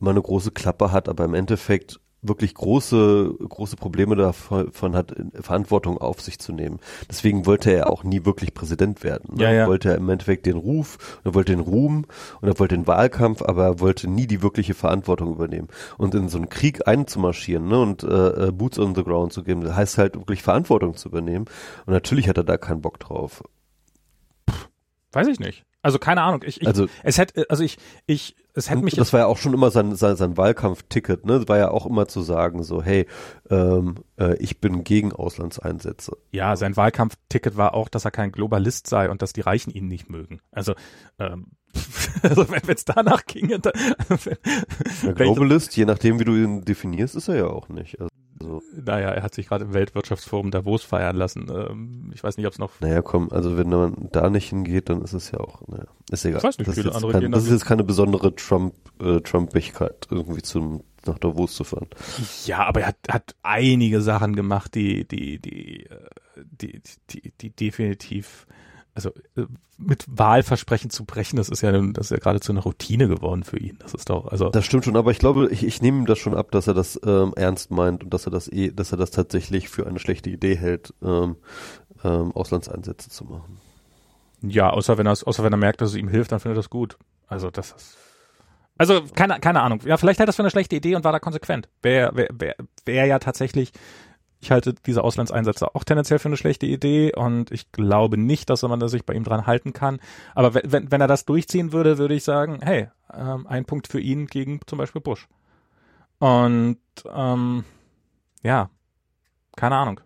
immer eine große Klappe hat, aber im Endeffekt wirklich große, große Probleme davon hat, Verantwortung auf sich zu nehmen. Deswegen wollte er auch nie wirklich Präsident werden. Ne? Ja, ja. Er wollte im Endeffekt den Ruf, er wollte den Ruhm und er wollte den Wahlkampf, aber er wollte nie die wirkliche Verantwortung übernehmen. Und in so einen Krieg einzumarschieren ne, und äh, äh Boots on the ground zu geben, das heißt halt wirklich Verantwortung zu übernehmen. Und natürlich hat er da keinen Bock drauf. Weiß ich nicht. Also keine Ahnung. Ich, ich, also es hätte, also ich, ich, es hätte mich. Das war ja auch schon immer sein, sein, sein Wahlkampfticket, ne? Das war ja auch immer zu sagen, so, hey, ähm, äh, ich bin gegen Auslandseinsätze. Ja, sein Wahlkampfticket war auch, dass er kein Globalist sei und dass die Reichen ihn nicht mögen. Also, ähm, also wenn es danach ginge, dann, Globalist, je nachdem, wie du ihn definierst, ist er ja auch nicht. Also also, naja, er hat sich gerade im Weltwirtschaftsforum Davos feiern lassen. Ähm, ich weiß nicht, ob es noch. Naja, komm, also wenn man da nicht hingeht, dann ist es ja auch, naja, ist egal. Ich weiß nicht, das, viele ist andere kein, gehen das ist jetzt keine besondere Trump, äh, Trumpigkeit, irgendwie zum, nach Davos zu fahren. Ja, aber er hat, hat einige Sachen gemacht, die, die, die, äh, die, die, die, die definitiv also äh, mit Wahlversprechen zu brechen, das ist ja, das ist ja geradezu eine Routine geworden für ihn. Das ist doch, also. Das stimmt schon, aber ich glaube, ich, ich nehme ihm das schon ab, dass er das ähm, ernst meint und dass er das eh, dass er das tatsächlich für eine schlechte Idee hält, ähm, ähm, Auslandseinsätze zu machen. Ja, außer wenn er außer wenn er merkt, dass es ihm hilft, dann findet er das gut. Also das ist. Also keine, keine Ahnung. Ja, vielleicht hält das für eine schlechte Idee und war da konsequent. Wäre wär, wär, wär ja tatsächlich ich halte diese Auslandseinsätze auch tendenziell für eine schlechte Idee und ich glaube nicht, dass man sich bei ihm dran halten kann. Aber wenn, wenn, er das durchziehen würde, würde ich sagen, hey, ähm, ein Punkt für ihn gegen zum Beispiel Bush. Und ähm, ja, keine Ahnung.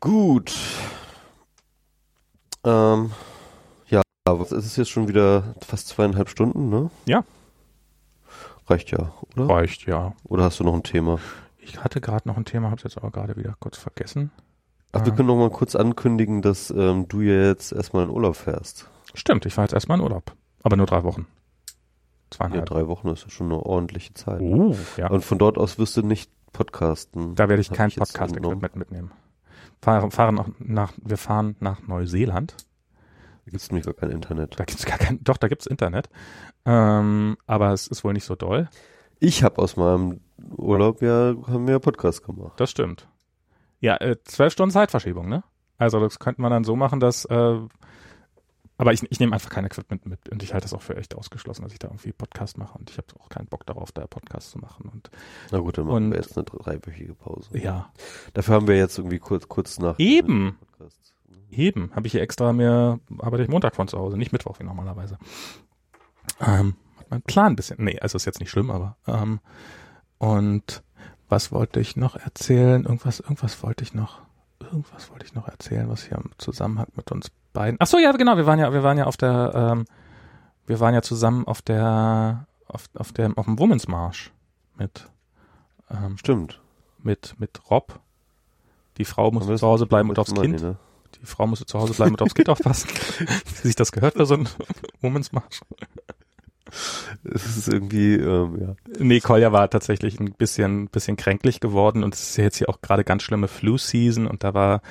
Gut. Ähm, ja, es ist jetzt schon wieder fast zweieinhalb Stunden, ne? Ja. Reicht ja, oder? Reicht ja. Oder hast du noch ein Thema? Ich hatte gerade noch ein Thema, habe es jetzt aber gerade wieder kurz vergessen. Ach, wir können noch mal kurz ankündigen, dass ähm, du ja jetzt erstmal in Urlaub fährst. Stimmt, ich fahre jetzt erstmal in Urlaub. Aber nur drei Wochen. Zweieinhalb. Ja, drei Wochen ist ja schon eine ordentliche Zeit. Uh, ja. Und von dort aus wirst du nicht podcasten. Da werde ich kein Podcast-Equipment mitnehmen. Fahren, fahren nach, wir fahren nach Neuseeland. Da gibt es nämlich gar kein Internet. Da gibt's gar kein, doch, da gibt's Internet. Ähm, aber es ist wohl nicht so doll. Ich habe aus meinem Urlaub ja, haben wir Podcast gemacht. Das stimmt. Ja, äh, zwölf Stunden Zeitverschiebung, ne? Also das könnte man dann so machen, dass äh, aber ich, ich nehme einfach kein Equipment mit und ich halte das auch für echt ausgeschlossen, dass ich da irgendwie Podcast mache und ich habe auch keinen Bock darauf, da Podcast zu machen. Und, Na gut, dann machen und, wir jetzt eine dreiwöchige Pause. Ja. Dafür haben wir jetzt irgendwie kurz, kurz nach. Eben. Eben. Habe ich hier extra mir, arbeite ich Montag von zu Hause, nicht Mittwoch wie normalerweise. Ähm, mein Plan ein bisschen. Nee, also ist jetzt nicht schlimm, aber ähm, und was wollte ich noch erzählen? Irgendwas, irgendwas wollte ich noch, irgendwas wollte ich noch erzählen, was hier im Zusammenhang mit uns beiden. Ach so, ja, genau, wir waren ja, wir waren ja auf der, ähm, wir waren ja zusammen auf der, auf, auf der, auf dem Women's Marsch mit, ähm, stimmt, mit, mit Rob. Die Frau musste zu Hause bleiben und aufs Kind. Ne? Die Frau musste zu Hause bleiben und aufs Kind aufpassen. Wie sich das gehört für so ein Women's Marsch. Es ist irgendwie, ähm, ja. Nee, Kolja war tatsächlich ein bisschen, bisschen kränklich geworden und es ist ja jetzt hier auch gerade ganz schlimme Flu-Season und da war,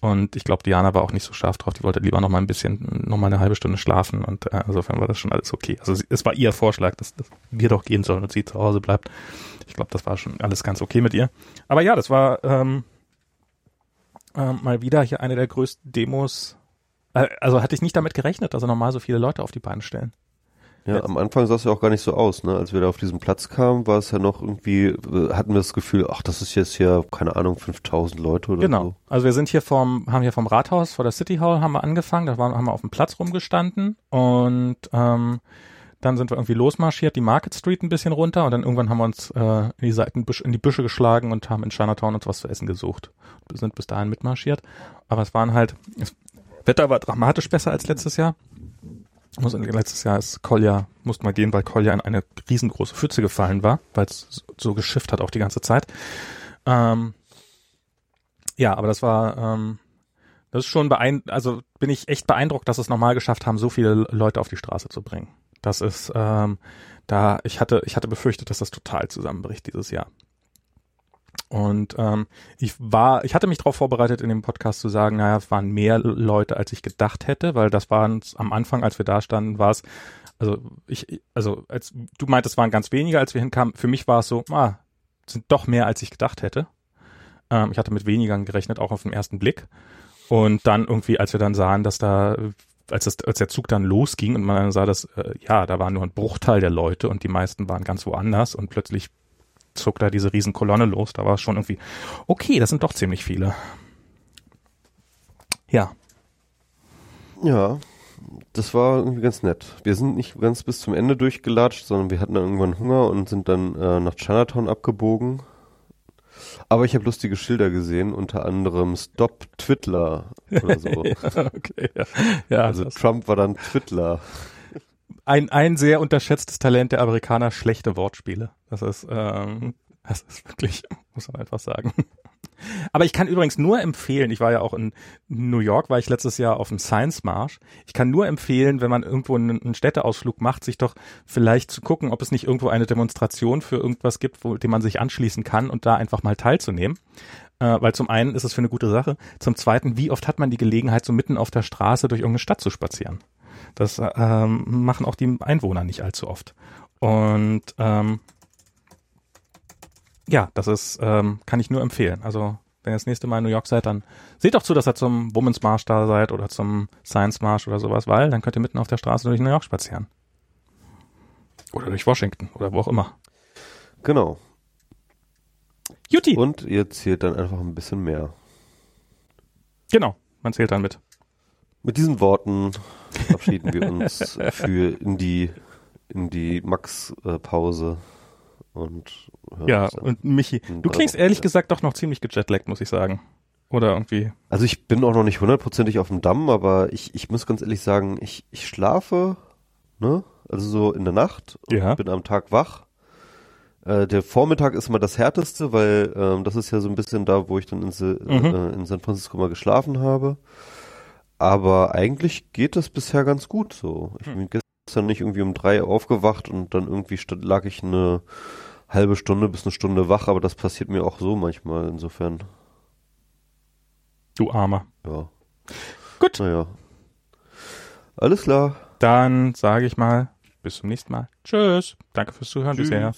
und ich glaube, Diana war auch nicht so scharf drauf, die wollte lieber noch mal ein bisschen, noch mal eine halbe Stunde schlafen und äh, insofern war das schon alles okay. Also es war ihr Vorschlag, dass, dass wir doch gehen sollen und sie zu Hause bleibt. Ich glaube, das war schon alles ganz okay mit ihr. Aber ja, das war ähm, äh, mal wieder hier eine der größten Demos. Äh, also hatte ich nicht damit gerechnet, dass er normal so viele Leute auf die Beine stellen. Ja, am Anfang sah es ja auch gar nicht so aus, ne? Als wir da auf diesen Platz kamen, war es ja noch irgendwie, äh, hatten wir das Gefühl, ach, das ist jetzt hier, keine Ahnung, 5000 Leute oder genau. so. Genau. Also wir sind hier vom, haben hier vom Rathaus, vor der City Hall haben wir angefangen, da waren, haben wir auf dem Platz rumgestanden und ähm, dann sind wir irgendwie losmarschiert, die Market Street ein bisschen runter und dann irgendwann haben wir uns äh, in die Seiten, in die Büsche geschlagen und haben in Chinatown uns was zu essen gesucht. Wir sind bis dahin mitmarschiert. Aber es waren halt, das Wetter war dramatisch besser als letztes Jahr. Muss, letztes Jahr ist Kolja, musste mal gehen, weil Kolja in eine riesengroße Pfütze gefallen war, weil es so geschifft hat auch die ganze Zeit. Ähm, ja, aber das war, ähm, das ist schon beeindruckend, also bin ich echt beeindruckt, dass es normal geschafft haben, so viele Leute auf die Straße zu bringen. Das ist, ähm, da, ich hatte, ich hatte befürchtet, dass das total zusammenbricht dieses Jahr. Und ähm, ich war, ich hatte mich darauf vorbereitet, in dem Podcast zu sagen, naja, es waren mehr Leute, als ich gedacht hätte, weil das waren am Anfang, als wir da standen, war es Also ich, also als du meintest, es waren ganz wenige, als wir hinkamen. Für mich war es so, ah, sind doch mehr, als ich gedacht hätte. Ähm, ich hatte mit weniger gerechnet, auch auf den ersten Blick. Und dann irgendwie, als wir dann sahen, dass da, als, das, als der Zug dann losging und man sah, dass, äh, ja, da war nur ein Bruchteil der Leute und die meisten waren ganz woanders und plötzlich zog da diese riesen Kolonne los. Da war es schon irgendwie, okay, das sind doch ziemlich viele. Ja. Ja, das war irgendwie ganz nett. Wir sind nicht ganz bis zum Ende durchgelatscht, sondern wir hatten dann irgendwann Hunger und sind dann äh, nach Chinatown abgebogen. Aber ich habe lustige Schilder gesehen, unter anderem Stop Twittler oder so. okay, ja. ja also Trump war dann Twittler. Ein, ein sehr unterschätztes Talent der Amerikaner, schlechte Wortspiele. Das ist, ähm, das ist wirklich, muss man einfach sagen. Aber ich kann übrigens nur empfehlen, ich war ja auch in New York, war ich letztes Jahr auf dem Science Marsch. Ich kann nur empfehlen, wenn man irgendwo einen, Städteausflug macht, sich doch vielleicht zu gucken, ob es nicht irgendwo eine Demonstration für irgendwas gibt, wo, dem man sich anschließen kann und da einfach mal teilzunehmen. Äh, weil zum einen ist es für eine gute Sache, zum zweiten, wie oft hat man die Gelegenheit, so mitten auf der Straße durch irgendeine Stadt zu spazieren? Das ähm, machen auch die Einwohner nicht allzu oft. Und ähm, ja, das ist, ähm, kann ich nur empfehlen. Also wenn ihr das nächste Mal in New York seid, dann seht doch zu, dass ihr zum Women's March da seid oder zum Science March oder sowas, weil dann könnt ihr mitten auf der Straße durch New York spazieren. Oder durch Washington oder wo auch immer. Genau. Juti. Und ihr zählt dann einfach ein bisschen mehr. Genau, man zählt dann mit. Mit diesen Worten verabschieden wir uns für in die in die Max-Pause und ja, und Michi, du klingst ehrlich gesagt doch noch ziemlich gejetlaggt, muss ich sagen. Oder irgendwie. Also ich bin auch noch nicht hundertprozentig auf dem Damm, aber ich, ich muss ganz ehrlich sagen, ich, ich schlafe, ne? Also so in der Nacht und ja. bin am Tag wach. Äh, der Vormittag ist immer das härteste, weil ähm, das ist ja so ein bisschen da, wo ich dann in, mhm. äh, in San Francisco mal geschlafen habe. Aber eigentlich geht das bisher ganz gut so. Ich hm. bin gestern nicht irgendwie um drei aufgewacht und dann irgendwie lag ich eine halbe Stunde bis eine Stunde wach, aber das passiert mir auch so manchmal, insofern. Du Armer. Ja. Gut. Naja. Alles klar. Dann sage ich mal, bis zum nächsten Mal. Tschüss. Danke fürs Zuhören Tschüss. bisher.